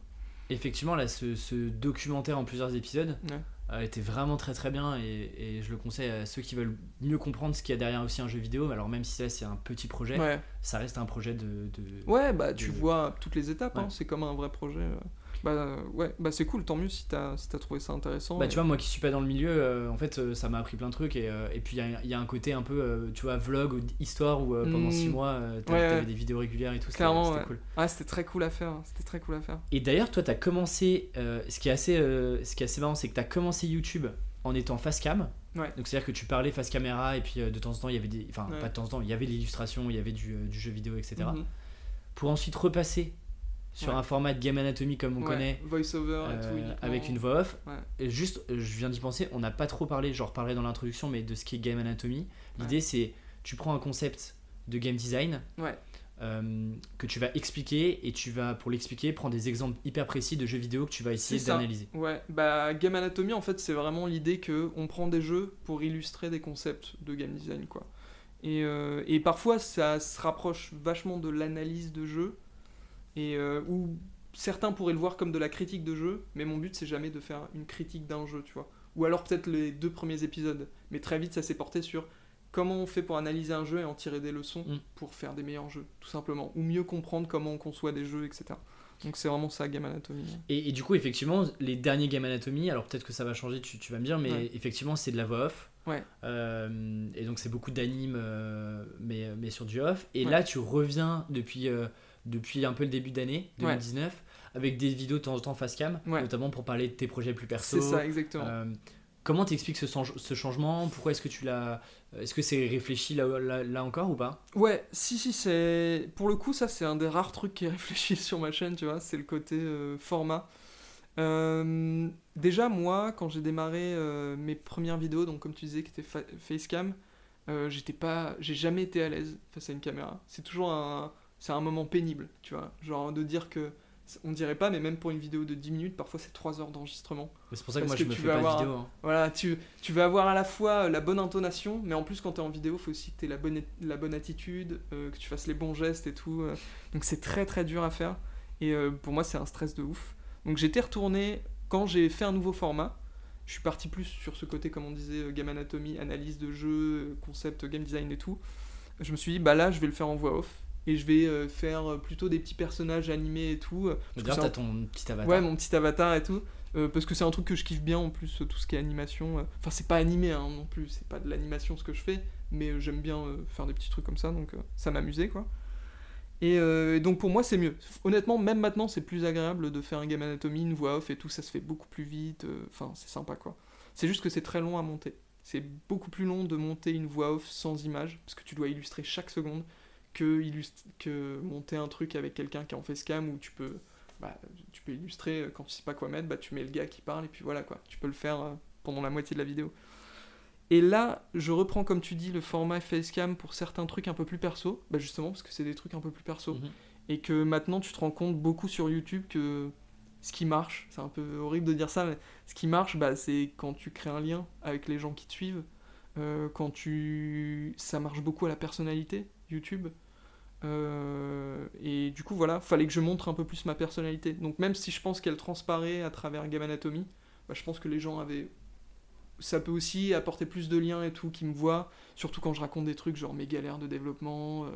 Effectivement, là, ce, ce documentaire en plusieurs épisodes Ouais. euh, était vraiment très très bien et, et je le conseille à ceux qui veulent mieux comprendre ce qu'il y a derrière aussi un jeu vidéo. Alors, même si ça, c'est un petit projet, Ouais, ça reste un projet de. de- ouais bah tu vois toutes les étapes, hein, c'est comme un vrai projet. Bah euh, ouais, bah c'est cool, tant mieux si t'as si t'as trouvé ça intéressant. Bah, et- tu vois, moi qui suis pas dans le milieu, euh, en fait, euh, ça m'a appris plein de trucs. Et, euh, et puis, il y a- il y, a un côté un peu, tu vois, vlog ou histoire où pendant Mm. 6 mois, euh, t'a- Ouais, t'avais ouais. des vidéos régulières et tout. c'était- ouais. cool. Ah, c'était très cool à faire, c'était très cool à faire. Et d'ailleurs, toi, tu as commencé. ce, qui est assez, ce qui est assez marrant, c'est que tu as commencé YouTube en étant face cam. Ouais. Donc, c'est-à-dire que tu parlais face caméra et puis de temps en temps, il y avait des. Enfin, Ouais. pas de temps en temps, il y avait de l'illustration, il y avait du, du jeu vidéo, etc. Mhm. Pour ensuite repasser sur Ouais. un format de Game Anatomy comme on Ouais, connaît. Voice-over et tout. euh, uniquement. avec une voix off. Et juste, je viens d'y penser, on n'a pas trop parlé, j'en reparlerai dans l'introduction, mais de ce qui est Game Anatomy. L'idée, c'est tu prends un concept de game design Ouais. euh, que tu vas expliquer et tu vas, pour l'expliquer, prendre des exemples hyper précis de jeux vidéo que tu vas essayer d'analyser. Ouais, bah Game Anatomy en fait c'est vraiment l'idée que on prend des jeux pour illustrer des concepts de game design quoi. Et, euh, et parfois ça se rapproche vachement de l'analyse de jeu et euh, où certains pourraient le voir comme de la critique de jeu, mais mon but c'est jamais de faire une critique d'un jeu, tu vois. Ou alors peut-être les deux premiers épisodes, mais très vite ça s'est porté sur comment on fait pour analyser un jeu et en tirer des leçons Mm. pour faire des meilleurs jeux, tout simplement, ou mieux comprendre comment on conçoit des jeux, etc. Donc c'est vraiment ça Game Anatomy. Et, et du coup, effectivement, les derniers Game Anatomy, alors peut-être que ça va changer, tu, tu vas me dire, mais Ouais. effectivement, c'est de la voix off. Ouais. Euh, et donc, c'est beaucoup d'anime, euh, mais, mais sur du off. Et Ouais. là, tu reviens depuis, euh, depuis un peu le début d'année, Ouais. 2019, avec des vidéos de temps en temps face cam, Ouais. notamment pour parler de tes projets plus perso. C'est ça, exactement. Euh, comment t'expliques ce, ce changement? Pourquoi est-ce que tu l'as. Est-ce que c'est réfléchi là, là, là encore ou pas? Ouais, si, si, c'est. Pour le coup, ça, c'est un des rares trucs qui est réfléchi sur ma chaîne, tu vois, c'est le côté euh, format. Euh, déjà, moi, quand j'ai démarré euh, mes premières vidéos, donc comme tu disais, qui étaient fa- facecam, euh, j'étais pas. J'ai jamais été à l'aise face à une caméra. C'est toujours un. C'est un moment pénible, tu vois. Genre de dire que. On dirait pas, mais même pour une vidéo de 10 minutes, parfois c'est 3 heures d'enregistrement. C'est pour ça que Parce moi, je que me tu fais pas avoir vidéo. hein. Voilà, tu, tu vas avoir à la fois la bonne intonation, mais en plus quand tu es en vidéo, il faut aussi que tu aies la bonne, la bonne attitude, euh, que tu fasses les bons gestes et tout. euh. donc c'est très très dur à faire. Et euh, pour moi, c'est un stress de ouf. Donc j'étais retourné, quand j'ai fait un nouveau format, je suis parti plus sur ce côté, comme on disait, euh, game anatomy, analyse de jeu, euh, concept, game design et tout. Je me suis dit, bah là, je vais le faire en voix off. Et je vais euh, faire euh, plutôt des petits personnages animés et tout. D'ailleurs, t'as un- ton petit avatar. Ouais, mon petit avatar et tout. Euh, parce que c'est un truc que je kiffe bien en plus, tout ce qui est animation. Enfin, c'est pas animé hein, non plus, c'est pas de l'animation ce que je fais, mais j'aime bien euh, faire des petits trucs comme ça, donc euh, ça m'amusait quoi. Et, et donc pour moi c'est mieux. Honnêtement, même maintenant c'est plus agréable de faire un game anatomy, une voix off et tout, ça se fait beaucoup plus vite. Enfin, c'est sympa quoi. C'est juste que c'est très long à monter. C'est beaucoup plus long de monter une voix off sans image, parce que tu dois illustrer chaque seconde, que, que monter un truc avec quelqu'un qui est en facecam où tu peux, bah, tu peux illustrer euh, quand tu sais pas quoi mettre, bah, tu mets le gars qui parle et puis voilà quoi. Tu peux le faire euh, pendant la moitié de la vidéo. Et là, je reprends comme tu dis le format facecam pour certains trucs un peu plus perso, bah justement parce que c'est des trucs un peu plus perso Mhm. et que maintenant tu te rends compte beaucoup sur YouTube que ce qui marche, c'est un peu horrible de dire ça, mais ce qui marche, bah, c'est quand tu crées un lien avec les gens qui te suivent, euh, quand tu, ça marche beaucoup à la personnalité YouTube. Euh, et du coup, voilà, fallait que je montre un peu plus ma personnalité. Donc même si je pense qu'elle transparaît à travers Game Anatomy, bah, je pense que les gens avaient ça peut aussi apporter plus de liens et tout, qui me voient, surtout quand je raconte des trucs genre mes galères de développement, euh,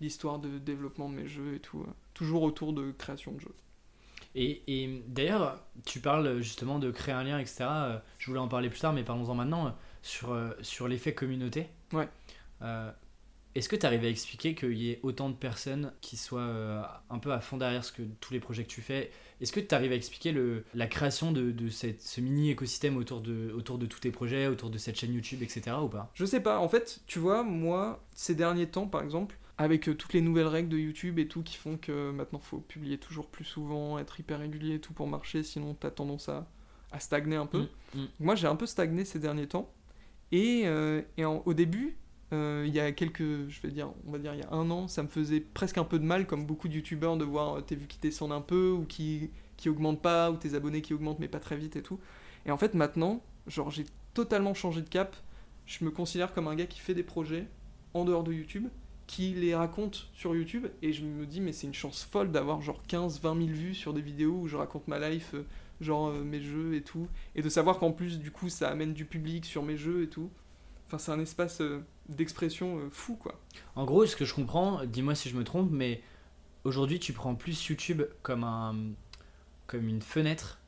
l'histoire de développement de mes jeux et tout, euh, toujours autour de création de jeux. Et, et d'ailleurs, tu parles justement de créer un lien, etc. Je voulais en parler plus tard, mais parlons-en maintenant sur, sur l'effet communauté. Ouais. Euh, Est-ce que tu arrives à expliquer qu'il y ait autant de personnes qui soient euh, un peu à fond derrière ce que, tous les projets que tu fais? Est-ce que tu arrives à expliquer le, la création de, de cette, ce mini écosystème autour de, autour de tous tes projets, autour de cette chaîne YouTube, etc. ou pas? Je sais pas, en fait, tu vois, moi, ces derniers temps, par exemple, avec euh, toutes les nouvelles règles de YouTube et tout qui font que maintenant faut publier toujours plus souvent, être hyper régulier et tout pour marcher, sinon t'as tendance à, à stagner un peu. Mm, mm. Moi j'ai un peu stagné ces derniers temps. Et, euh, et en- au début, euh, il y a quelques, je vais dire, on va dire il y a un an, ça me faisait presque un peu de mal, comme beaucoup de youtubeurs, de voir euh, tes vues qui descendent un peu ou qui, qui augmentent pas, ou tes abonnés qui augmentent mais pas très vite et tout. Et en fait maintenant, genre j'ai totalement changé de cap. Je me considère comme un gars qui fait des projets en dehors de YouTube, qui les raconte sur YouTube, et je me dis mais c'est une chance folle d'avoir genre 15-20 000 vues sur des vidéos où je raconte ma life, euh, genre mes jeux et tout, et de savoir qu'en plus du coup ça amène du public sur mes jeux et tout. Enfin c'est un espace euh, d'expression euh, fou quoi. En gros, ce que je comprends, dis-moi si je me trompe, mais aujourd'hui, tu prends plus YouTube comme, un, comme une fenêtre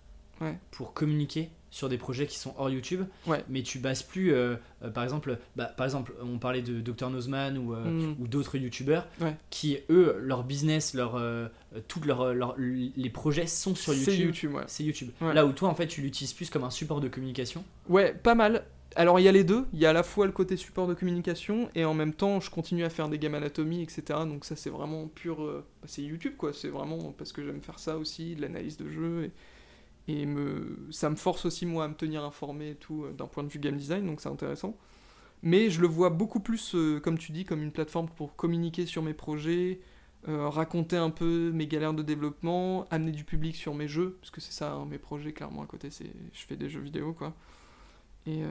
Ouais. pour communiquer sur des projets qui sont hors YouTube, Ouais. mais tu bases plus, euh, euh, par exemple, bah, par exemple, on parlait de Dr Nozman ou, euh, Mm. ou d'autres YouTubeurs Ouais. qui, eux, leur business, leur, toutes leurs leur- les projets sont sur C'est YouTube. YouTube, ouais. C'est YouTube. Là où toi, en fait, tu l'utilises plus comme un support de communication. Ouais, pas mal. Alors il y a les deux, il y a à la fois le côté support de communication et en même temps je continue à faire des game anatomy, etc. Donc ça c'est vraiment pur... euh, bah, c'est YouTube quoi, c'est vraiment parce que j'aime faire ça aussi, de l'analyse de jeu et, ça me force aussi moi à me tenir informé et tout euh, d'un point de vue game design, donc c'est intéressant. Mais je le vois beaucoup plus, euh, comme tu dis, comme une plateforme pour communiquer sur mes projets, raconter un peu mes galères de développement, amener du public sur mes jeux, parce que c'est ça, hein, mes projets, clairement, à côté, c'est je fais des jeux vidéo, quoi. Et, euh,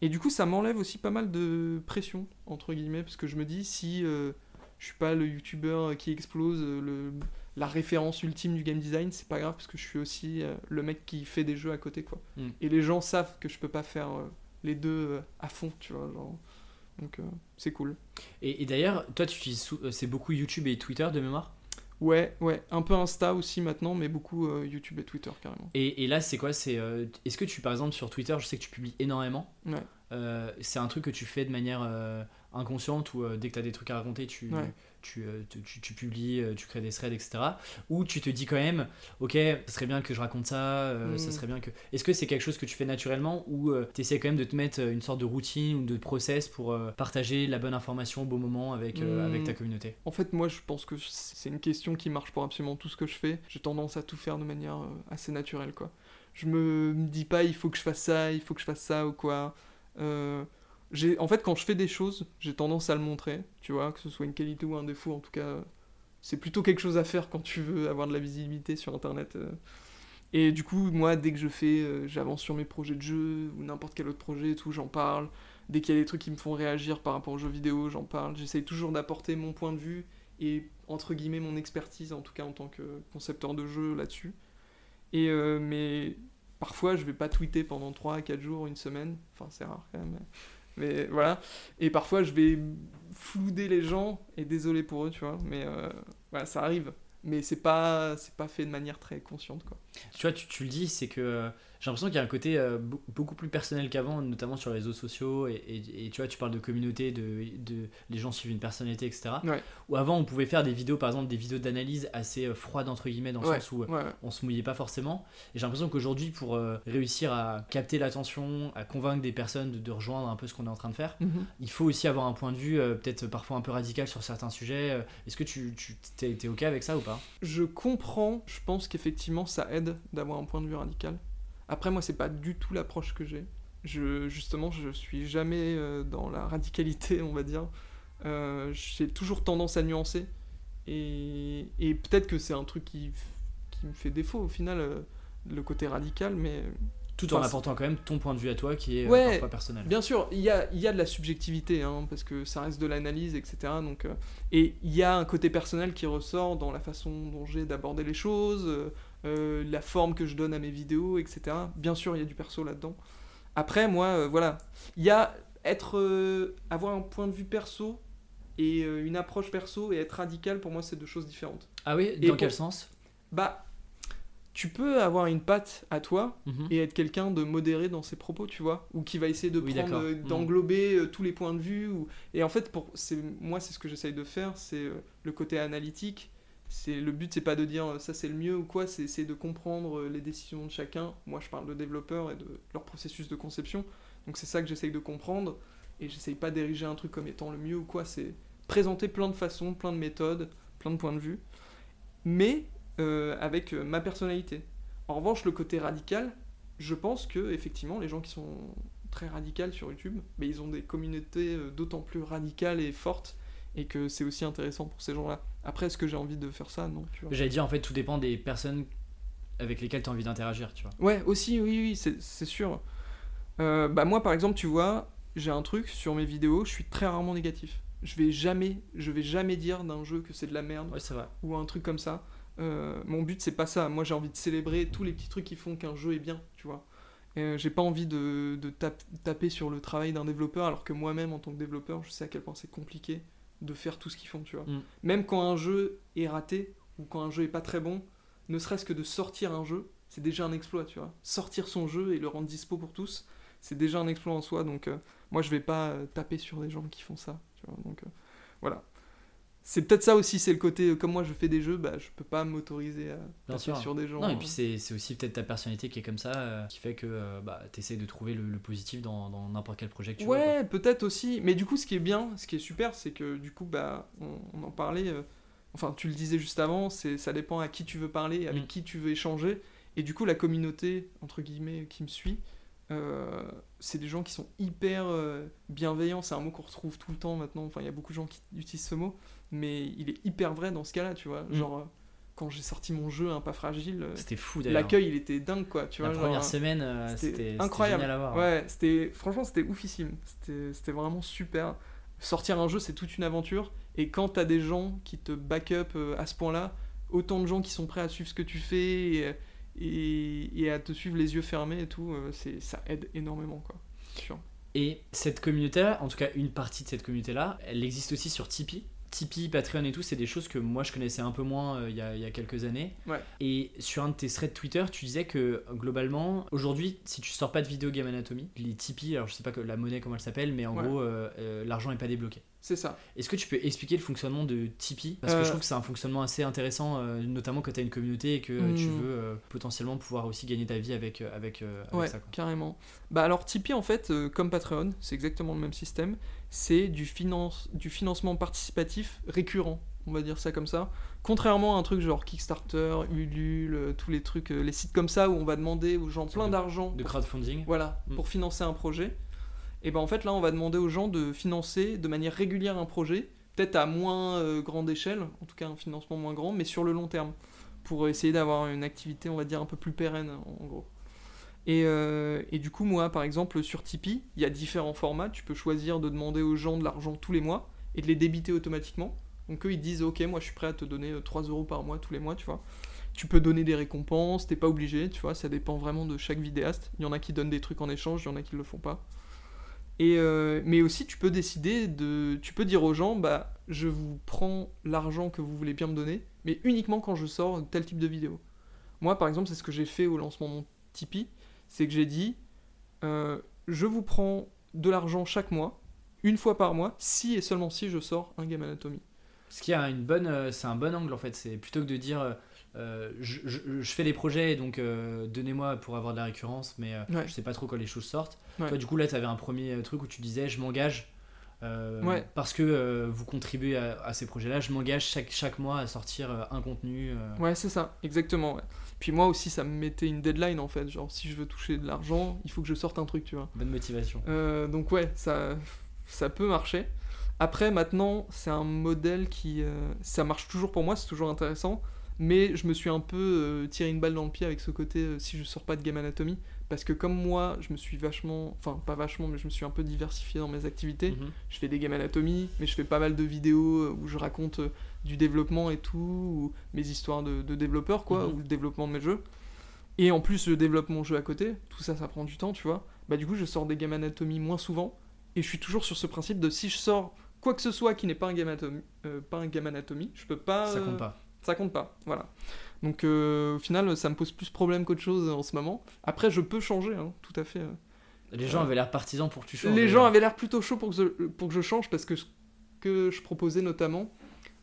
et du coup, ça m'enlève aussi pas mal de pression, entre guillemets, parce que je me dis, si euh, je suis pas le youtubeur qui explose, euh, le, la référence ultime du game design, c'est pas grave, parce que je suis aussi euh, le mec qui fait des jeux à côté, quoi. Mm. Et les gens savent que je peux pas faire les deux à fond, tu vois, genre. Donc, c'est cool. Et, et d'ailleurs, toi, tu utilises c'est beaucoup YouTube et Twitter de mémoire? Ouais, ouais, un peu Insta aussi maintenant, mais beaucoup euh, YouTube et Twitter carrément. Et, et là, c'est quoi? C'est euh, Est-ce que tu, par exemple, sur Twitter, je sais que tu publies énormément. Ouais. Euh, c'est un truc que tu fais de manière inconsciente ou euh, dès que tu as des trucs à raconter, tu, Ouais. tu, euh, tu, tu- publies, euh, tu crées des threads, etc. Ou tu te dis quand même, ok, ça serait bien que je raconte ça, euh, ça Mm. serait bien que. Est-ce que c'est quelque chose que tu fais naturellement ou tu essaies quand même de te mettre une sorte de routine ou de process pour partager la bonne information au bon moment avec, euh, Mm. avec ta communauté? En fait, moi, je pense que c'est une question qui marche pour absolument tout ce que je fais. J'ai tendance à tout faire de manière assez naturelle, quoi. Je me me dis pas, il faut que je fasse ça, il faut que je fasse ça ou quoi. Euh, en fait, quand je fais des choses, j'ai tendance à le montrer, tu vois, que ce soit une qualité ou un défaut, en tout cas, c'est plutôt quelque chose à faire quand tu veux avoir de la visibilité sur Internet. euh. Et du coup, moi, dès que je fais, euh, j'avance sur mes projets de jeu ou n'importe quel autre projet et tout, j'en parle. Dès qu'il y a des trucs qui me font réagir par rapport aux jeux vidéo, j'en parle. J'essaye toujours d'apporter mon point de vue et, entre guillemets, mon expertise, en tout cas en tant que concepteur de jeu là-dessus. Et, euh, mais parfois, je vais pas tweeter pendant 3 à 4 jours, une semaine. Enfin, c'est rare quand même. Voilà. Et parfois, je vais flouder les gens, et désolé pour eux, tu vois. Mais euh, voilà, ça arrive. Mais c'est pas, c'est pas fait de manière très consciente, quoi. Tu vois, tu, tu le dis, c'est que j'ai l'impression qu'il y a un côté euh, be- beaucoup plus personnel qu'avant, notamment sur les réseaux sociaux. Et, et- et tu vois, tu parles de communauté, de, de les gens suivent une personnalité, etc. Ouais. Ou avant, on pouvait faire des vidéos, par exemple, des vidéos d'analyse assez euh, froides, entre guillemets, dans le Ouais, sens où euh, ouais, on se mouillait pas forcément. Et j'ai l'impression qu'aujourd'hui, pour euh, réussir à capter l'attention, à convaincre des personnes de, de rejoindre un peu ce qu'on est en train de faire, Mhm. il faut aussi avoir un point de vue peut-être parfois un peu radical sur certains sujets. Est-ce que tu, tu ok avec ça ou pas? Je comprends, je pense qu'effectivement ça aide d'avoir un point de vue radical. Après moi c'est pas du tout l'approche que j'ai. Je, justement je suis jamais euh, dans la radicalité on va dire. Euh, j'ai toujours tendance à nuancer. Et, et peut-être que c'est un truc qui, me fait défaut au final, euh, le côté radical, mais Tout en Enfin, apportant quand même ton point de vue à toi qui est Ouais, parfois personnel. Bien sûr, il y a, y a de la subjectivité, hein, parce que ça reste de l'analyse, etc. Donc, euh, et il y a un côté personnel qui ressort dans la façon dont j'ai d'aborder les choses, euh, euh, la forme que je donne à mes vidéos, etc. Bien sûr, il y a du perso là-dedans. Après, moi, euh, voilà, il y a être, euh, avoir un point de vue perso et une approche perso et être radical, pour moi, c'est deux choses différentes. Ah oui Et Dans pour- quel sens? Bah, tu peux avoir une patte à toi, Mhm. et être quelqu'un de modéré dans ses propos, tu vois, ou qui va essayer de Oui, Mm. d'englober tous les points de vue. Ou... Et en fait, pour, moi, c'est ce que j'essaye de faire, c'est le côté analytique. C'est, le but, c'est pas de dire euh, ça c'est le mieux ou quoi, c'est essayer de comprendre euh, les décisions de chacun. Moi, je parle de développeurs et de leur processus de conception. Donc c'est ça que j'essaye de comprendre. Et j'essaye pas d'ériger un truc comme étant le mieux ou quoi, c'est présenter plein de façons, plein de méthodes, plein de points de vue. Mais euh, avec ma personnalité. En revanche, le côté radical, je pense que effectivement, les gens qui sont très radicales sur YouTube, mais ils ont des communautés d'autant plus radicales et fortes, et que c'est aussi intéressant pour ces gens-là. Après, est-ce que j'ai envie de faire ça? Non. J'allais dire en fait tout dépend des personnes avec lesquelles tu as envie d'interagir, tu vois. Ouais, aussi, oui, oui, c'est sûr. Euh, bah moi, par exemple, tu vois, j'ai un truc sur mes vidéos, je suis très rarement négatif. Je vais jamais, je vais jamais dire d'un jeu que c'est de la merde. Ouais, c'est vrai. ou un truc comme ça. Euh, mon but c'est pas ça. Moi j'ai envie de célébrer tous les petits trucs qui font qu'un jeu est bien, tu vois. Euh, j'ai pas envie de, de tap- taper sur le travail d'un développeur alors que moi-même en tant que développeur je sais à quel point c'est compliqué de faire tout ce qu'ils font, tu vois. Mm. Même quand un jeu est raté ou quand un jeu est pas très bon, ne serait-ce que de sortir un jeu, c'est déjà un exploit, tu vois. Sortir son jeu et le rendre dispo pour tous, c'est déjà un exploit en soi. Donc euh, moi je vais pas euh, taper sur des gens qui font ça, tu vois. Donc euh, voilà. C'est peut-être ça aussi, c'est le côté, euh, comme moi je fais des jeux, bah je peux pas m'autoriser à sûr. sur des gens. Non, et euh. puis c'est aussi peut-être ta personnalité qui est comme ça, euh, qui fait que euh, bah, tu essaies de trouver le, le positif dans n'importe quel projet que tu. Ouais, peut-être aussi. Mais du coup, ce qui est bien, ce qui est super, c'est que du coup, bah, on, on en parlait. euh, enfin, tu le disais juste avant, ça dépend à qui tu veux parler, avec Mm. qui tu veux échanger. Et du coup, la communauté entre guillemets qui me suit, c'est des gens qui sont hyper euh, bienveillants. C'est un mot qu'on retrouve tout le temps maintenant. Enfin, il y a beaucoup de gens qui utilisent ce mot, mais il est hyper vrai dans ce cas-là, tu vois. Mm. Genre, euh, quand j'ai sorti mon jeu, un pas fragile. euh, C'était fou d'ailleurs. L'accueil, il était dingue, quoi. Tu La vois, première genre, semaine, euh, c'était incroyable. génial à voir. Ouais, c'était franchement c'était oufissime. C'était vraiment super. Sortir un jeu, c'est toute une aventure. Et quand t'as des gens qui te back up à ce point-là, autant de gens qui sont prêts à suivre ce que tu fais et, et, et à te suivre les yeux fermés et tout, euh, c'est ça aide énormément quoi. Sûr. Et cette communauté-là, en tout cas une partie de cette communauté-là, elle existe aussi sur Tipeee. Tipeee, Patreon et tout, c'est des choses que moi je connaissais un peu moins euh, il y, a, il y a quelques années. Ouais. Et sur un de tes threads Twitter, tu disais que globalement, aujourd'hui, si tu sors pas de vidéo Game Anatomy, les Tipeee, alors je sais pas que la monnaie comment elle s'appelle, mais en Ouais. gros, euh, euh, l'argent est pas débloqué. C'est ça. Est-ce que tu peux expliquer le fonctionnement de Tipeee? Parce que Euh. je trouve que c'est un fonctionnement assez intéressant, euh, notamment quand tu as une communauté et que euh, tu Mm. veux euh, potentiellement pouvoir aussi gagner ta vie avec, euh, avec, euh, avec Ouais, ça. quoi. carrément. Bah alors Tipeee en fait, euh, comme Patreon, c'est exactement le même système. C'est du, finance, du financement participatif récurrent, on va dire ça comme ça. Contrairement à un truc genre Kickstarter, Ulule, euh, tous les trucs, euh, les sites comme ça où on va demander aux gens plein d'argent De pour, crowdfunding voilà, Mm. pour financer un projet. Et ben en fait là on va demander aux gens de financer de manière régulière un projet, peut-être à moins euh, grande échelle, en tout cas un financement moins grand, mais sur le long terme, pour essayer d'avoir une activité on va dire un peu plus pérenne en, gros. Et, euh, et du coup, moi, par exemple, sur Tipeee, il y a différents formats. Tu peux choisir de demander aux gens de l'argent tous les mois et de les débiter automatiquement. Donc eux, ils disent, ok, moi, je suis prêt à te donner euh, 3 euros par mois tous les mois, tu vois. Tu peux donner des récompenses, t'es pas obligé, tu vois, ça dépend vraiment de chaque vidéaste. Il y en a qui donnent des trucs en échange, il y en a qui le font pas. Et euh, mais aussi, tu peux décider de. Tu peux dire aux gens, bah, je vous prends l'argent que vous voulez bien me donner, mais uniquement quand je sors tel type de vidéo. Moi, par exemple, c'est ce que j'ai fait au lancement de mon Tipeee c'est que j'ai dit, euh, je vous prends de l'argent chaque mois, une fois par mois, si et seulement si je sors un Game Anatomy. Ce qui a une bonne, euh, c'est un bon angle en fait. C'est plutôt que de dire, euh, je, je- je fais des projets, donc euh, donnez-moi pour avoir de la récurrence, mais euh, Ouais. je sais pas trop quand les choses sortent. Ouais. Toi, du coup, là, tu avais un premier truc où tu disais, je m'engage. Ouais. Parce que vous contribuez à, à ces projets-là, je m'engage chaque, chaque mois à sortir un contenu. Ouais, c'est ça, exactement. Puis moi aussi, ça me mettait une deadline en fait. Genre, si je veux toucher de l'argent, il faut que je sorte un truc, tu vois. Bonne motivation. Donc ouais, ça, ça peut marcher. Après, maintenant, c'est un modèle qui... ça marche toujours pour moi, c'est toujours intéressant. Mais je me suis un peu euh, tiré une balle dans le pied avec ce côté euh, si je sors pas de Game Anatomy. Parce que comme moi, je me suis vachement... Enfin, pas vachement, mais je me suis un peu diversifié dans mes activités. Mhm. Je fais des Game Anatomy, mais je fais pas mal de vidéos euh, où je raconte euh, du développement et tout, ou mes histoires de, de développeurs, quoi, Mhm. ou le développement de mes jeux. Et en plus, je développe mon jeu à côté, tout ça, ça prend du temps, tu vois. Bah, du coup, je sors des Game Anatomy moins souvent, et je suis toujours sur ce principe de si je sors quoi que ce soit qui n'est pas un Game Anatomy, pas un Game Anatomy, je peux pas. Ça compte pas. Ça compte pas, voilà. Donc euh, au final, ça me pose plus problème qu'autre chose en ce moment. Après, je peux changer, hein, tout à fait. euh. Les gens euh, avaient l'air partisans pour que tu changes. Les gens avaient l'air plutôt chauds pour que, je, pour que je change parce que ce que je proposais notamment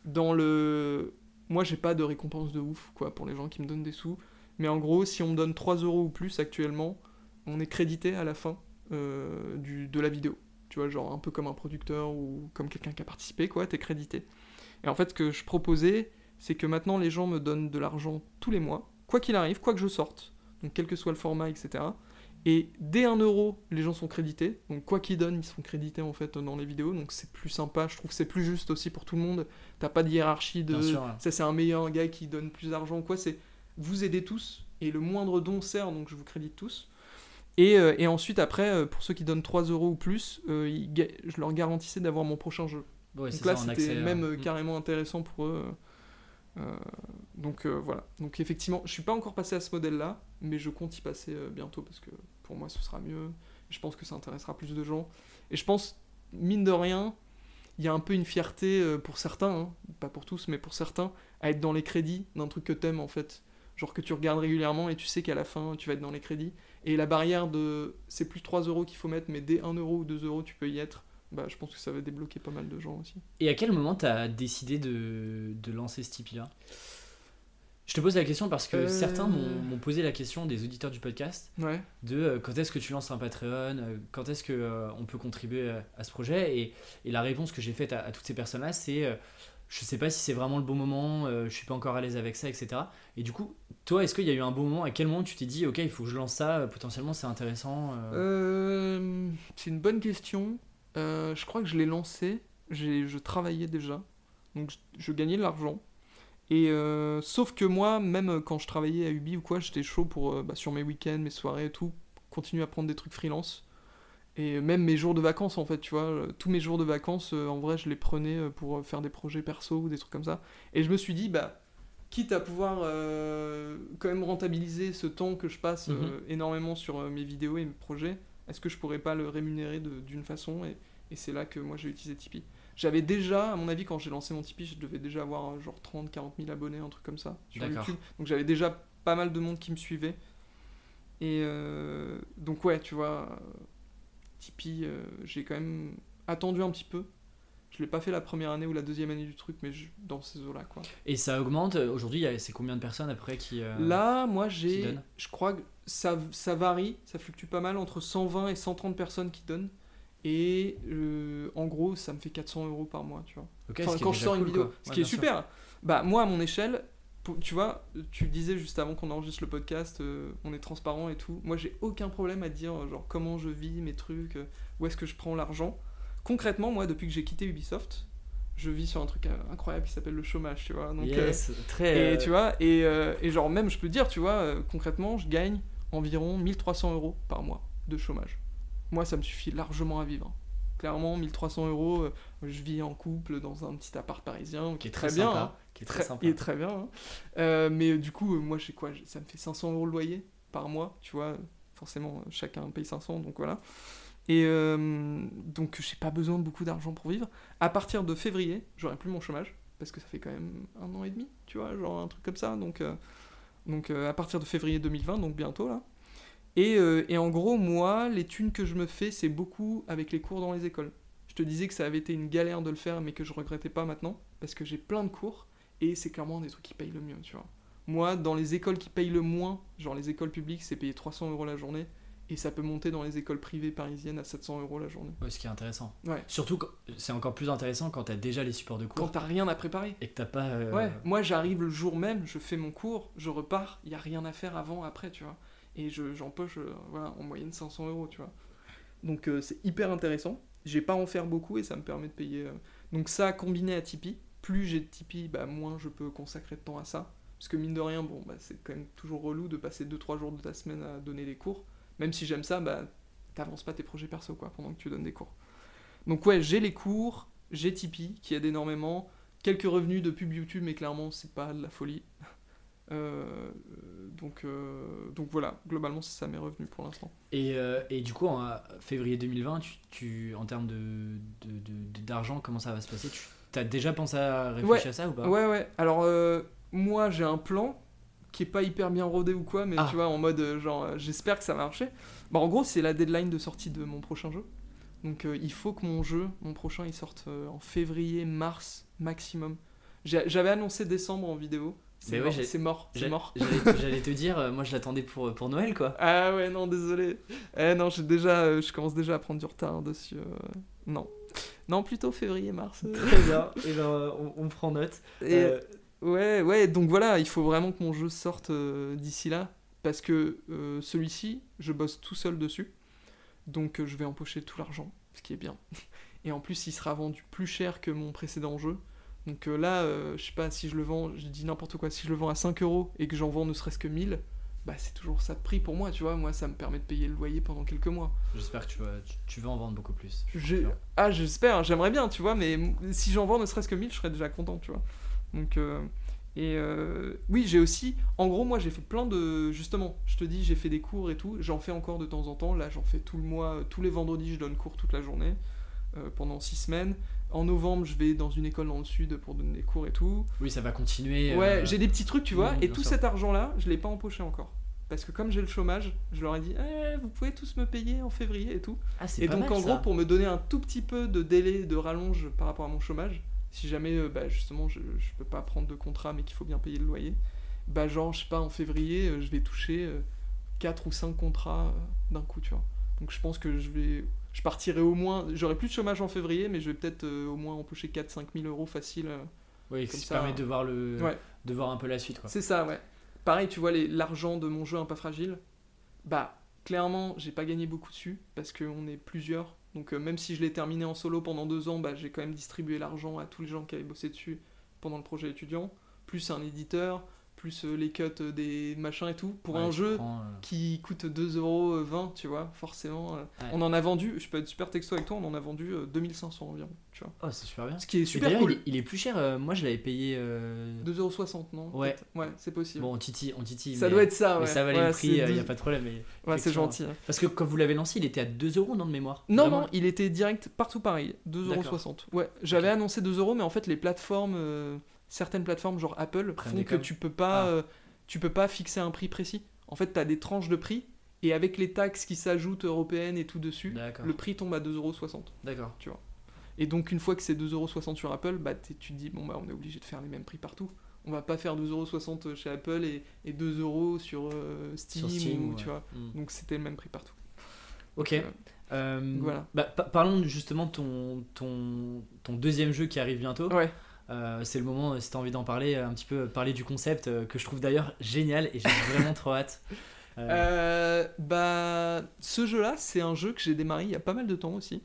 dans le. Moi, j'ai pas de récompense de ouf quoi pour les gens qui me donnent des sous. Mais en gros, si on me donne 3 euros ou plus actuellement, on est crédité à la fin euh, du, de la vidéo. Tu vois, genre un peu comme un producteur ou comme quelqu'un qui a participé, quoi, t'es crédité. Et en fait, ce que je proposais, c'est que maintenant les gens me donnent de l'argent tous les mois, quoi qu'il arrive, quoi que je sorte, donc quel que soit le format, etc. Et dès 1 euro, les gens sont crédités. Donc quoi qu'ils donnent, ils sont crédités en fait dans les vidéos. Donc c'est plus sympa. Je trouve que c'est plus juste aussi pour tout le monde. T'as pas de hiérarchie de Bien sûr, ouais. ça c'est un meilleur gars qui donne plus d'argent ou quoi. C'est vous aidez tous et le moindre don sert donc je vous crédite tous. Et, euh, et ensuite après euh, pour ceux qui donnent 3 euros ou plus, euh, ils je leur garantissais d'avoir mon prochain jeu. Ouais, Donc là, c'était même euh, mm. carrément intéressant pour eux. Euh, donc euh, voilà. Donc effectivement, je suis pas encore passé à ce modèle-là, mais je compte y passer euh, bientôt parce que pour moi, ce sera mieux. Je pense que ça intéressera plus de gens. Et je pense, mine de rien, il y a un peu une fierté pour certains, hein, pas pour tous, mais pour certains, à être dans les crédits d'un truc que t'aimes en fait. Genre que tu regardes régulièrement et tu sais qu'à la fin, tu vas être dans les crédits. Et la barrière de c'est plus 3 euros qu'il faut mettre, mais dès 1 euro ou 2 euros, tu peux y être. Bah, je pense que ça va débloquer pas mal de gens aussi. Et à quel moment t'as décidé de, de lancer ce Tipeee-là Je te pose la question parce que Euh. certains m'ont posé la question des auditeurs du podcast Ouais. de euh, quand est-ce que tu lances un Patreon, euh, quand est-ce que on peut contribuer à, ce projet? Et, et la réponse que j'ai faite à, à toutes ces personnes-là, c'est je sais pas si c'est vraiment le bon moment, je suis pas encore à l'aise avec ça, etc. Et du coup, toi, est-ce qu'il y a eu un bon moment? À quel moment tu t'es dit, ok, il faut que je lance ça, potentiellement c'est intéressant c'est une bonne question. Euh, je crois que je l'ai lancé. Je travaillais déjà. Donc je, je gagnais de l'argent. Et euh, sauf que moi, même quand je travaillais à Ubi ou quoi, j'étais chaud pour, euh, bah, sur mes week-ends, mes soirées et tout, continuer à prendre des trucs freelance. Et même mes jours de vacances, en fait, tu vois, tous mes jours de vacances, en vrai, je les prenais pour faire des projets perso ou des trucs comme ça. Et je me suis dit, bah, quitte à pouvoir euh, quand même rentabiliser ce temps que je passe euh, Mhm. énormément sur euh, mes vidéos et mes projets, est-ce que je pourrais pas le rémunérer d'une façon et, et c'est là que moi j'ai utilisé Tipeee. J'avais déjà, à mon avis, quand j'ai lancé mon Tipeee, je devais déjà avoir euh, genre 30, 40 000 abonnés, un truc comme ça, sur. YouTube. Donc j'avais déjà pas mal de monde qui me suivait. Et euh, donc ouais, tu vois, Tipeee, euh, j'ai quand même attendu un petit peu. Je l'ai pas fait la première année ou la deuxième année du truc, mais je- dans ces eaux-là, quoi. Et ça augmente. Aujourd'hui, il y a- c'est combien de personnes après qui. euh, Là, moi, j'ai, je crois que ça, ça varie, ça fluctue pas mal entre 120 et 130 personnes qui donnent. Et euh, en gros, ça me fait 400 euros par mois, tu vois. ok, Enfin, quand je sors une vidéo, quoi. ce Ouais, qui est sûr. super. Bah moi, à mon échelle, tu vois, tu disais juste avant qu'on enregistre le podcast, euh, on est transparent et tout. Moi, j'ai aucun problème à dire genre comment je vis mes trucs, euh, où est-ce que je prends l'argent. Concrètement, moi, depuis que j'ai quitté Ubisoft, je vis sur un truc euh, incroyable qui s'appelle le chômage, tu vois. Donc, euh, Yes, très. et euh, tu vois, et, euh, et genre même je peux dire, tu vois, euh, concrètement, je gagne environ 1300 euros par mois de chômage. Moi, ça me suffit largement à vivre. hein. Clairement, 1300 euros, euh, je vis en couple dans un petit appart parisien, qui est très, bien, sympa, hein. qui est très Très- sympa. est très bien. hein. Euh, mais euh, du coup, euh, moi, je sais quoi, ça me fait 500 euros le loyer par mois, tu vois. Forcément, euh, chacun paye 500, donc voilà. Et euh, donc, j'ai pas besoin de beaucoup d'argent pour vivre. À partir de février, j'aurai plus mon chômage, parce que ça fait quand même un an et demi, tu vois, genre un truc comme ça. Donc, euh, donc euh, à partir de février 2020, donc bientôt là. Et, et en gros, moi, les thunes que je me fais, c'est beaucoup avec les cours dans les écoles. Je te disais que ça avait été une galère de le faire, mais que je regrettais pas maintenant, parce que j'ai plein de cours, et c'est clairement des trucs qui payent le mieux, tu vois. Moi, dans les écoles qui payent le moins, genre les écoles publiques, c'est payé 300 euros la journée, et ça peut monter dans les écoles privées parisiennes à 700 euros la journée. Ouais, ce qui est intéressant. Ouais. Surtout, quand- c'est encore plus intéressant quand t'as déjà les supports de Quand cours t'as rien à préparer. et que t'as pas. euh, Ouais, moi j'arrive le jour même, je fais mon cours, je repars, il y a rien à faire avant, après, tu vois. Et je- j'empoche, euh, voilà, en moyenne 500 euros, tu vois. Donc euh, c'est hyper intéressant. J'ai pas à en faire beaucoup et ça me permet de payer. euh. Donc ça, combiné à Tipeee, plus j'ai de Tipeee, bah, moins je peux consacrer de temps à ça. Parce que mine de rien, bon, bah, c'est quand même toujours relou de passer 2-3 jours de ta semaine à donner des cours. Même si j'aime ça, bah, t'avances pas tes projets perso, quoi, pendant que tu donnes des cours. Donc ouais, j'ai les cours, j'ai Tipeee, qui aide énormément quelques revenus de pub YouTube, mais clairement, c'est pas de la folie. Euh, donc, euh, donc voilà, globalement, c'est ça mes revenus pour l'instant. Et, euh, et du coup, en février 2020, tu, tu- en termes de, de- de- d'argent, comment ça va se passer? Tu as déjà pensé à réfléchir Ouais. à ça ou pas? Ouais, ouais. Alors, moi, j'ai un plan qui est pas hyper bien rodé ou quoi, mais Ah. tu vois, en mode euh, genre, euh, j'espère que ça va marcher. Bah, en gros, c'est la deadline de sortie de mon prochain jeu. Donc, euh, il faut que mon jeu, mon prochain, il sorte euh, en février, mars maximum. J'avais annoncé décembre en vidéo. C'est ouais, mort, c'est mort. J'allais, te dire, moi je l'attendais pour, pour Noël quoi. Ah ouais, non, désolé. Eh non, j'ai déjà, je commence déjà à prendre du retard dessus. Non. Non, plutôt février-mars. Très bien, et ben, on, on prend note. Et, Ouais, ouais, donc voilà, il faut vraiment que mon jeu sorte euh, d'ici là. Parce que euh, celui-ci, je bosse tout seul dessus. Donc euh, je vais empocher tout l'argent, ce qui est bien. Et en plus, il sera vendu plus cher que mon précédent jeu. Donc là, je sais pas, si je le vends, je dis n'importe quoi, si je le vends à 5 euros et que j'en vends ne serait-ce que 1000, bah c'est toujours ça de prix pour moi, tu vois. Moi, ça me permet de payer le loyer pendant quelques mois. J'espère que tu vas, tu, tu vas en vendre beaucoup plus. Je. Ah, j'espère, j'aimerais bien, tu vois, mais si j'en vends ne serait-ce que 1000, je serais déjà content, tu vois. Donc, euh, et euh, oui, j'ai aussi, en gros, moi j'ai fait plein de. Justement, je te dis, j'ai fait des cours et tout, j'en fais encore de temps en temps. Là, j'en fais tout le mois, euh, tous les vendredis, je donne cours toute la journée, pendant 6 semaines. En novembre, je vais dans une école dans le sud pour donner des cours et tout. Oui, ça va continuer. Ouais, j'ai des petits trucs, tu vois, et tout cet argent-là, je l'ai pas empoché encore. Parce que comme j'ai le chômage, je leur ai dit, Eh, vous pouvez tous me payer en février et tout. Ah, Et donc mal, en ça. gros, pour me donner un tout petit peu de délai, de rallonge par rapport à mon chômage, si jamais euh, bah, justement je, je peux pas prendre de contrat mais qu'il faut bien payer le loyer, bah genre je sais pas en février euh, je vais toucher 4 ou 5 contrats euh, d'un coup tu vois. Donc je pense que je vais je partirai au moins, j'aurai plus de chômage en février mais je vais peut-être euh, au moins empocher 4-5 000 euros facile. euh. Oui, comme ça ça, permet de voir, le, Ouais. de voir un peu la suite quoi. C'est ça ouais. Pareil tu vois les- l'argent de mon jeu un pas fragile, bah clairement j'ai pas gagné beaucoup dessus parce qu'on est plusieurs donc euh, même si je l'ai terminé en solo pendant deux ans, bah, j'ai quand même distribué l'argent à tous les gens qui avaient bossé dessus pendant le projet étudiant, plus un éditeur, plus euh, les cuts euh, des machins et tout, pour Ouais, un jeu prends, euh, qui coûte 2,20€, tu vois, forcément. Ouais. On en a vendu, je peux être super texto avec toi, on en a vendu euh, 2500 environ, tu vois. Oh, c'est super bien. Ce qui est super cool. il, est, il est plus cher. euh, moi, je l'avais payé. euh, 2,60€, non Ouais. Ouais, c'est possible. Bon, on titille, on titille. ça mais, doit être ça, ouais. Mais ça valait le prix, il n'y a pas de problème. mais- Ouais, c'est gentil. hein. Parce que quand vous l'avez lancé, il était à 2 euros, non, de mémoire? Non, Vraiment? non, il était direct partout pareil, 2,60€. Ouais, j'avais annoncé 2€, mais en fait, les plateformes, certaines plateformes, genre Apple, Prennent font que tu peux pas, Ah. euh, tu peux pas fixer un prix précis. En fait, t'as des tranches de prix, et avec les taxes qui s'ajoutent européennes et tout dessus, le prix tombe à 2,60€. D'accord. Et donc, une fois que c'est 2,60€ sur Apple, bah, tu te dis, bon, bah, on est obligé de faire les mêmes prix partout. On va pas faire 2,60€ chez Apple et, et 2€ sur, euh, Steam, Sur Steam, ou, ouais. tu vois. Hmm. Donc, c'était le même prix partout. Ok. Euh, Euh, voilà. bah, pa- parlons justement de ton, ton, ton deuxième jeu qui arrive bientôt. Ouais. Euh, c'est le moment, euh, si tu as envie d'en parler, un petit peu parler du concept euh, que je trouve d'ailleurs génial et j'ai vraiment trop hâte. Euh, Euh, bah, ce jeu-là, c'est un jeu que j'ai démarré il y a pas mal de temps aussi.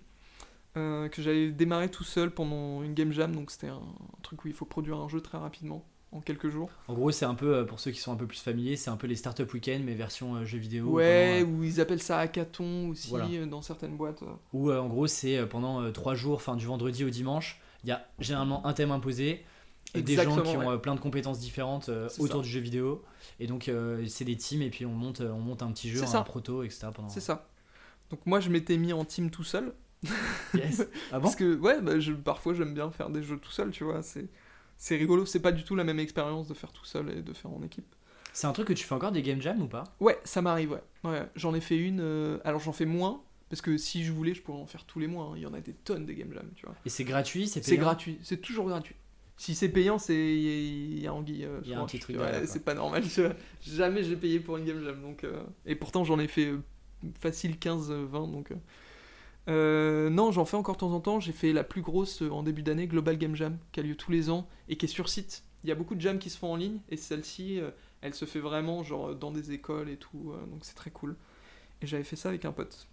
Euh, que j'avais démarré tout seul pendant une game jam, donc c'était un, un truc où il faut produire un jeu très rapidement, en quelques jours. en gros, c'est un peu, euh, pour ceux qui sont un peu plus familiers, c'est un peu les startup week-end mais version euh, jeu vidéo. ouais, pendant, ou ils appellent ça hackathon aussi Voilà. euh, dans certaines boîtes. euh, euh, en gros, c'est euh, pendant 3 jours, enfin du vendredi au dimanche, il y a généralement un thème imposé. euh, Des gens qui ont ouais. euh, plein de compétences différentes euh, autour ça. du jeu vidéo et donc euh, c'est des teams et puis on monte on monte un petit jeu un ça. proto etc pendant C'est ça. Donc moi, je m'étais mis en team tout seul. Yes. ah bon? Parce que, ouais, bah, je, parfois j'aime bien faire des jeux tout seul, tu vois. C'est, c'est rigolo, c'est pas du tout la même expérience de faire tout seul et de faire en équipe. C'est un truc que tu fais encore des game jams ou pas? Ouais, ça m'arrive, ouais. ouais. J'en ai fait une. euh, Alors j'en fais moins, parce que si je voulais, je pourrais en faire tous les mois. hein. Il y en a des tonnes des game jams, tu vois. Et c'est gratuit, c'est C'est payant gratuit, c'est toujours gratuit. Si c'est payant, c'est il y a anguille. euh, Il y a je un petit truc Ouais. C'est pas normal. Jamais j'ai payé pour une game jam. Donc, euh, Et pourtant, j'en ai fait euh, facile 15-20. Donc, euh. Euh, non, j'en fais encore de temps en temps. J'ai fait la plus grosse euh, en début d'année, Global Game Jam, qui a lieu tous les ans et qui est sur site. Il y a beaucoup de jams qui se font en ligne et celle-ci, euh, elle se fait vraiment genre dans des écoles et tout. euh, donc c'est très cool. Et j'avais fait ça avec un pote.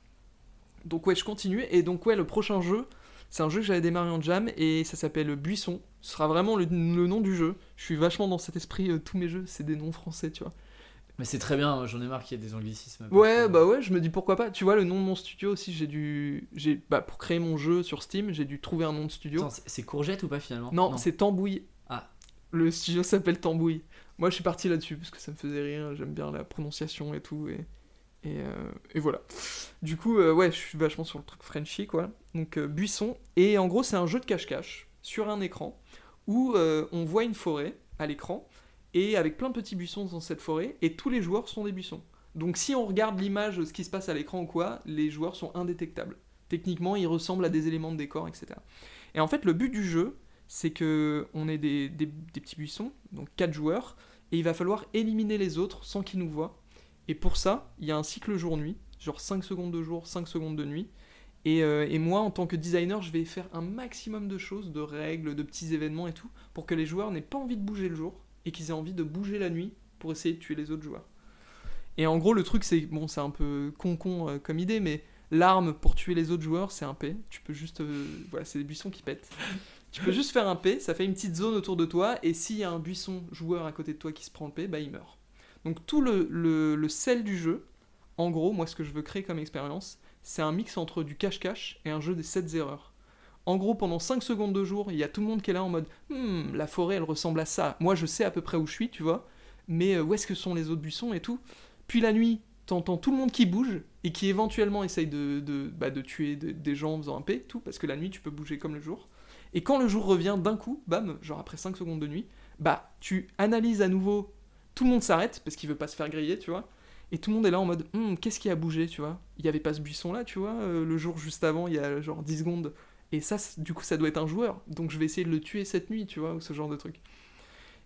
Donc ouais, je continue. Et donc ouais, le prochain jeu, c'est un jeu que j'avais démarré en jam et ça s'appelle Buisson. Ce sera vraiment le, le nom du jeu. Je suis vachement dans cet esprit, euh, tous mes jeux, c'est des noms français, tu vois. Mais c'est très bien, j'en ai marre qu'il y ait des anglicismes. Ouais, bah ouais, je me dis pourquoi pas. Tu vois, le nom de mon studio aussi, j'ai dû. J'ai, bah, pour créer mon jeu sur Steam, j'ai dû trouver un nom de studio. Attends, c'est- courgette ou pas finalement? Non, c'est Tambouille. Ah. Le studio s'appelle Tambouille. Moi, je suis parti là-dessus parce que ça me faisait rire. J'aime bien la prononciation et tout. Et, et, euh, et voilà. Du coup, euh, ouais, je suis vachement sur le truc Frenchy, quoi. Donc, euh, Buisson. Et en gros, c'est un jeu de cache-cache sur un écran où on voit une forêt à l'écran et avec plein de petits buissons dans cette forêt et tous les joueurs sont des buissons. Donc, si on regarde l'image, ce qui se passe à l'écran ou quoi, les joueurs sont indétectables. Techniquement, ils ressemblent à des éléments de décor, etc. Et en fait, le but du jeu, c'est que on des- des petits buissons, donc 4 joueurs, et il va falloir éliminer les autres sans qu'ils nous voient. Et pour ça, il y a un cycle jour-nuit, genre 5 secondes de jour, 5 secondes de nuit. Et, euh, et moi, en tant que designer, je vais faire un maximum de choses, de règles, de petits événements et tout, pour que les joueurs n'aient pas envie de bouger le jour, et qu'ils aient envie de bouger la nuit pour essayer de tuer les autres joueurs. Et en gros, le truc, c'est bon, c'est un peu con-con euh, comme idée, mais l'arme pour tuer les autres joueurs, c'est un P. Tu peux juste. euh, voilà, c'est des buissons qui pètent. Tu peux juste faire un P, ça fait une petite zone autour de toi, et s'il y a un buisson joueur à côté de toi qui se prend le P, bah il meurt. Donc tout le, le, sel du jeu, en gros, moi ce que je veux créer comme expérience, c'est un mix entre du cache-cache et un jeu des 7 erreurs. En gros, pendant 5 secondes de jour, il y a tout le monde qui est là en mode Hmm, la forêt elle ressemble à ça. Moi je sais à peu près où je suis, tu vois, mais euh, où est-ce que sont les autres buissons et tout. Puis la nuit, t'entends tout le monde qui bouge et qui éventuellement essaye de, de, bah, tuer de- des gens en faisant un P, tout, parce que la nuit tu peux bouger comme le jour. Et quand le jour revient d'un coup, bam, genre après 5 secondes de nuit, bah tu analyses à nouveau, tout le monde s'arrête parce qu'il veut pas se faire griller, tu vois. Et tout le monde est là en mode Hum, qu'est-ce qui a bougé, tu vois Il y avait pas ce buisson là, tu vois, euh, le jour juste avant, il y a genre 10 secondes. Et ça, du coup, ça doit être un joueur. Donc je vais essayer de le tuer cette nuit, tu vois, ou ce genre de truc.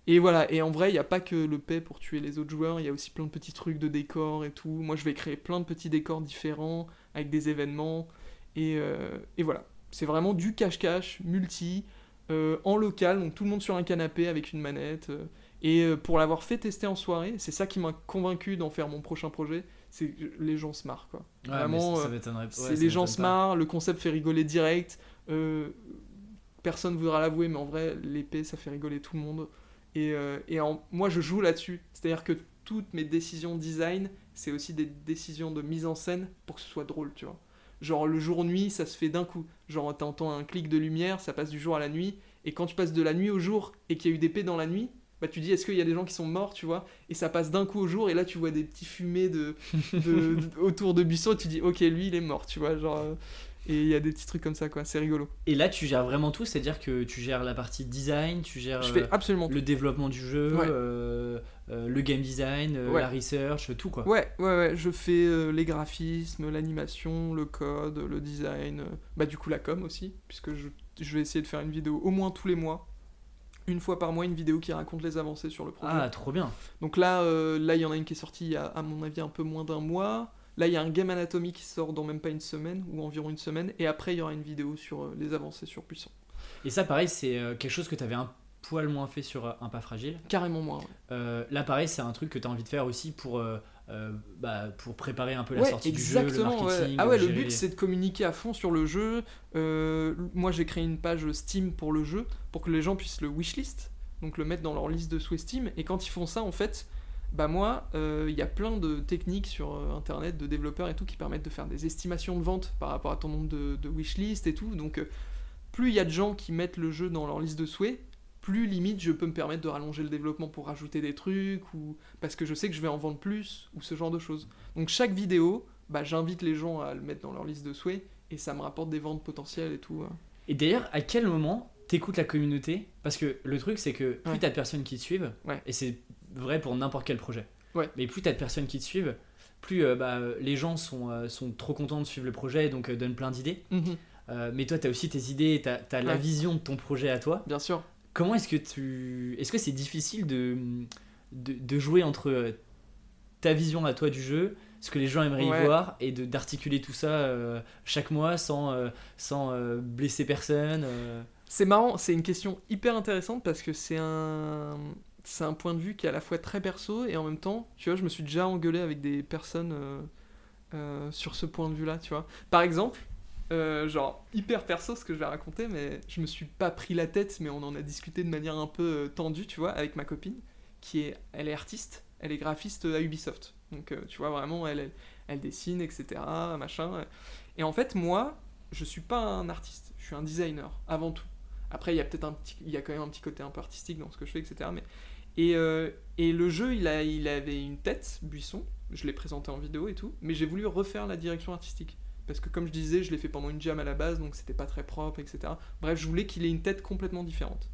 Et voilà, et en vrai, il n'y a pas que le paix pour tuer les autres joueurs, il y a aussi plein de petits trucs de décors et tout. Moi, je vais créer plein de petits décors différents, avec des événements. Et, euh, voilà, c'est vraiment du cache-cache, multi, euh, en local, donc tout le monde sur un canapé avec une manette. Et euh, pour l'avoir fait tester en soirée, c'est ça qui m'a convaincu d'en faire mon prochain projet, c'est les gens se marrent, quoi. Ouais, Vraiment, ça, ça euh, m'étonnerait- ouais, C'est ça les gens se marrent, le concept fait rigoler direct. euh, personne voudra l'avouer, mais en vrai, l'épée, ça fait rigoler tout le monde. Et, euh, et en- moi, je joue là-dessus. C'est-à-dire que toutes mes décisions design, c'est aussi des décisions de mise en scène pour que ce soit drôle, tu vois. Genre, le jour-nuit, ça se fait d'un coup. Genre, t'entends un clic de lumière, ça passe du jour à la nuit. Et quand tu passes de la nuit au jour et qu'il y a eu des dans la nuit, bah tu dis est-ce qu'il y a des gens qui sont morts, tu vois? Et ça passe d'un coup au jour, et là tu vois des petits fumées de, de- de- autour de buissons, et tu dis ok, lui il est mort, tu vois. Genre, euh, et il y a des petits trucs comme ça, quoi. C'est rigolo. Et là, tu gères vraiment tout, c'est-à-dire que tu gères la partie design, tu gères Je euh, fais absolument tout. le développement du jeu, Ouais. euh, euh, le game design, euh, Ouais. la research, tout quoi. Ouais, ouais, ouais, je fais euh, les graphismes, l'animation, le code, le design, euh, bah du coup la com aussi, puisque je, je vais essayer de faire une vidéo au moins tous les mois, une fois par mois, une vidéo qui raconte les avancées sur le projet. Ah, trop bien. Donc là, euh, là il y en a une qui est sortie il y a, à mon avis, un peu moins d'un mois. Là, il y a un game anatomy qui sort dans même pas une semaine, ou environ une semaine, et après, il y aura une vidéo sur euh, les avancées sur Puissant. Et ça, pareil, c'est euh, quelque chose que tu avais un poil moins fait sur Un pas fragile. Carrément moins. ouais. Là, pareil, c'est un truc que tu as envie de faire aussi pour, euh, bah, pour préparer un peu la Ouais, sortie du jeu, le ouais. marketing. Ah ouais, le but c'est de communiquer à fond sur le jeu. Euh, moi j'ai créé une page Steam pour le jeu pour que les gens puissent le wishlist, donc le mettre dans leur liste de souhaits Steam. Et quand ils font ça, en fait, bah moi, euh, il y a plein de techniques sur internet de développeurs et tout qui permettent de faire des estimations de vente par rapport à ton nombre de, de wishlist et tout. Donc plus il y a de gens qui mettent le jeu dans leur liste de souhaits, plus limite je peux me permettre de rallonger le développement pour rajouter des trucs ou parce que je sais que je vais en vendre plus ou ce genre de choses. Donc chaque vidéo, bah, j'invite les gens à le mettre dans leur liste de souhaits et ça me rapporte des ventes potentielles et tout. hein. Et d'ailleurs, à quel moment t'écoutes la communauté? Parce que le truc, c'est que plus Ouais. t'as de personnes qui te suivent, Ouais. et c'est vrai pour n'importe quel projet. Ouais. Mais plus t'as de personnes qui te suivent, plus euh, bah, les gens sont, euh, sont trop contents de suivre le projet et donc euh, donnent plein d'idées. Mhm. Euh, mais toi, t'as aussi tes idées, t'as as la Ouais. vision de ton projet à toi. Bien sûr. Comment est-ce que tu. Est-ce que c'est difficile de, de, de jouer entre euh, ta vision à toi du jeu, ce que les gens aimeraient Ouais. y voir, et d'articuler tout ça euh, chaque mois sans, euh, sans euh, blesser personne. C'est marrant, c'est une question hyper intéressante parce que c'est un c'est un point de vue qui est à la fois très perso et en même temps, tu vois, je me suis déjà engueulé avec des personnes sur ce point de vue-là, tu vois. Par exemple, euh, genre hyper perso ce que je vais raconter, mais je me suis pas pris la tête, mais on en a discuté de manière un peu euh, tendue, tu vois, avec ma copine, qui est, elle est artiste, elle est graphiste à Ubisoft. Donc, euh, tu vois, vraiment, elle, elle, dessine, etc., machin. Et en fait, moi, je suis pas un artiste, je suis un designer avant tout. Après, il y a peut-être un petit, il y a quand même un petit côté un peu artistique dans ce que je fais, etc. Mais et, euh, et le jeu, il a, il avait une tête, Buisson. Je l'ai présenté en vidéo et tout, mais j'ai voulu refaire la direction artistique parce que comme je disais, je l'ai fait pendant une jam à la base, donc c'était pas très propre, etc. Bref, je voulais qu'il ait une tête complètement différente.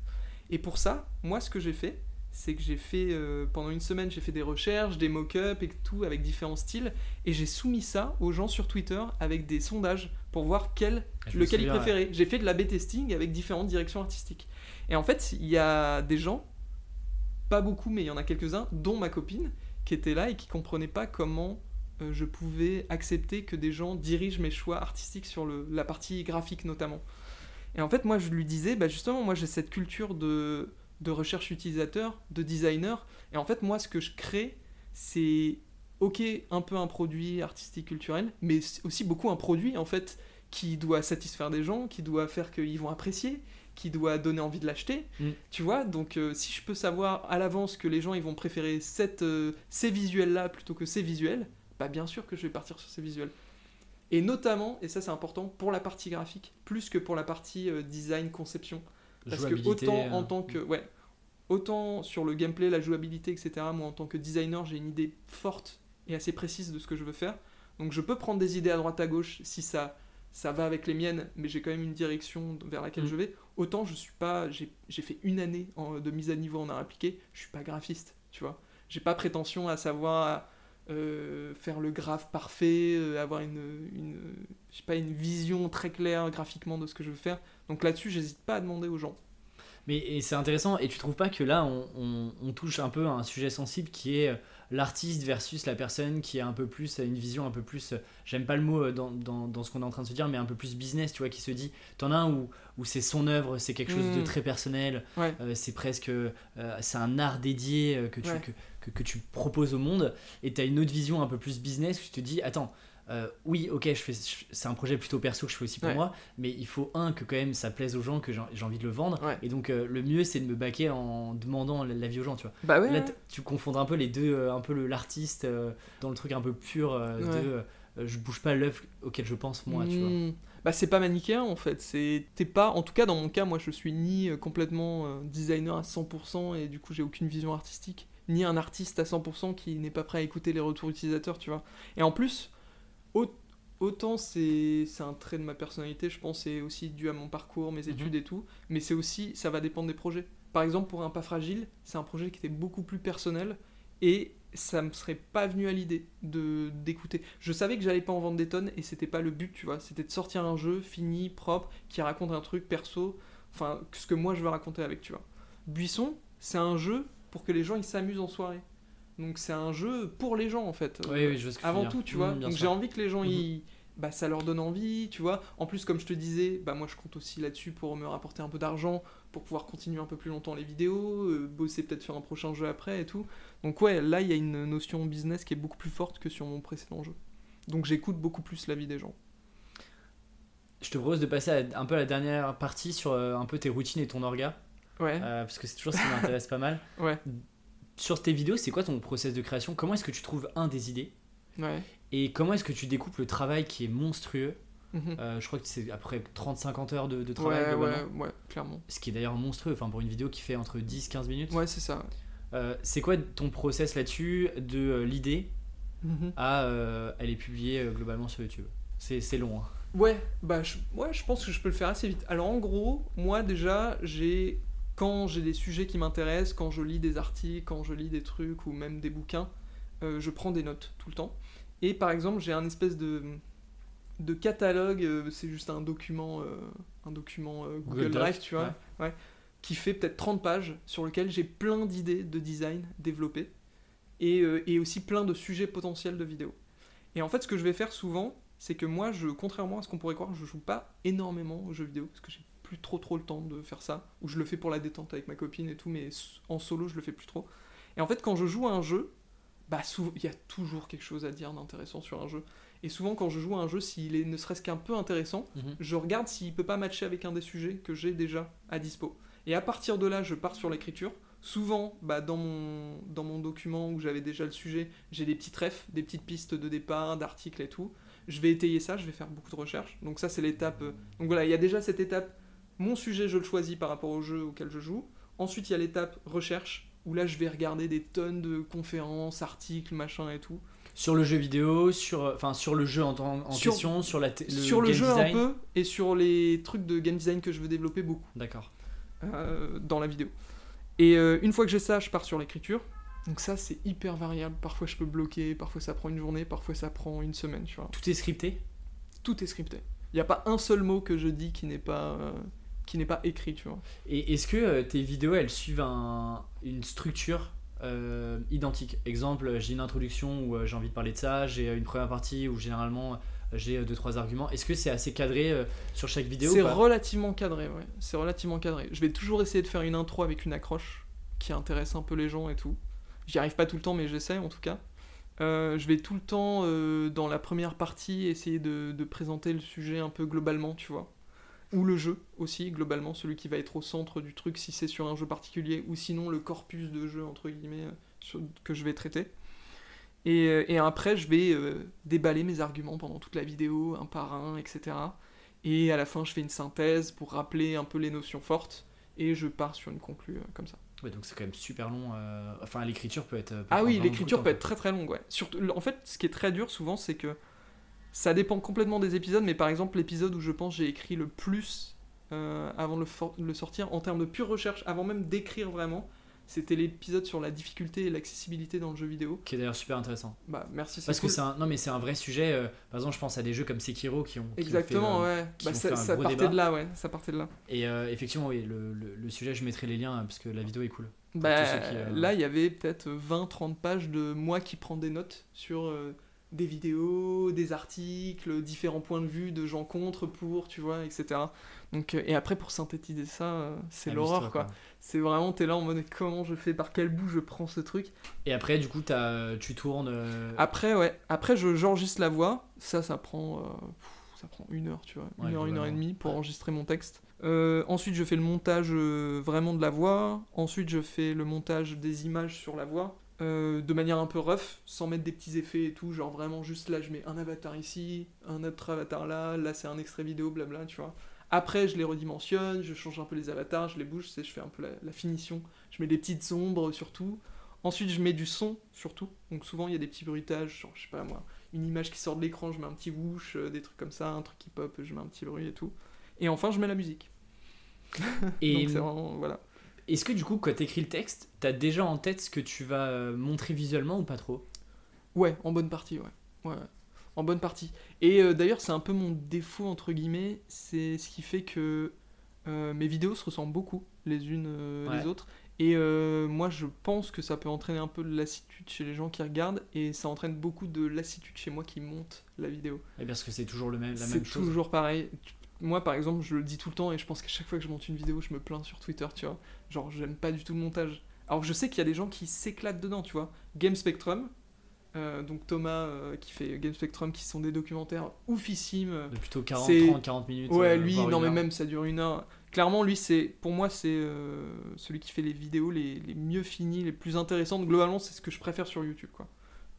Et pour ça, moi, ce que j'ai fait, c'est que j'ai fait euh, pendant une semaine, j'ai fait des recherches, des mock-ups et tout avec différents styles, et j'ai soumis ça aux gens sur Twitter avec des sondages pour voir quel Je lequel il souviens, préférait. J'ai fait de la B-testing avec différentes directions artistiques. Et en fait, il y a des gens, pas beaucoup, mais il y en a quelques-uns, dont ma copine, qui étaient là et qui comprenaient pas comment je pouvais accepter que des gens dirigent mes choix artistiques sur le- la partie graphique notamment. Et en fait, moi, je lui disais, bah justement, moi, j'ai cette culture de, de recherche utilisateur, de designer. Et en fait, moi, ce que je crée, c'est, ok, un peu un produit artistique culturel, mais aussi beaucoup un produit, en fait, qui doit satisfaire des gens, qui doit faire qu'ils vont apprécier, qui doit donner envie de l'acheter. Mm. Tu vois, donc euh, si je peux savoir à l'avance que les gens ils vont préférer cette, euh, ces visuels-là plutôt que ces visuels, bah bien sûr que je vais partir sur ces visuels. Et notamment, et ça c'est important, pour la partie graphique, plus que pour la partie euh, design, conception. Parce que autant euh, en tant que... Ouais, autant sur le gameplay, la jouabilité, etc., moi en tant que designer, j'ai une idée forte et assez précise de ce que je veux faire. Donc je peux prendre des idées à droite à gauche si ça, ça va avec les miennes, mais j'ai quand même une direction vers laquelle Mm. je vais. Autant je suis pas... J'ai fait une année en- de mise à niveau en art appliqué, je suis pas graphiste, tu vois. J'ai pas prétention à savoir euh, faire le graphe parfait, euh, avoir une, une, vision très claire graphiquement de ce que je veux faire. Donc là-dessus, j'hésite pas à demander aux gens. Mais c'est intéressant, et tu trouves pas que là, on, on- on touche un peu à un sujet sensible qui est euh, l'artiste versus la personne qui a un peu plus, a une vision un peu plus, euh, j'aime pas le mot euh, dans, dans, dans ce qu'on est en train de se dire, mais un peu plus business, tu vois, qui se dit, t'en as un où, où c'est son œuvre, c'est quelque chose de Mm. très personnel, Ouais. euh, c'est presque, euh, c'est un art dédié que, tu, Ouais. que, que, que tu proposes au monde, et t'as une autre vision un peu plus business où tu te dis, attends, euh, oui, ok, je fais, je- c'est un projet plutôt perso que je fais aussi pour Ouais. moi, mais il faut un que quand même ça plaise aux gens, que j'ai envie de le vendre. Ouais. Et donc euh, le mieux c'est de me baquer en demandant l'avis aux gens, tu vois. Bah ouais. Là tu confondras un peu les deux, euh, un peu le- l'artiste dans le truc un peu pur de je bouge pas l'œuvre auquel je pense moi, tu vois. Hmm. Bah c'est pas manichéen en fait, c'est t'es pas en tout cas dans mon cas moi je suis ni complètement designer à 100% et du coup j'ai aucune vision artistique, ni un artiste à 100% qui n'est pas prêt à écouter les retours utilisateurs, tu vois. Et en plus autant c'est un trait de ma personnalité, je pense c'est aussi dû à mon parcours, mes Mhm. études et tout, mais c'est aussi ça va dépendre des projets. Par exemple pour un pas fragile, c'est un projet qui était beaucoup plus personnel et ça me serait pas venu à l'idée de d'écouter. Je savais que j'allais pas en vendre des tonnes et c'était pas le but, tu vois. C'était de sortir un jeu fini, propre, qui raconte un truc perso, enfin ce que moi je veux raconter avec, tu vois. Buisson, c'est un jeu pour que les gens ils s'amusent en soirée. Donc c'est un jeu pour les gens en fait. Oui, oui, je vois ce que veux Avant tout, tu Mm, vois. bien Donc j'ai envie que les gens Mhm. ils bah, ça leur donne envie, tu vois. En plus, comme je te disais, bah, moi je compte aussi là-dessus pour me rapporter un peu d'argent, pour pouvoir continuer un peu plus longtemps les vidéos, euh, bosser peut-être sur un prochain jeu après et tout. Donc ouais, là il y a une notion business qui est beaucoup plus forte que sur mon précédent jeu. Donc j'écoute beaucoup plus l'avis des gens. Je te propose de passer à- un peu à la dernière partie sur euh, un peu tes routines et ton orga, Ouais, euh, parce que c'est toujours ce qui m'intéresse pas mal. ouais, Sur tes vidéos, c'est quoi ton process de création? Comment est-ce que tu trouves un des idées? Ouais. Et comment est-ce que tu découpes le travail qui est monstrueux? Mhm. Euh, Je crois que c'est après 30-50 heures de, de travail, Ouais, ouais, ouais, clairement. ce qui est d'ailleurs monstrueux, enfin pour une vidéo qui fait entre 10-15 minutes. Ouais, c'est ça. Euh, c'est quoi ton process là-dessus de euh, l'idée Mhm. à elle est publiée globalement sur YouTube? C'est c'est long. hein. Ouais, bah je, ouais, je pense que je peux le faire assez vite. Alors en gros, moi déjà, j'ai quand j'ai des sujets qui m'intéressent, quand je lis des articles, quand je lis des trucs ou même des bouquins, euh, je prends des notes tout le temps. Et par exemple, j'ai un espèce de, de catalogue, euh, c'est juste un document, euh, un document Google, Drive, tu vois, ouais, qui fait peut-être 30 pages, sur lequel j'ai plein d'idées de design développées, et, et aussi plein de sujets potentiels de vidéos. Et en fait, ce que je vais faire souvent, c'est que moi, je, contrairement à ce qu'on pourrait croire, je joue pas énormément aux jeux vidéo, parce que j'ai plus trop trop le temps de faire ça, ou je le fais pour la détente avec ma copine et tout, mais en solo, je le fais plus trop. Et en fait, quand je joue à un jeu, bah il y a toujours quelque chose à dire d'intéressant sur un jeu. Et souvent, quand je joue à un jeu, s'il est ne serait-ce qu'un peu intéressant, Mhm. je regarde s'il peut pas matcher avec un des sujets que j'ai déjà à dispo. Et à partir de là, je pars sur l'écriture. Souvent, bah, dans, mon, dans mon document où j'avais déjà le sujet, j'ai des petites refs, des petites pistes de départ, d'articles et tout. Je vais étayer ça, je vais faire beaucoup de recherches. Donc ça, c'est l'étape... euh, Donc voilà, il y a déjà cette étape, mon sujet, je le choisis par rapport au jeu auquel je joue. Ensuite, il y a l'étape recherche, où là, je vais regarder des tonnes de conférences, articles, machin et tout. Sur le jeu vidéo, sur, enfin, sur le jeu en, en Sur- question, sur la le sur le game jeu design. un peu, et sur les trucs de game design que je veux développer beaucoup. D'accord. euh, dans la vidéo. Et euh, une fois que j'ai ça, je pars sur l'écriture. Donc ça, c'est hyper variable. Parfois, je peux bloquer, parfois ça prend une journée, parfois ça prend une semaine, tu vois. Tout est scripté? Tout est scripté. Il n'y a pas un seul mot que je dis qui n'est pas, euh, qui n'est pas écrit, tu vois. Et est-ce que euh, tes vidéos, elles suivent un- une structure euh, identique? Exemple, j'ai une introduction où euh, j'ai envie de parler de ça, j'ai euh, une première partie où généralement euh, j'ai euh, deux trois arguments. Est-ce que c'est assez cadré euh, sur chaque vidéo C'est relativement cadré, ouais. C'est relativement cadré. Je vais toujours essayer de faire une intro avec une accroche qui intéresse un peu les gens et tout. J'y arrive pas tout le temps, mais j'essaie en tout cas. Euh, je vais tout le temps, euh, dans la première partie, essayer de, de présenter le sujet un peu globalement, tu vois. Ou le jeu aussi, globalement, celui qui va être au centre du truc si c'est sur un jeu particulier, ou sinon le corpus de jeu, entre guillemets, euh, sur- que je vais traiter. Et, euh, et après, je vais euh, déballer mes arguments pendant toute la vidéo, un par un, etc. Et à la fin, je fais une synthèse pour rappeler un peu les notions fortes, et je pars sur une conclue euh, comme ça. Ouais, donc c'est quand même super long. euh, Enfin, l'écriture peut être. peut Ah oui, l'écriture peut être très très longue, ouais. Surtout, en fait, ce qui est très dur souvent, c'est que ça dépend complètement des épisodes, mais par exemple, l'épisode où je pense j'ai écrit le plus euh, avant de le, sortir, en termes de pure recherche, avant même d'écrire vraiment, c'était l'épisode sur la difficulté et l'accessibilité dans le jeu vidéo. Qui est d'ailleurs super intéressant. Bah, merci, c'est Parce cool. que c'est un. Non, mais c'est un vrai sujet. euh, par exemple, je pense à des jeux comme Sekiro qui ont. qui ont Exactement, fait, ouais. qui Bah, ont ça, fait partait débat. de là, ouais. Ça partait de là. Et euh, effectivement, oui, le, le- le sujet, je mettrai les liens euh, parce que la vidéo est cool. Bah, qui, euh, Là, il y avait peut-être 20-30 pages de moi qui prends des notes sur des vidéos, des articles, différents points de vue de gens contre, pour, tu vois, etc. Donc, euh, et après, pour synthétiser ça, euh, c'est l'horreur, quoi. C'est vraiment, t'es là en mode comment je fais, par quel bout je prends ce truc? Et après, du coup, tu tournes. euh, Après, ouais, après, je, j'enregistre la voix. Ça, ça prend, euh, pff, ça prend une heure, tu vois. Une heure, une heure et demie pour enregistrer mon texte. Euh, ensuite, je fais le montage vraiment de la voix. Ensuite, je fais le montage des images sur la voix. Euh, de manière un peu rough, sans mettre des petits effets et tout. Genre vraiment juste là, je mets un avatar ici, un autre avatar là. Là, c'est un extrait vidéo, blabla, tu vois. Après, je les redimensionne, je change un peu les avatars, je les bouge, c'est, je fais un peu la, la finition. Je mets des petites ombres surtout. Ensuite, je mets du son surtout. Donc souvent, il y a des petits bruitages, genre, je sais pas moi, une image qui sort de l'écran, je mets un petit whoosh, euh, des trucs comme ça, un truc qui pop, je mets un petit bruit et tout. Et enfin, je mets la musique. Et Donc c'est vraiment, voilà. est-ce que du coup, quand t'écris le texte, t'as déjà en tête ce que tu vas euh, montrer visuellement ou pas trop? Ouais, en bonne partie, ouais. ouais. En bonne partie. Et euh, d'ailleurs, c'est un peu mon défaut, entre guillemets, c'est ce qui fait que euh, mes vidéos se ressemblent beaucoup les unes euh, Ouais. les autres. Et moi, je pense que ça peut entraîner un peu de lassitude chez les gens qui regardent, et ça entraîne beaucoup de lassitude chez moi qui monte la vidéo. Et parce que c'est toujours le même, la C'est même chose. toujours pareil. Moi, par exemple, je le dis tout le temps et je pense qu'à chaque fois que je monte une vidéo, je me plains sur Twitter, tu vois. Genre, j'aime pas du tout le montage. Alors, je sais qu'il y a des gens qui s'éclatent dedans, tu vois. Game Spectrum, euh, donc Thomas euh, qui fait Game Spectrum, qui sont des documentaires oufissimes. De plutôt 40, C'est- 30, 40 minutes. Ouais, euh, lui, non, mais heure. même ça dure une heure. Clairement, lui, c'est, pour moi, c'est euh, celui qui fait les vidéos les, les mieux finies, les plus intéressantes. Globalement, c'est ce que je préfère sur YouTube, quoi.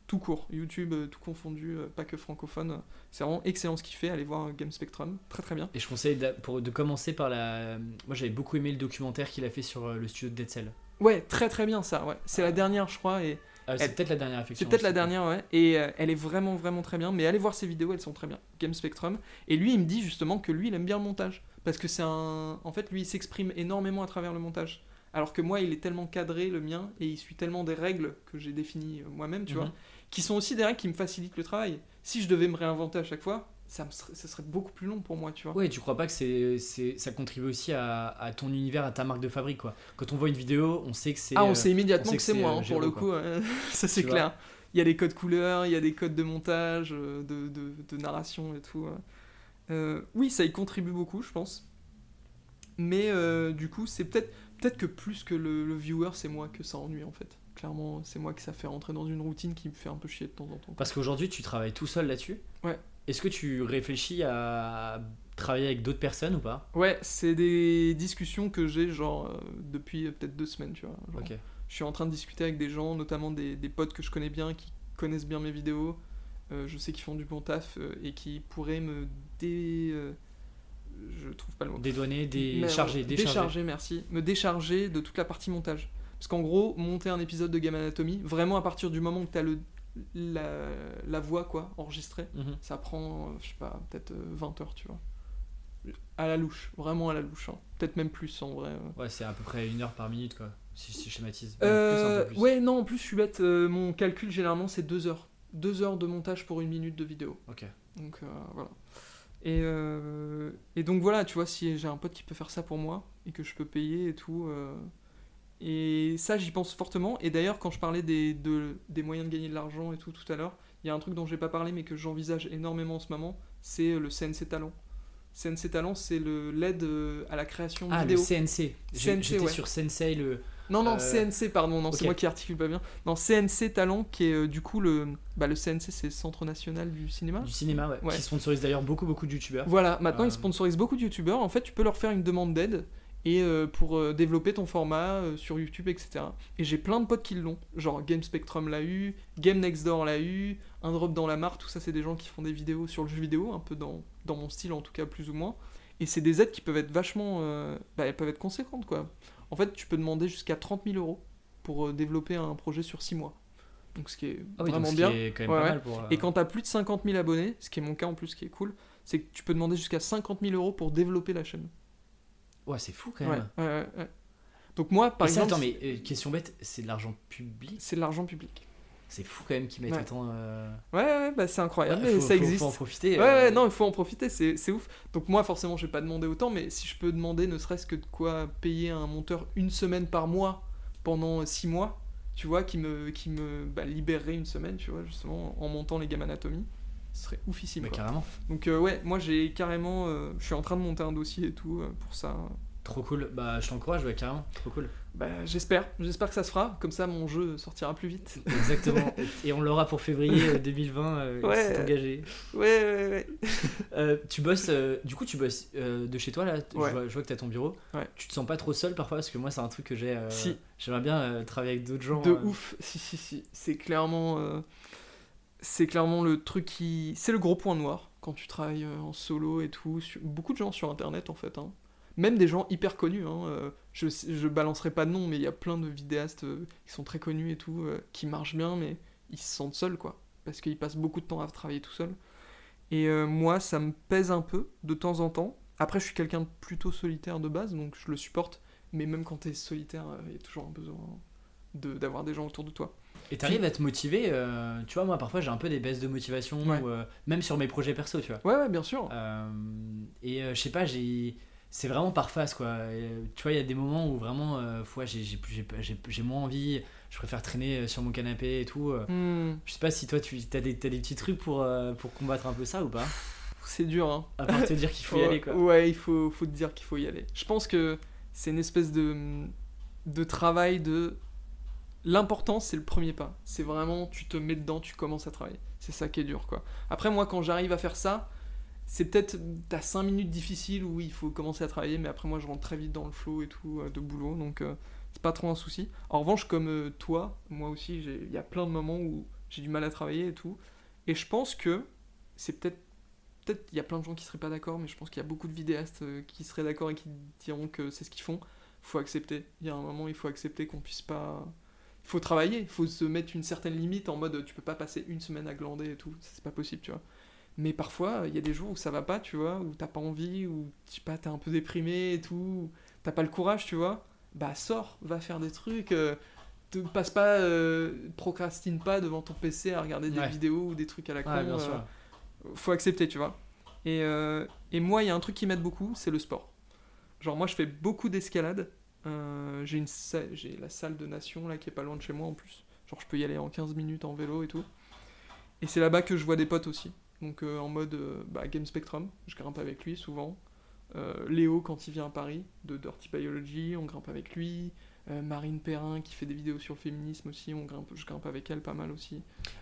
Tout court, YouTube, tout confondu, pas que francophone. C'est vraiment excellent ce qu'il fait. Allez voir Game Spectrum, très très bien. Et je conseille pour, de commencer par la. Moi j'avais beaucoup aimé le documentaire qu'il a fait sur le studio de Dead Cell. Ouais, très très bien ça, ouais. C'est la dernière, je crois, et Euh, c'est Elle- peut-être la dernière affection. C'est peut-être la dernière, ouais. Et euh, elle est vraiment, vraiment très bien. Mais allez voir ses vidéos, elles sont très bien. Game Spectrum. Et lui, il me dit justement que lui, il aime bien le montage. Parce que c'est un. En fait, lui, il s'exprime énormément à travers le montage. Alors que moi, il est tellement cadré, le mien, et il suit tellement des règles que j'ai définies euh, moi-même, tu Mhm. vois, qui sont aussi des règles qui me facilitent le travail. Si je devais me réinventer à chaque fois, ça, me serait, ça serait beaucoup plus long pour moi, tu vois. Ouais, tu crois pas que c'est, c'est, ça contribue aussi à, à ton univers, à ta marque de fabrique, quoi. Quand on voit une vidéo, on sait que c'est. Ah, euh, on sait immédiatement on sait que que c'est moi, euh, hein, pour le coup, ça c'est Tu clair. Il y a des codes couleurs, il y a des codes de montage, euh, de, de- de narration et tout. Euh, oui, ça y contribue beaucoup, je pense. Mais euh, du coup, c'est peut-être peut-être que plus que le, le viewer, c'est moi que ça ennuie en fait. Clairement, c'est moi que ça fait rentrer dans une routine qui me fait un peu chier de temps en temps. Parce qu'aujourd'hui, tu travailles tout seul là-dessus? Ouais. Est-ce que tu réfléchis à travailler avec d'autres personnes ou pas? Ouais, c'est des discussions que j'ai genre euh, depuis euh, peut-être deux semaines, tu vois. Genre, Ok. Je suis en train de discuter avec des gens, notamment des, des potes que je connais bien, qui connaissent bien mes vidéos. Euh, je sais qu'ils font du bon taf et qui pourraient me dé... je trouve pas le mot. Dédouaner, décharger, décharger. décharger, merci. Me décharger de toute la partie montage. Parce qu'en gros, monter un épisode de Game Anatomy, vraiment à partir du moment que tu as le, la, la voix quoi, enregistrée, Mhm. ça prend, euh, je sais pas, peut-être euh, 20 heures, tu vois. À la louche, vraiment à la louche. hein. Peut-être même plus en vrai. euh. Ouais, c'est à peu près une heure par minute, quoi. Si, si je schématise. Même Euh, plus, un peu plus. ouais, non, en plus, je suis bête. euh, mon calcul, généralement, c'est deux heures. Deux heures de montage pour une minute de vidéo. Ok. Donc, euh, voilà. Et, euh, et donc, voilà, tu vois, si j'ai un pote qui peut faire ça pour moi et que je peux payer et tout. Euh, et ça, j'y pense fortement. Et d'ailleurs, quand je parlais des, de- des moyens de gagner de l'argent et tout tout à l'heure, il y a un truc dont j'ai pas parlé mais que j'envisage énormément en ce moment c'est le CNC Talent. CNC Talent, c'est le l'aide euh, à la création de Ah, vidéos. le CNC. CNC, J'étais ouais. sur Sensei, le. Non, non, Euh, CNC, pardon, non, c'est moi qui articule pas bien. Non, CNC Talent, qui est euh, du coup le. Bah, le CNC, c'est le Centre National du Cinéma. Du cinéma, ouais. Ouais. Qui sponsorise d'ailleurs beaucoup, beaucoup de youtubeurs. Voilà, maintenant Euh, ils sponsorisent beaucoup de youtubeurs. En fait, tu peux leur faire une demande d'aide et euh, pour euh, développer ton format euh, sur YouTube, etc. Et j'ai plein de potes qui l'ont. Genre Game Spectrum l'a eu, Game Next Door l'a eu, Un Drop dans la mare, tout ça, c'est des gens qui font des vidéos sur le jeu vidéo, un peu dans, dans mon style en tout cas, plus ou moins. Et c'est des aides qui peuvent être vachement. bah, elles peuvent être conséquentes, quoi. En fait, tu peux demander jusqu'à 30 000 euros pour développer un projet sur 6 mois. Donc, ce qui est Ah oui, vraiment ce bien. qui est quand même Ouais, pas ouais. mal pour. Et quand tu as plus de 50 000 abonnés, ce qui est mon cas en plus, ce qui est cool, c'est que tu peux demander jusqu'à 50 000 euros pour développer la chaîne. Ouais, c'est fou quand même. ouais, ouais, ouais. Donc moi, par ça, exemple, attends, mais euh, question bête, c'est de l'argent public? C'est de l'argent public. C'est fou quand même qu'ils mettent autant. euh, Ouais, ouais, bah c'est incroyable, mais ça faut- existe. Faut en profiter. Ouais, euh, ouais, non, il faut en profiter, c'est c'est ouf. Donc moi, forcément, je vais pas demander autant, mais si je peux demander ne serait-ce que de quoi payer un monteur une semaine par mois pendant 6 mois, tu vois, qui me, qui me bah, libérerait une semaine, tu vois, justement, en montant les gammes anatomie, ce serait oufissime. Mais quoi. carrément. Donc euh, ouais, moi j'ai carrément, euh, je suis en train de monter un dossier et tout euh, pour ça. Trop cool. Bah, je t'encourage, ouais, carrément. Trop cool. Bah j'espère, j'espère que ça se fera, comme ça mon jeu sortira plus vite. Exactement. Et on l'aura pour février euh, 2020. euh, il Ouais. s'est engagé. Ouais, ouais, ouais. Tu bosses, du coup, tu bosses de chez toi là. Je Ouais. vois, je vois que t'as ton bureau. Ouais. Tu te sens pas trop seul parfois parce que moi, c'est un truc que j'ai. Si. J'aimerais bien travailler avec d'autres gens. De ouf, si, si, si. C'est clairement, c'est clairement le truc qui. C'est le gros point noir quand tu travailles euh, en solo et tout. Beaucoup de gens sur internet en fait. hein. Même des gens hyper connus. hein, euh, Je, je balancerai pas de nom, mais il y a plein de vidéastes euh, qui sont très connus et tout, qui marchent bien, mais ils se sentent seuls quoi. Parce qu'ils passent beaucoup de temps à travailler tout seul. Et moi, ça me pèse un peu de temps en temps. Après, je suis quelqu'un de plutôt solitaire de base, donc je le supporte. Mais même quand t'es solitaire, il y a toujours un besoin d'avoir des gens autour de toi. Et t'arrives à te motiver. euh, tu vois, moi, parfois, j'ai un peu des baisses de motivation. Ouais. ou, euh, même sur mes projets perso, tu vois. Ouais, ouais, bien sûr. Euh, et je sais pas, j'ai. C'est vraiment par phase quoi. Et, tu vois, il y a des moments où vraiment, ouais, j'ai- moins envie, je préfère traîner sur mon canapé et tout. Hmm, Je sais pas si toi, tu as des, t'as des petits trucs pour, pour combattre un peu ça ou pas? C'est dur, hein. À part te dire qu'il faut y aller quoi. Ouais, il faut, faut te dire qu'il faut y aller. Je pense que c'est une espèce de, de travail de. L'important, c'est le premier pas. C'est vraiment, tu te mets dedans, tu commences à travailler. C'est ça qui est dur, quoi. Après, moi, quand j'arrive à faire ça, c'est peut-être. T'as 5 minutes difficiles où il faut commencer à travailler, mais après, moi, je rentre très vite dans le flow et tout, euh, de boulot, donc euh, c'est pas trop un souci. En revanche, comme euh, toi, moi aussi, il y a plein de moments où j'ai du mal à travailler et tout. Et je pense que c'est peut-être peut-être il y a plein de gens qui seraient pas d'accord, mais je pense qu'il y a beaucoup de vidéastes euh, qui seraient d'accord et qui diront que c'est ce qu'ils font. Faut accepter. Il y a un moment, il faut accepter qu'on puisse pas. Faut travailler, il faut se mettre une certaine limite en mode tu peux pas passer une semaine à glander et tout, c'est pas possible, tu vois. Mais parfois, il y a des jours où ça va pas, tu vois, où t'as pas envie, où tu sais pas, t'es un peu déprimé et tout, t'as pas le courage, tu vois. Bah sors, va faire des trucs, euh, te passe pas, euh, procrastine pas devant ton PC à regarder des Ouais. vidéos ou des trucs à la con. Ouais, bien euh, sûr. faut accepter, tu vois. Et, euh, et moi, il y a un truc qui m'aide beaucoup, c'est le sport. Genre, moi, je fais beaucoup d'escalade. Euh, j'ai une j'ai la salle de nation là qui est pas loin de chez moi en plus. Genre, je peux y aller en 15 minutes en vélo et tout. Et c'est là-bas que je vois des potes aussi. Donc, euh, en mode euh, bah, Game Spectrum, je grimpe avec lui souvent. Léo, quand il vient à Paris, de Dirty Biology, on grimpe avec lui. Marine Perrin qui fait des vidéos sur le féminisme aussi, on grimpe, je grimpe avec elle pas mal aussi.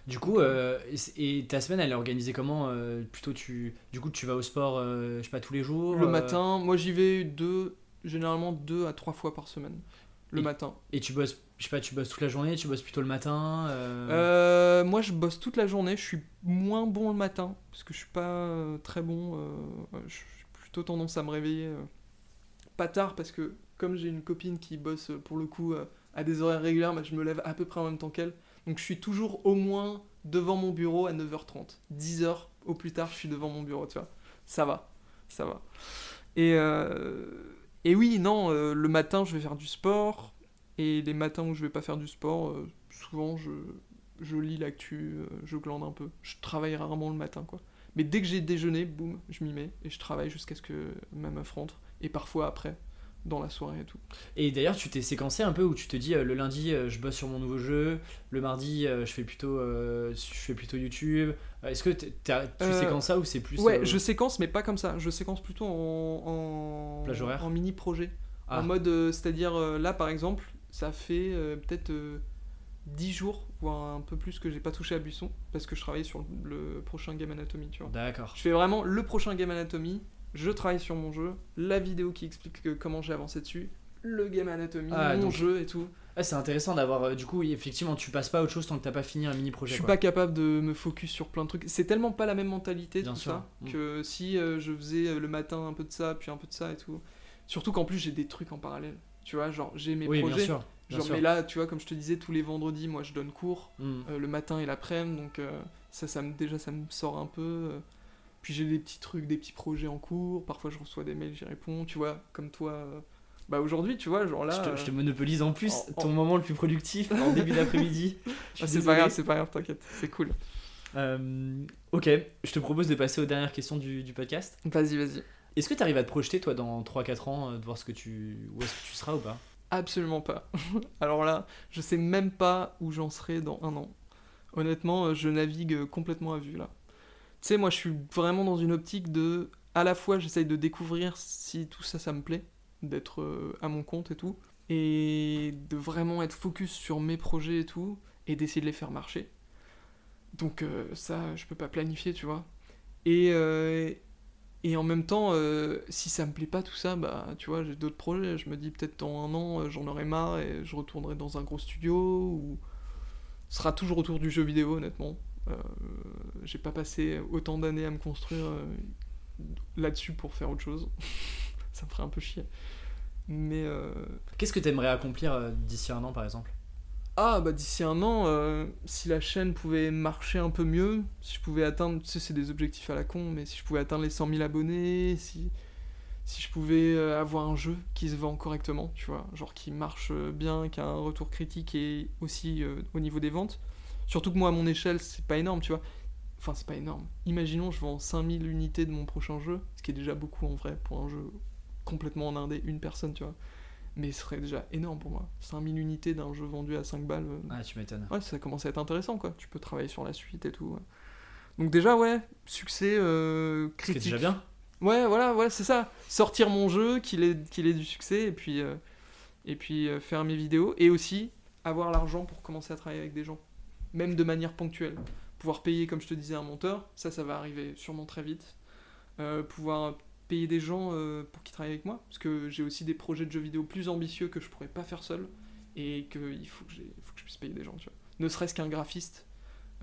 Du coup, et, ta semaine, elle est organisée comment Plutôt, tu, du coup, tu vas au sport, je sais pas, tous les jours Le matin, moi j'y vais deux, généralement deux à trois fois par semaine. Le Et- matin. Et tu bosses, je sais pas, tu bosses toute la journée, tu bosses plutôt le matin euh, Euh, moi je bosse toute la journée, je suis moins bon le matin, parce que je suis pas euh, très bon, euh, je suis plutôt tendance à me réveiller pas tard, parce que comme j'ai une copine qui bosse pour le coup à des horaires réguliers, bah, je me lève à peu près en même temps qu'elle, donc je suis toujours au moins devant mon bureau à 9h30. 10h au plus tard, je suis devant mon bureau, tu vois. Ça va, ça va. Et, euh, et oui, non, euh, le matin, je vais faire du sport. Et les matins où je vais pas faire du sport, euh, souvent, je, je lis l'actu, euh, je glande un peu. Je travaille rarement le matin, quoi. Mais dès que j'ai déjeuné, boum, je m'y mets et je travaille jusqu'à ce que ma meuf rentre. Et parfois après, dans la soirée et tout. Et d'ailleurs, tu t'es séquencé un peu où tu te dis euh, le lundi, euh, je bosse sur mon nouveau jeu, le mardi, euh, je fais plutôt, je fais plutôt YouTube. Est-ce que t'as- tu séquences ça ou c'est plus ouais, je séquence, mais pas comme ça. Je séquence plutôt en, en, Plage horaire en mini projet. Ah. En mode, euh, c'est-à-dire là par exemple, ça fait peut-être euh, 10 jours, voire un peu plus que j'ai pas touché à Buisson, parce que je travaillais sur le prochain Game Anatomy, tu vois. D'accord. Je fais vraiment le prochain Game Anatomy, je travaille sur mon jeu, la vidéo qui explique que- comment j'ai avancé dessus, le Game Anatomy, Ah, mon donc- jeu et tout. Ah, c'est intéressant d'avoir. euh, du coup, effectivement, tu passes pas à autre chose tant que t'as pas fini un mini Je projet. suis quoi. pas capable de me focus sur plein de trucs. C'est tellement pas la même mentalité Bien tout sûr. ça Mm. que si euh, je faisais euh, le matin un peu de ça, puis un peu de ça et tout. Surtout qu'en plus j'ai des trucs en parallèle. Tu vois, genre j'ai mes oui, bien projets. sûr. bien genre sûr. mais là, tu vois, comme je te disais, tous les vendredis, moi je donne cours euh, le matin et l'après-midi, donc ça, ça me déjà ça me sort un peu. Puis j'ai des petits trucs, des petits projets en cours. Parfois je reçois des mails, j'y réponds. Tu vois, comme toi. euh, Bah aujourd'hui, tu vois, genre là. je, te, je te euh, monopolise en plus en- ton en- moment le plus productif en début d'après-midi. Ah, c'est pas grave, c'est pas grave, t'inquiète, c'est cool. Euh, ok, je te propose de passer aux dernières questions du, du podcast. Vas-y, vas-y. Est-ce que tu arrives à te projeter, toi, dans 3-4 ans, de voir ce que tu, où est-ce que tu seras ou pas? Absolument pas. Alors là, je sais même pas où j'en serai dans un an. Honnêtement, je navigue complètement à vue là. Tu sais, moi je suis vraiment dans une optique de. À la fois, j'essaye de découvrir si tout ça, ça me plaît, d'être euh, à mon compte et tout, et de vraiment être focus sur mes projets et tout, et d'essayer de les faire marcher. Donc euh, ça, je peux pas planifier, tu vois. Et, euh, et en même temps, si ça me plaît pas tout ça, bah tu vois, j'ai d'autres projets. Je me dis peut-être dans un an, j'en aurai marre et je retournerai dans un gros studio ou ce sera toujours autour du jeu vidéo, honnêtement. Euh, j'ai pas passé autant d'années à me construire euh, là-dessus pour faire autre chose. ça me ferait un peu chier. Mais euh, Qu'est-ce que tu aimerais accomplir d'ici un an, par exemple? Ah bah d'ici un an, euh, si la chaîne pouvait marcher un peu mieux, si je pouvais atteindre, tu sais c'est des objectifs à la con, mais si je pouvais atteindre les 100 000 abonnés, si, si je pouvais euh, avoir un jeu qui se vend correctement, tu vois, genre qui marche bien, qui a un retour critique et aussi euh, au niveau des ventes. Surtout que moi à mon échelle c'est pas énorme, tu vois. Enfin c'est pas énorme. Imaginons je vends 5000 unités de mon prochain jeu, ce qui est déjà beaucoup en vrai pour un jeu complètement en indé, une personne, tu vois. Mais ce serait déjà énorme pour moi. 5000 unités d'un jeu vendu à 5 balles. Ah, tu m'étonnes. Ouais, ça commence à être intéressant, quoi. Tu peux travailler sur la suite et tout. ouais. Donc déjà, ouais, succès euh, critique. déjà bien. Ouais, voilà, ouais, c'est ça. Sortir mon jeu, qu'il ait, qu'il ait du succès, et puis, euh, et puis euh, faire mes vidéos. Et aussi, avoir l'argent pour commencer à travailler avec des gens. Même de manière ponctuelle. Pouvoir payer, comme je te disais, un monteur, ça, ça va arriver sûrement très vite. Euh, pouvoir payer des gens euh, pour qu'ils travaillent avec moi. Parce que j'ai aussi des projets de jeux vidéo plus ambitieux que je pourrais pas faire seul. Et qu'il faut, que faut que je puisse payer des gens, tu vois. Ne serait-ce qu'un graphiste.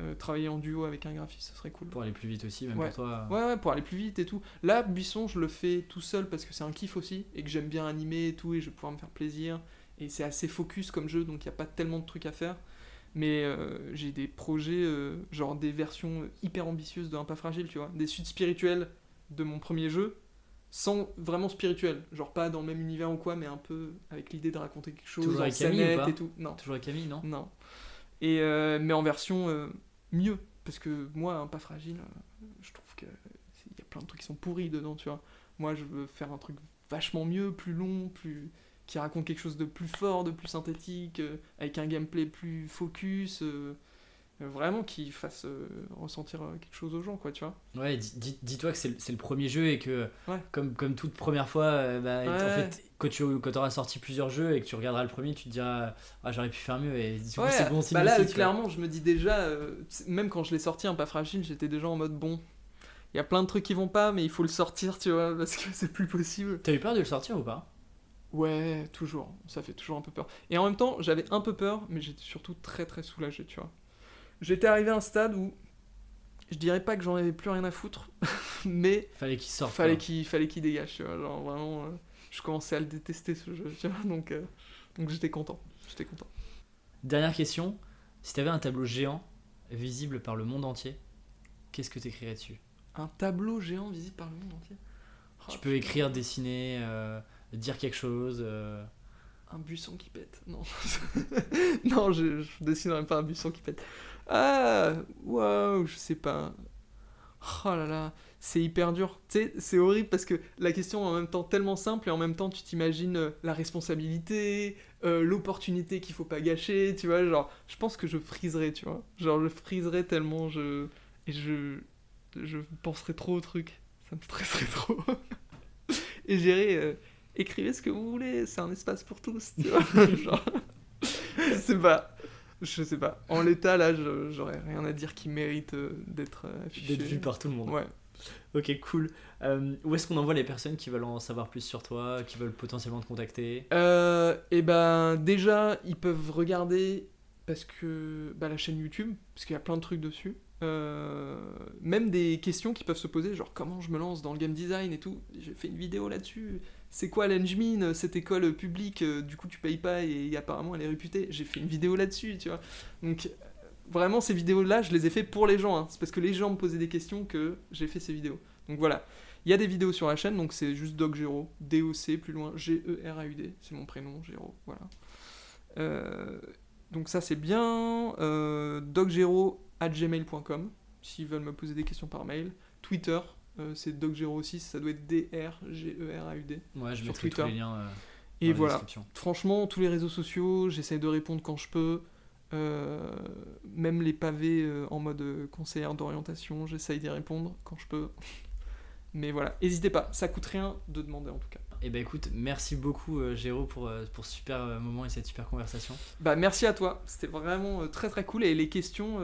euh, travailler en duo avec un graphiste, ce serait cool. Pour aller plus vite aussi, même Ouais. pour toi. Ouais, ouais, pour aller plus vite et tout. Là, Buisson, je le fais tout seul parce que c'est un kiff aussi et que j'aime bien animer et tout et je vais pouvoir me faire plaisir et c'est assez focus comme jeu, donc il n'y a pas tellement de trucs à faire. Mais euh, j'ai des projets, euh, genre des versions hyper ambitieuses de Un pas fragile, tu vois. Des suites spirituelles de mon premier jeu, sans vraiment spirituel. Genre pas dans le même univers ou quoi, mais un peu avec l'idée de raconter quelque chose, Toujours avec Camille ou scénette pas et tout. Non, Toujours avec Camille, non non. Et, euh, mais en version mieux. Parce que moi, Un pas fragile, je trouve que c'est- il y a plein de trucs qui sont pourris dedans, tu vois. Moi, je veux faire un truc vachement mieux, plus long, plus qui raconte quelque chose de plus fort, de plus synthétique, euh, avec un gameplay plus focus, euh, euh, vraiment qui fasse ressentir quelque chose aux gens, quoi, tu vois. Ouais, dis- dis- dis-toi que c'est le, premier jeu et que, Ouais. comme, comme toute première fois, bah, en fait, quand tu quand auras sorti plusieurs jeux et que tu regarderas le premier, tu te diras Ah, j'aurais pu faire mieux. Et du coup, Ouais, c'est bon signe bah là, clairement, je me dis déjà, euh, même quand je l'ai sorti, un pas fragile, j'étais déjà en mode bon. Il y a plein de trucs qui vont pas, mais il faut le sortir, tu vois, parce que c'est plus possible. T'as eu peur de le sortir ou pas? Ouais, toujours. Ça fait toujours un peu peur. Et en même temps, j'avais un peu peur, mais j'étais surtout très très soulagé, tu vois. J'étais arrivé à un stade où je dirais pas que j'en avais plus rien à foutre, mais Fallait qu'il sorte. fallait qu'il fallait qu'il dégage, tu vois. Genre vraiment, euh, je commençais à le détester ce jeu, tu vois. Donc, euh, donc j'étais content. J'étais content. Dernière question si t'avais un tableau géant visible par le monde entier, qu'est-ce que t'écrirais dessus? Un tableau géant visible par le monde entier? Oh, Tu peux écrire, dessiner, euh, dire quelque chose. euh, Un buisson qui pète. Non. non, je, je dessinerai pas un buisson qui pète. Ah, waouh, je sais pas. Oh là là, c'est hyper dur. Tu sais, c'est horrible parce que la question est en même temps tellement simple et en même temps tu t'imagines euh, la responsabilité, euh, l'opportunité qu'il faut pas gâcher, tu vois. Genre, je pense que je friserais, tu vois. Genre, je friserais tellement je. Et je. Je penserais trop au truc. Ça me stresserait trop. et j'irais. Écrivez ce que vous voulez, c'est un espace pour tous, tu vois. Genre, je sais pas. Je sais pas. En l'état, là, j'aurais rien à dire qui mérite euh, d'être euh, affiché. D'être vu par tout le monde. Ouais. Ok, cool. Euh, où est-ce qu'on envoie les personnes qui veulent en savoir plus sur toi, qui veulent potentiellement te contacter? Euh, et ben, déjà, ils peuvent regarder parce que bah, la chaîne YouTube, parce qu'il y a plein de trucs dessus. Euh, même des questions qui peuvent se poser, genre comment je me lance dans le game design et tout. J'ai fait une vidéo là-dessus. C'est quoi l'Engmin, cette école publique euh, Du coup, tu payes pas et apparemment elle est réputée. J'ai fait une vidéo là-dessus, tu vois. Donc, euh, vraiment, ces vidéos-là, je les ai fait pour les gens. hein. C'est parce que les gens me posaient des questions que j'ai fait ces vidéos. Donc voilà. Il y a des vidéos sur la chaîne, donc c'est juste Doc D-O-C, plus loin, G-E-R-A-U-D, c'est mon prénom, Gero, voilà. Euh, donc ça c'est bien, euh, docgero.gmail.com, s'ils veulent me poser des questions par mail. Twitter, euh, c'est docgero aussi, ça doit être D-R-G-E-R-A-U-D. Ouais, je Sur mettrai tous Twitter. les liens euh, Et dans voilà, franchement, tous les réseaux sociaux, j'essaie de répondre quand je peux. Euh, même les pavés euh, en mode conseillère d'orientation, j'essaye d'y répondre quand je peux. Mais voilà, n'hésitez pas, ça coûte rien de demander en tout cas. Et ben écoute, merci beaucoup euh, Géraud pour, euh, pour ce super euh, moment et cette super conversation. Bah merci à toi, c'était vraiment très très cool et les questions,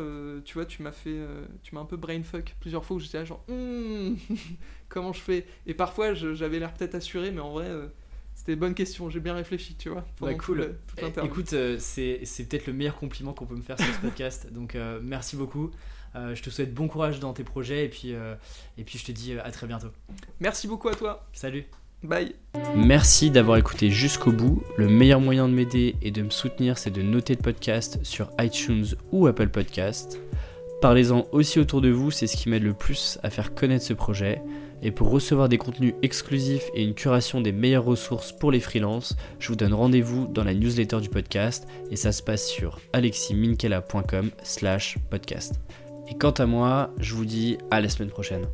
tu vois, tu m'as fait, tu m'as un peu brainfuck plusieurs fois où j'étais là genre, Hmm, comment je fais? Et parfois j'avais l'air peut-être assuré, mais en vrai c'était une bonne question, j'ai bien réfléchi, tu vois. Bah, tout cool. toute Eh, l'interview. écoute, euh, c'est c'est peut-être le meilleur compliment qu'on peut me faire sur ce podcast. Donc euh, merci beaucoup. Je te souhaite bon courage dans tes projets et puis, et puis je te dis à très bientôt. Merci beaucoup à toi, Salut bye. Merci d'avoir écouté jusqu'au bout. Le meilleur moyen de m'aider et de me soutenir, c'est de noter le podcast sur iTunes ou Apple Podcast. Parlez-en aussi autour de vous, c'est ce qui m'aide le plus à faire connaître ce projet. Et pour recevoir des contenus exclusifs et une curation des meilleures ressources pour les freelances, je vous donne rendez-vous dans la newsletter du podcast et ça se passe sur aleximinkelacom slash podcast. Et quant à moi, je vous dis à la semaine prochaine.